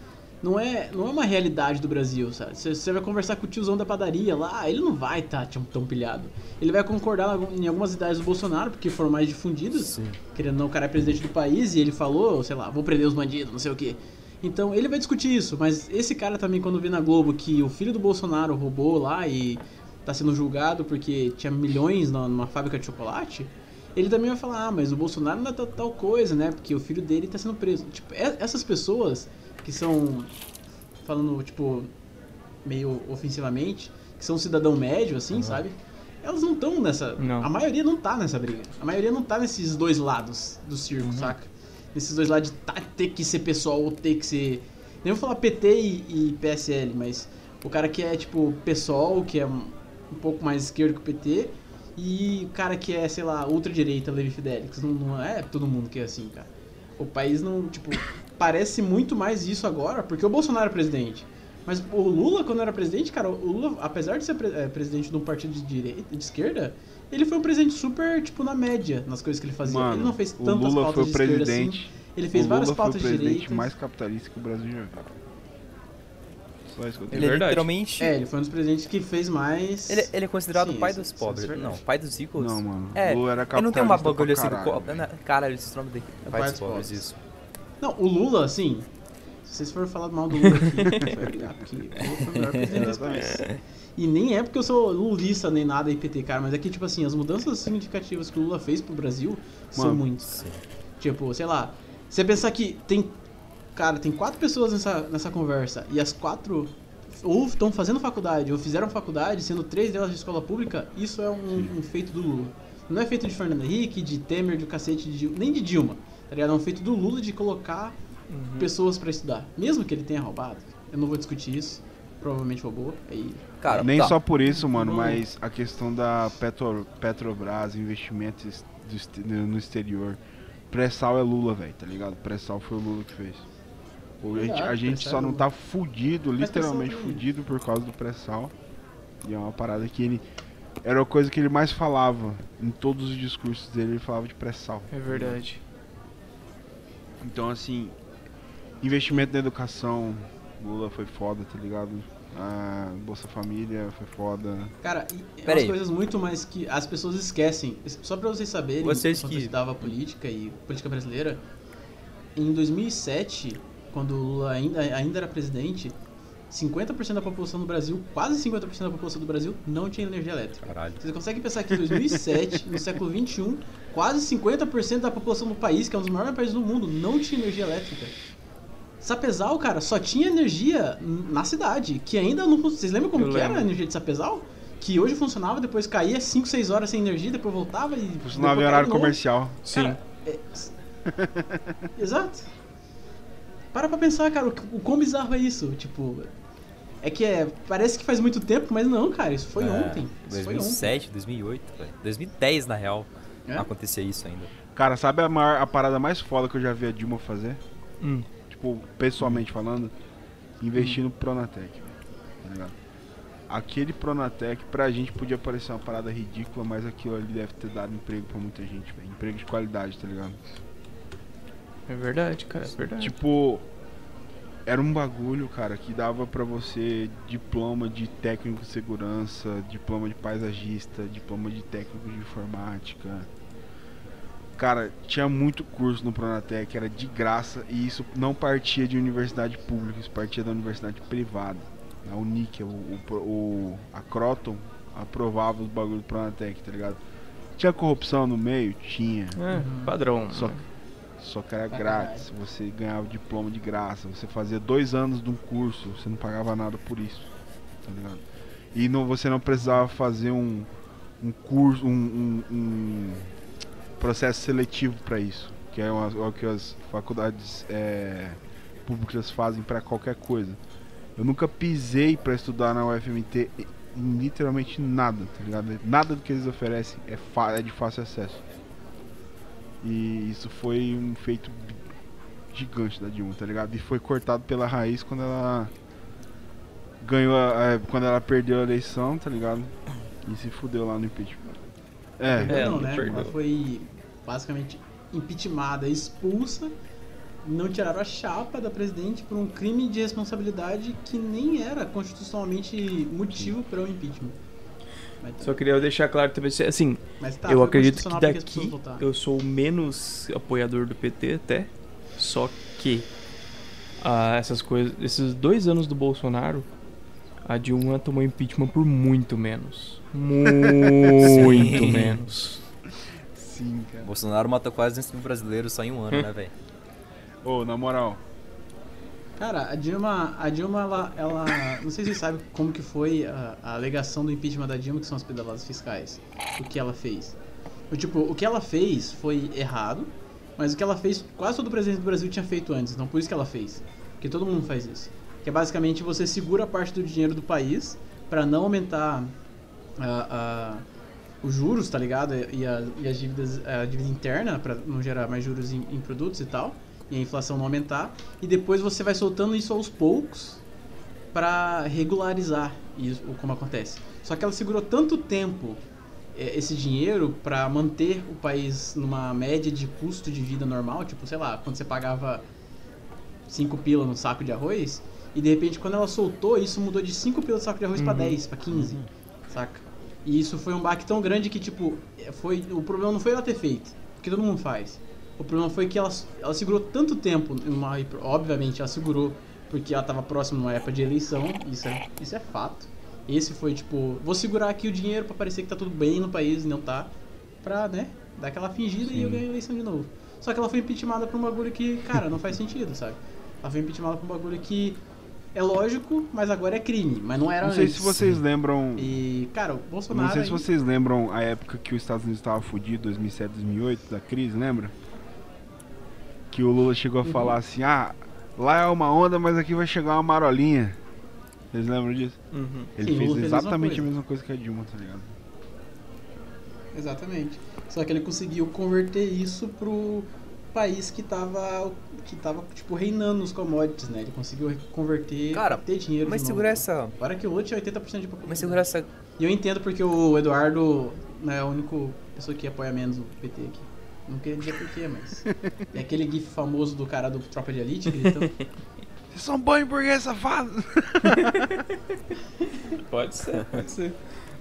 S4: Não é, não é uma realidade do Brasil, sabe? Você, vai conversar com o tiozão da padaria lá, ele não vai estar tão, tão pilhado. Ele vai concordar em algumas ideias do Bolsonaro, porque foram mais difundidas.
S2: Sim.
S4: Querendo não, o cara é presidente do país e ele falou, sei lá, vou prender os bandidos, não sei o quê. Então ele vai discutir isso, mas esse cara também, quando vê na Globo que o filho do Bolsonaro roubou lá e tá sendo julgado porque tinha milhões numa fábrica de chocolate, ele também vai falar, ah, mas o Bolsonaro não é tal, tal coisa, né? Porque o filho dele tá sendo preso. Tipo, essas pessoas que são, falando, tipo, meio ofensivamente, que são cidadão médio, assim, sabe? Elas não estão nessa.
S3: Não.
S4: A maioria não tá nessa briga. A maioria não tá nesses dois lados do circo, saca? Nesses dois lados de tá, ter que ser pessoal ou ter que ser. Nem vou falar PT e, e PSL, mas o cara que é tipo PSOL, que é um, um pouco mais esquerdo que o PT, e o cara que é, sei lá, ultradireita, Levi Fidelix. Não, não é todo mundo que é assim, cara. O país não, tipo, parece muito mais isso agora, porque o Bolsonaro é presidente. Mas o Lula, quando era presidente, cara, o Lula, apesar de ser pre- eh, presidente de um partido de direita, de esquerda, ele foi um presidente super, tipo, na média, nas coisas que ele fazia.
S1: Mano,
S4: ele não fez
S1: o
S4: tantas
S1: Lula
S4: pautas
S1: foi o
S4: de esquerda
S1: presidente.
S4: assim. Ele fez
S1: o
S4: várias
S1: Lula foi o
S4: pautas de
S1: presidente
S4: direita.
S1: mais capitalista que o Brasil já viu. Só isso que eu
S3: É
S1: tenho.
S2: Ele é
S3: verdade.
S2: literalmente.
S4: É, ele foi um dos presidentes que fez mais...
S2: Ele, ele é considerado
S4: Sim,
S2: o pai
S4: isso-
S2: dos
S4: isso é
S2: pobres.
S4: verdade.
S2: não, pai dos ricos.
S1: Não, mano.
S2: É,
S1: Lula era
S2: ele não tem uma
S1: capitalista
S2: bagulho assim do.
S1: caralho,
S2: co- Caralho, esse nome daqui. Pai,
S4: pai
S2: dos
S4: dos
S2: pobres,
S4: pobres.
S2: isso.
S4: Não, o Lula, assim, se vocês forem falar mal do Lula aqui, vai brigar, porque o Lula foi o melhor presidente desse país. E nem é porque eu sou lulista nem nada IPT, cara, mas é que, tipo assim, as mudanças significativas que o Lula fez pro Brasil são
S1: Mano.
S4: muitas.
S2: Sim.
S4: Tipo, sei lá, você pensar que tem. Cara, tem quatro pessoas nessa, nessa conversa e as quatro ou estão fazendo faculdade ou fizeram faculdade, sendo três delas de escola pública, isso é um, um feito do Lula. Não é feito de Fernando Henrique, de Temer, de cacete, de, nem de Dilma. Tá ligado? É um feito do Lula de colocar pessoas pra estudar. Mesmo que ele tenha roubado, eu não vou discutir isso. Provavelmente roubou. Aí.
S2: Cara,
S1: Nem
S2: tá.
S1: só por isso, mano,
S4: Não.
S1: mas a questão da Petro, Petrobras, investimentos do no exterior. Pré-sal é Lula, velho, tá ligado? Pré-sal foi o Lula que fez. Pô, a gente, a gente só
S4: é
S1: não tá fudido, literalmente fudido por causa do pré-sal. E é uma parada que ele. Era a coisa que ele mais falava. Em todos os discursos dele, ele falava de pré-sal.
S3: É verdade.
S1: Então, assim, investimento na educação, Lula foi foda, tá ligado? A Bolsa Família foi foda.
S4: Cara, e é
S2: Pera
S4: umas
S2: aí.
S4: coisas muito mais que as pessoas esquecem. Só pra vocês saberem,
S2: Vocês que-
S4: eu estudava política e política brasileira, em 2007, quando o Lula ainda, ainda era presidente, 50% da população do Brasil, quase 50% da população do Brasil, não tinha energia elétrica.
S2: Caralho.
S4: Vocês conseguem pensar que em 2007, no século 21, quase 50% da população do país, que é um dos maiores países do mundo, não tinha energia elétrica. Sapezal, cara, só tinha energia na cidade, que ainda não... Vocês lembram como
S3: Eu
S4: que era a energia de Sapezal? Que hoje funcionava, depois caía 5, 6 horas sem energia, depois voltava e...
S1: Funcionava em horário comercial.
S3: Sim.
S4: Cara, é- Exato. Para pra pensar, cara, o quão bizarro é isso. Tipo, é que é, parece que faz muito tempo, mas não, cara, isso foi
S2: É,
S4: ontem. Isso foi ontem.
S2: 2007, 2008, velho. 2010, na real.
S4: É?
S2: Acontecia isso ainda.
S1: Cara, sabe a, maior, a parada mais foda que eu já vi a Dilma fazer?
S3: Hum.
S1: Tipo, pessoalmente falando, investir no Pronatec, velho, tá ligado? Aquele Pronatec pra gente podia parecer uma parada ridícula, mas aquilo ali deve ter dado emprego pra muita gente, velho. Emprego de qualidade, tá ligado?
S3: É verdade, cara, é verdade.
S1: Tipo, era um bagulho, cara, que dava pra você diploma de técnico de segurança, diploma de paisagista, diploma de técnico de informática. Cara, tinha muito curso no Pronatec, era de graça e isso não partia de universidade pública, isso partia da universidade privada. A Unic, o, o, o- a Croton aprovava os bagulhos do Pronatec, tá ligado? Tinha corrupção no meio? Tinha.
S3: É, padrão.
S1: Só,
S3: né?
S1: Só que era grátis, você ganhava diploma de graça, você fazia dois anos de um curso, você não pagava nada por isso, tá ligado? E não, você não precisava fazer um, um curso, um, um- um processo seletivo para isso, que é uma- o que as faculdades é, públicas fazem para qualquer coisa. Eu nunca pisei para estudar na UFMT em literalmente nada, tá ligado? Nada do que eles oferecem é, é de fácil acesso. E isso foi um feito gigante da Dilma, tá ligado? E foi cortado pela raiz quando ela ganhou, a- é, quando ela perdeu a eleição, tá ligado? E se fudeu lá no impeachment. É,
S3: É,
S4: não,
S3: não
S4: né?
S3: perdeu.
S4: Ela foi basicamente impeachmentada, expulsa não tiraram a chapa da presidente por um crime de responsabilidade que nem era constitucionalmente motivo para o impeachment. Mas,
S3: Só queria deixar claro também, assim,
S4: mas tá,
S3: eu acredito que daqui
S4: votaram.
S3: eu sou o menos apoiador do PT até. Só que ah, essas coisas, esses dois anos do Bolsonaro, a Dilma tomou impeachment por muito menos. Muito
S2: Sim.
S3: menos.
S1: Sim, cara.
S2: Bolsonaro matou quase 200 mil brasileiros só em um ano, né, velho?
S1: Ô, na moral.
S4: Cara, a Dilma, a Dilma, ela, ela, não sei se vocês sabem como que foi a, a alegação do impeachment da Dilma, que são as pedaladas fiscais. O que ela fez. O, tipo, o que ela fez foi errado, mas o que ela fez, quase todo presidente do Brasil tinha feito antes, então por isso que ela fez. Porque todo mundo faz isso. Que é basicamente você segura parte do dinheiro do país pra não aumentar a- a- os juros, tá ligado? E, a- e as dívidas, a dívida interna, pra não gerar mais juros em, em produtos e tal, e a inflação não aumentar. E depois você vai soltando isso aos poucos pra regularizar isso, como acontece. Só que ela segurou tanto tempo é, esse dinheiro pra manter o país numa média de custo de vida normal, tipo, sei lá, quando você pagava 5 pila no saco de arroz, e de repente quando ela soltou, isso mudou de 5 pila no saco de arroz pra 10, pra 15, saca? E isso foi um baque tão grande que, tipo, é, foi, o problema não foi ela ter feito, porque todo mundo faz. O problema foi que ela, ela segurou tanto tempo, numa, obviamente ela segurou porque ela tava próxima numa época de eleição, isso é, isso é fato. Esse foi tipo, vou segurar aqui o dinheiro pra parecer que tá tudo bem no país e não tá, pra, né, dar aquela fingida e eu ganhar a eleição de novo. Só que ela foi impeachmentada por um bagulho que, cara, não faz sentido, sabe? Ela foi impeachmentada por um bagulho que é lógico, mas agora é crime, mas não era
S1: Não sei
S4: antes.
S1: se vocês lembram.
S4: E, cara, o Bolsonaro.
S1: Não sei se vocês lembram a época que os Estados Unidos estava fudido, 2007, 2008, da crise, lembra? Que o Lula chegou a
S4: Uhum.
S1: falar assim: ah, lá é uma onda, mas aqui vai chegar uma marolinha. Vocês lembram disso?
S3: Uhum.
S1: Ele
S4: Sim,
S1: fez
S4: Lula fez a mesma
S1: exatamente a mesma coisa que a Dilma, tá ligado?
S4: Exatamente. Só que ele conseguiu converter isso pro país que tava, que tava tipo, reinando nos commodities, né? Ele conseguiu converter,
S2: Cara,
S4: ter dinheiro
S2: Mas segura essa.
S4: Agora que o Lula tinha 80% de população.
S2: Mas segura essa.
S4: E eu entendo porque o Eduardo né, é a única pessoa que apoia menos o PT aqui. Não queria dizer porquê, mas... É aquele gif famoso do cara do Tropa de Elite gritando...
S1: Vocês são bons burguês safados!
S3: Pode ser, pode ser.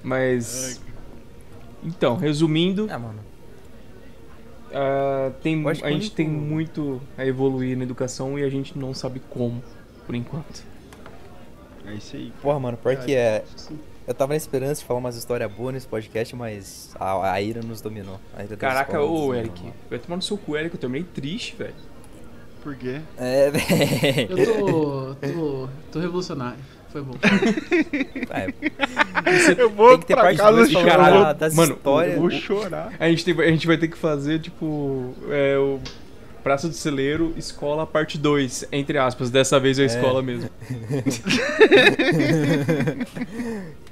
S3: Mas. Então, resumindo,
S2: Ah, mano.
S3: ah, tem, a gente tem muito a evoluir na educação e a gente não sabe como, por enquanto.
S1: É isso aí.
S2: Porra, mano, pior
S4: Eu
S2: que é.
S4: que.
S2: Eu tava na esperança de falar umas histórias boas nesse podcast, mas a, a ira nos dominou. A ira
S3: Caraca, ô Eric, vai tomar no seu cu, Eric, eu terminei triste, velho.
S1: Por quê?
S2: É, velho.
S4: Eu tô, tô, tô revolucionário. Foi bom.
S2: É,
S1: Eu vou
S2: tem que ter
S1: pra
S2: parte
S1: casa
S2: falando
S3: Caralho,
S2: da- das
S3: mano,
S1: Eu
S2: histórias.
S1: vou chorar.
S3: A gente, tem, a gente vai ter que fazer, tipo, é, o Praça do Celeiro, Escola, parte 2, entre aspas. Dessa vez é a
S2: É.
S3: escola mesmo.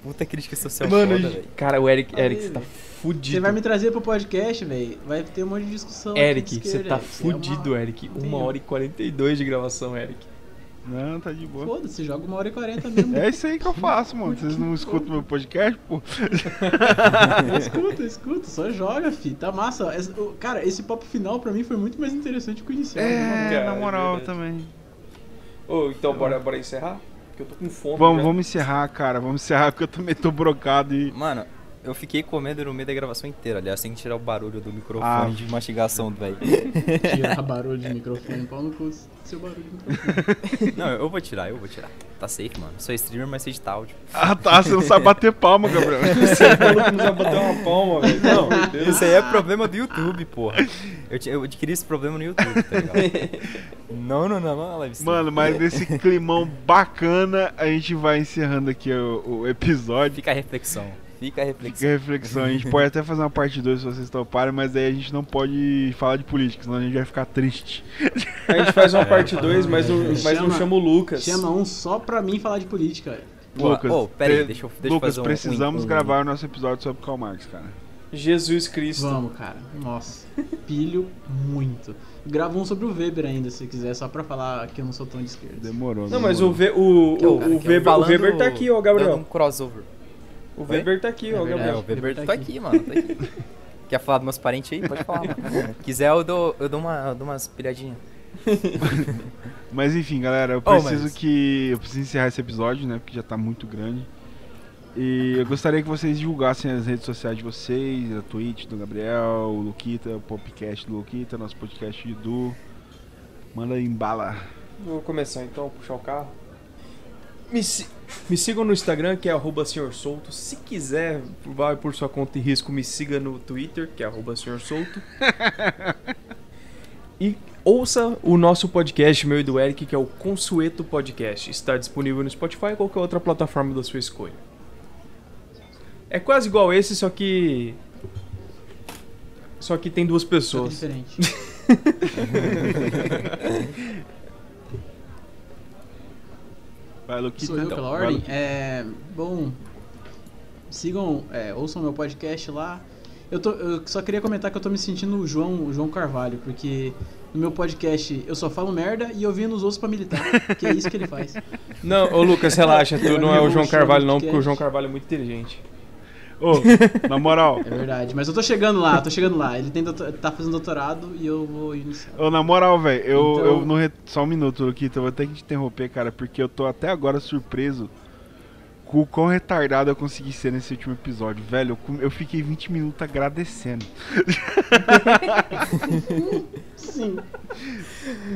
S2: Puta crítica social
S3: Mano,
S2: foda, velho.
S3: cara, o Eric,
S4: Aí,
S3: Eric, você tá fudido.
S4: Você vai me trazer pro podcast, velho. Vai ter um monte de discussão.
S3: Eric, você tá
S4: Eric. Você é uma-
S3: fudido, Eric.
S4: Não tem
S3: Uma
S4: erro.
S3: hora e 42 de gravação, Eric.
S1: Não, tá de boa.
S4: Foda-se, joga uma hora e quarenta mesmo.
S1: É isso aí que eu faço, mano. Vocês não escutam meu podcast, pô?
S4: escuta, escuta, só joga, fi. Tá massa. Cara, esse papo final pra mim foi muito mais interessante que o inicial. né?
S1: É,
S3: cara,
S1: na
S3: é
S1: moral
S3: verdade.
S1: também.
S3: Ô, então bora, bora encerrar? Porque eu tô com fome.
S1: Vamos,
S3: já.
S1: vamos encerrar, cara. Vamos encerrar porque eu também tô brocado e.
S2: Mano, eu fiquei comendo no meio da gravação inteira. Aliás, tem que tirar o barulho do microfone
S1: Ah.
S2: de mastigação do velho.
S4: Tirar barulho de microfone, pau no cu, seu barulho microfone.
S2: Não, eu vou tirar, eu vou tirar. Tá safe, mano. Sou streamer, mas sei de áudio.
S1: Ah tá, você não sabe bater palma, Gabriel.
S3: Você falou que não sabe bater uma palma, velho. Não,
S2: Isso aí é problema do YouTube, porra. Eu, eu adquiri esse problema no YouTube, tá ligado? Não, não, não, não, live stream.
S1: Mano, mas nesse climão bacana, a gente vai encerrando aqui o, o episódio.
S2: Fica a reflexão. Fica a
S1: Fica
S2: reflexão.
S1: a reflexão. A gente pode até fazer uma parte 2 se vocês toparem, mas aí a gente não pode falar de política, senão a gente vai ficar triste.
S3: A gente faz uma parte 2, mas, não- mas não
S4: Chama-
S3: chama o Lucas.
S4: Chama um só pra mim falar de política,
S1: Lucas,
S2: ô, pera aí,
S1: pre-
S2: deixa eu- deixa
S1: Lucas
S2: fazer um-
S1: precisamos
S2: um- um-
S1: gravar o nosso episódio sobre Karl Marx, cara.
S3: Jesus Cristo.
S4: Vamos, cara. Nossa, pilho muito. Grava um sobre o Weber ainda, se quiser, só pra falar que eu não sou tão de esquerda.
S1: Demorou.
S3: Não, mas
S1: demorou.
S3: o, Ve, o,
S2: é
S3: o,
S2: cara
S3: o
S2: é
S3: Weber, o
S2: falando-
S3: Weber tá aqui, ó,
S2: dando
S3: Gabriel.
S2: um crossover.
S3: O Weber tá aqui,
S4: É
S3: ó,
S4: verdade.
S2: É,
S3: Gabriel.
S2: o Weber
S4: tá
S2: tá
S4: aqui.
S2: aqui, mano. Tá aqui. Quer falar dos meus parentes aí? Pode falar, mano. Quiser, eu dou, eu dou, uma, eu dou umas pilhadinhas.
S1: Mas enfim, galera, eu
S2: Oh,
S1: preciso
S2: mas-
S1: que. Eu preciso encerrar esse episódio, né? Porque já tá muito grande. E eu gostaria que vocês divulgassem as redes sociais de vocês, a Twitch do Gabriel, o Luquita, o podcast do Luquita, nosso podcast de Du. Manda aí, embala.
S3: Vou começar então, puxar o carro. Me, me sigam no Instagram, que é arroba senhor solto. Se quiser, vai por sua conta e risco, me siga no Twitter, que é arroba senhor solto. e ouça o nosso podcast, meu e do Eric, que é o Consueto Podcast. Está disponível no Spotify ou qualquer outra plataforma da sua escolha. É quase igual esse, só que... Só que tem duas
S4: Só que
S3: pessoas.
S4: diferente.
S1: Vai, Luquita.
S4: Sou eu
S1: então.
S4: pela
S1: Vai,
S4: ordem.
S1: Luquita.
S4: É, bom, sigam, é, ouçam meu podcast lá. Eu, tô, eu só queria comentar que eu tô me sentindo o João, o João Carvalho, porque no meu podcast eu só falo merda e eu venho nos outros pra militar, que é isso que ele faz.
S3: Não, ô Lucas, relaxa, tu
S4: Vai
S3: não é o João Carvalho não, porque o. João Carvalho é muito inteligente.
S1: Ô, na moral,
S4: É verdade, mas eu tô chegando lá, tô chegando lá. Ele tem doutor- tá fazendo doutorado e eu vou iniciar.
S1: ô, na moral, velho, eu,
S4: Então-
S1: eu não re- Só um minuto, Luquita, eu vou ter que te interromper, cara, porque eu tô até agora surpreso com o quão retardado eu consegui ser nesse último episódio. Velho, eu, eu fiquei 20 minutos agradecendo.
S4: Sim.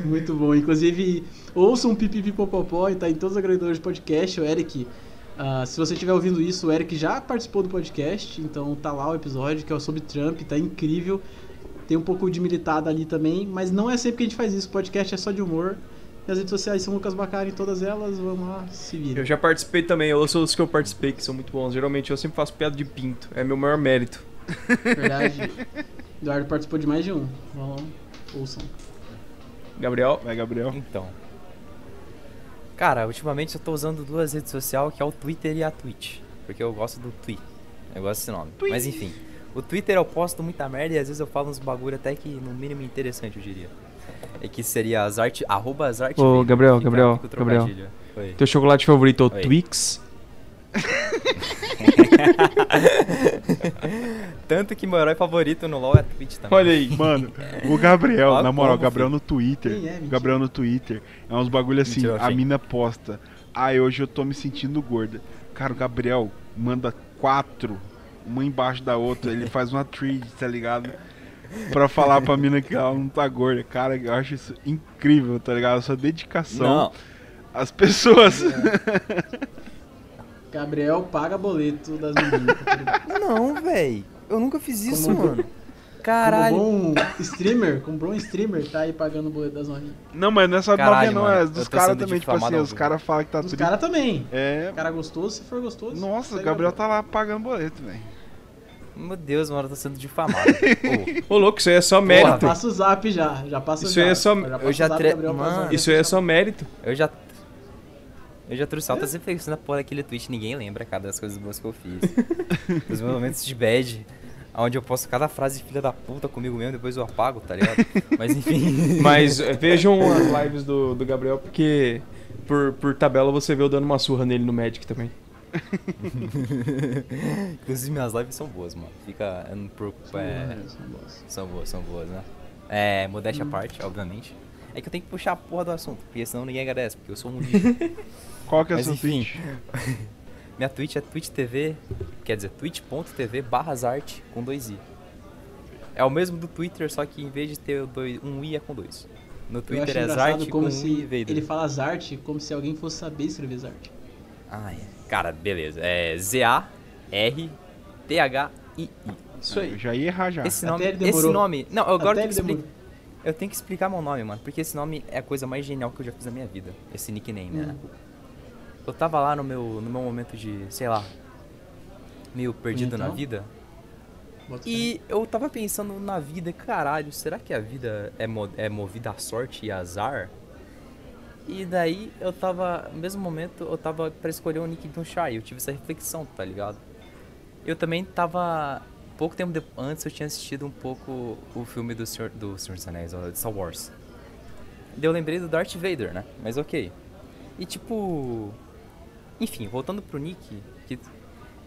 S4: Muito bom. Inclusive, ouçam um pipipipopopó e tá em todos os agregadores de podcast. O Eric, ah, se você estiver ouvindo isso, o Eric já participou do podcast, então tá lá o episódio que é sobre Trump, tá incrível. Tem um pouco de militada ali também, mas não é sempre que a gente faz isso. O podcast é só de humor. E as redes sociais são Lucas Bacari em todas elas. Vamos lá, se vira.
S3: Eu já participei também, eu ouço os que eu participei, que são muito bons. Geralmente eu sempre faço piada de pinto, é meu maior mérito.
S4: Verdade. Eduardo participou de mais de um. Vamos lá, ouçam.
S3: Gabriel?
S1: Vai, Gabriel.
S2: Então. Cara, ultimamente eu tô usando duas redes sociais, que é o Twitter e a Twitch. Porque eu gosto do Twi. Eu gosto desse nome. Mas enfim. O Twitter eu posto muita merda e às vezes eu falo uns bagulho até que no mínimo interessante, eu diria. É que seria as arte, arroba as arte.
S3: Ô, Gabriel, Gabriel, Gabriel.
S2: Oi.
S3: Teu chocolate favorito é o. Twix?
S2: Tanto que meu herói favorito no LoL é a Twitch também.
S3: Olha aí.
S1: Mano, o Gabriel, na moral, o Gabriel
S2: filho.
S1: no Twitter.
S4: Quem é?
S1: Gabriel no Twitter. É uns bagulho assim,
S2: Mentira,
S1: a mina posta. Ai, hoje eu tô me sentindo gorda. Cara, o Gabriel manda quatro, uma embaixo da outra. Ele faz uma thread, tá ligado? Pra falar pra mina que ela não tá gorda. Cara, eu acho isso incrível, tá ligado? A sua dedicação
S2: Não,
S1: às pessoas.
S4: Gabriel paga boleto das meninas. tá
S2: não, véi. Eu nunca fiz isso,
S4: Como-
S2: mano. Caralho.
S4: Como bom streamer, como bom streamer, tá aí pagando o boleto das novinhas.
S1: Não, mas não é só de
S2: Caralho,
S1: novinha, não.
S2: mano,
S1: É dos caras também, tipo assim, os caras falam que tá
S4: Os
S1: tudo.
S4: caras também.
S1: É.
S4: Cara gostoso, se for gostoso.
S1: Nossa, o Gabriel tá lá pagando boleto, velho.
S2: Meu Deus, mano, eu tô sendo difamado. Ô,
S3: Ô, louco, isso aí é só
S2: Porra,
S4: Já
S3: mérito.
S4: passa o zap já, já passa o
S3: Isso aí
S4: zap.
S3: é só-
S2: eu já
S4: o zap,
S2: tre-
S4: o
S2: Mano.
S3: Isso aí é só mérito.
S2: Eu já. Eu já trouxe altas reflexões na porra daquele tweet, ninguém lembra, cara, das coisas boas que eu fiz. Dos meus momentos de bad, onde eu posto cada frase filha da puta comigo mesmo, depois eu apago, tá ligado? Mas enfim.
S3: Mas eh, vejam as lives do, do Gabriel, porque por, por tabela você vê eu dando uma surra nele no Magic também.
S2: Inclusive minhas lives são boas, mano. Fica.
S4: São
S2: é,
S4: boas, são boas.
S2: São boas, são boas, né? É, modéstia à parte, obviamente. É que eu tenho que puxar a porra do assunto, porque senão ninguém agradece, porque eu sou um lixo.
S1: Qual que é seu
S2: enfim.
S1: tweet?
S2: Minha Twitch é Twitch TV, quer dizer, twitch.tv barrazarte com dois i. É o mesmo do Twitter, só que em vez de ter dois, um i é com dois. No
S4: Eu
S2: Twitter é
S4: engraçado
S2: Zarte com
S4: como
S2: um
S4: se
S2: i Vader.
S4: ele fala Zarte como se alguém fosse saber escrever Zarte.
S2: Ah, é. Cara, beleza. É Z-A-R-T-H-I-I.
S3: Isso aí.
S1: Eu já ia errar já.
S2: Esse
S4: Até
S2: nome,
S4: ele
S2: esse nome. Não, eu agora
S4: Até
S2: tenho. Eu tenho que explicar meu nome, mano, porque esse nome é a coisa mais genial que eu já fiz na minha vida. Esse nickname, né? Eu tava lá no meu, no meu momento de, sei lá, meio perdido na
S4: Então?
S2: vida.
S4: Bota fé.
S2: E eu tava pensando na vida, caralho, será que a vida é, mo- é movida a sorte e azar? E daí eu tava, no mesmo momento, eu tava pra escolher o nick de um eu tive essa reflexão, tá ligado? Eu também tava, pouco tempo de- antes eu tinha assistido um pouco o filme do Senhor, do Senhor dos Anéis, de Star Wars. Daí eu lembrei do Darth Vader, né? Mas ok. E tipo, enfim, voltando pro nick, que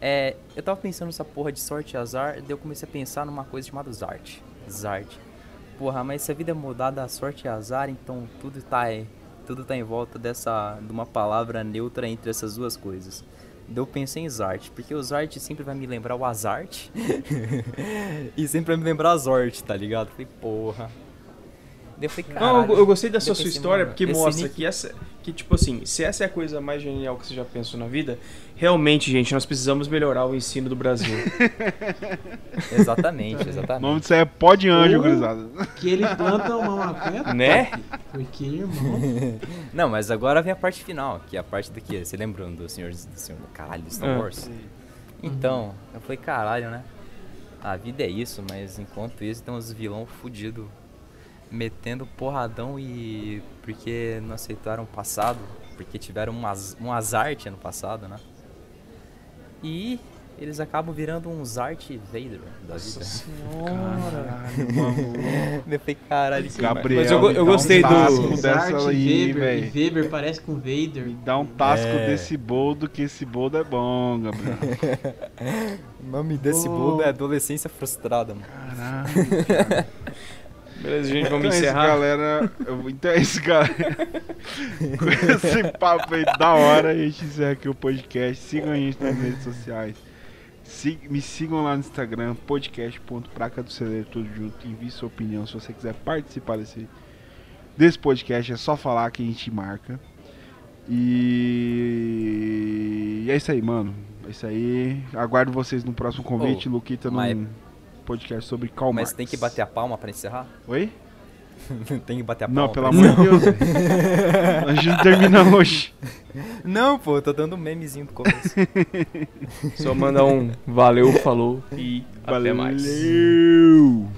S2: é, eu tava pensando nessa porra de sorte e azar, daí eu comecei a pensar numa coisa chamada Zart. Zart. porra, mas se a vida é mudada, a sorte é azar, então tudo tá, tudo tá em volta dessa, de uma palavra neutra entre essas duas coisas. Daí eu pensei em Zart, porque o Zart sempre vai me lembrar o Azart e sempre vai me lembrar a Zort, tá ligado? Falei, porra. Eu falei,
S3: Não, eu, eu gostei
S2: eu
S3: sua história porque
S2: esse
S3: mostra
S2: nick-
S3: que essa. Que, tipo assim, se essa é a coisa mais genial que você já pensou na vida, realmente, gente, nós precisamos melhorar o ensino do Brasil.
S2: Exatamente,
S1: O
S2: exatamente.
S1: nome disso aí é pó de anjo,
S4: Ou-
S1: gurizada.
S4: Que ele planta uma maconha
S3: Né?
S4: top. Porque, irmão.
S2: Não, mas agora vem a parte final, que é a parte do que? Você lembrando do senhor, do senhor caralho, do Star
S3: Ah.
S2: Wars? Então, eu falei, caralho, né? A vida é isso, mas enquanto isso tem uns vilão fudido metendo porradão e porque não aceitaram o passado, porque tiveram um, az um azarte ano passado, né? E eles acabam virando um Zart Vader da vida.
S1: Caralho, mano.
S2: Eu falei, caralho, que
S1: Gabriel,
S3: Mas eu eu
S1: dá
S3: gostei
S1: um
S3: do-
S1: dessa
S4: Zart,
S1: aí,
S4: e Weber parece com Vader.
S1: Me dá um tasco
S2: É.
S1: desse boldo, que esse boldo é bom, Gabriel.
S2: O nome desse
S1: Ô.
S2: bolo é adolescência frustrada, mano.
S1: Caralho, cara.
S3: Beleza, gente, vamos
S1: então é isso,
S3: encerrar.
S1: galera. Eu- Então é isso, galera. Com esse papo aí da hora, a gente encerra aqui o podcast. Sigam a gente nas redes sociais. Me sigam lá no Instagram, podcast.praca do celeiro, tudo junto. Envie sua opinião. Se você quiser participar desse, desse podcast, é só falar que a gente marca. E é isso aí, mano. É isso aí. Aguardo vocês no próximo convite.
S2: Ô,
S1: Luquita, num podcast sobre Karl
S2: Mas
S1: Marx.
S2: tem que bater a palma pra encerrar?
S1: Oi?
S2: tem que bater a palma.
S1: Não, pelo amor de Deus. a gente termina hoje.
S2: Não, pô, eu tô dando um memezinho do começo.
S3: Só mandar um valeu, falou e até mais.
S1: Valeu.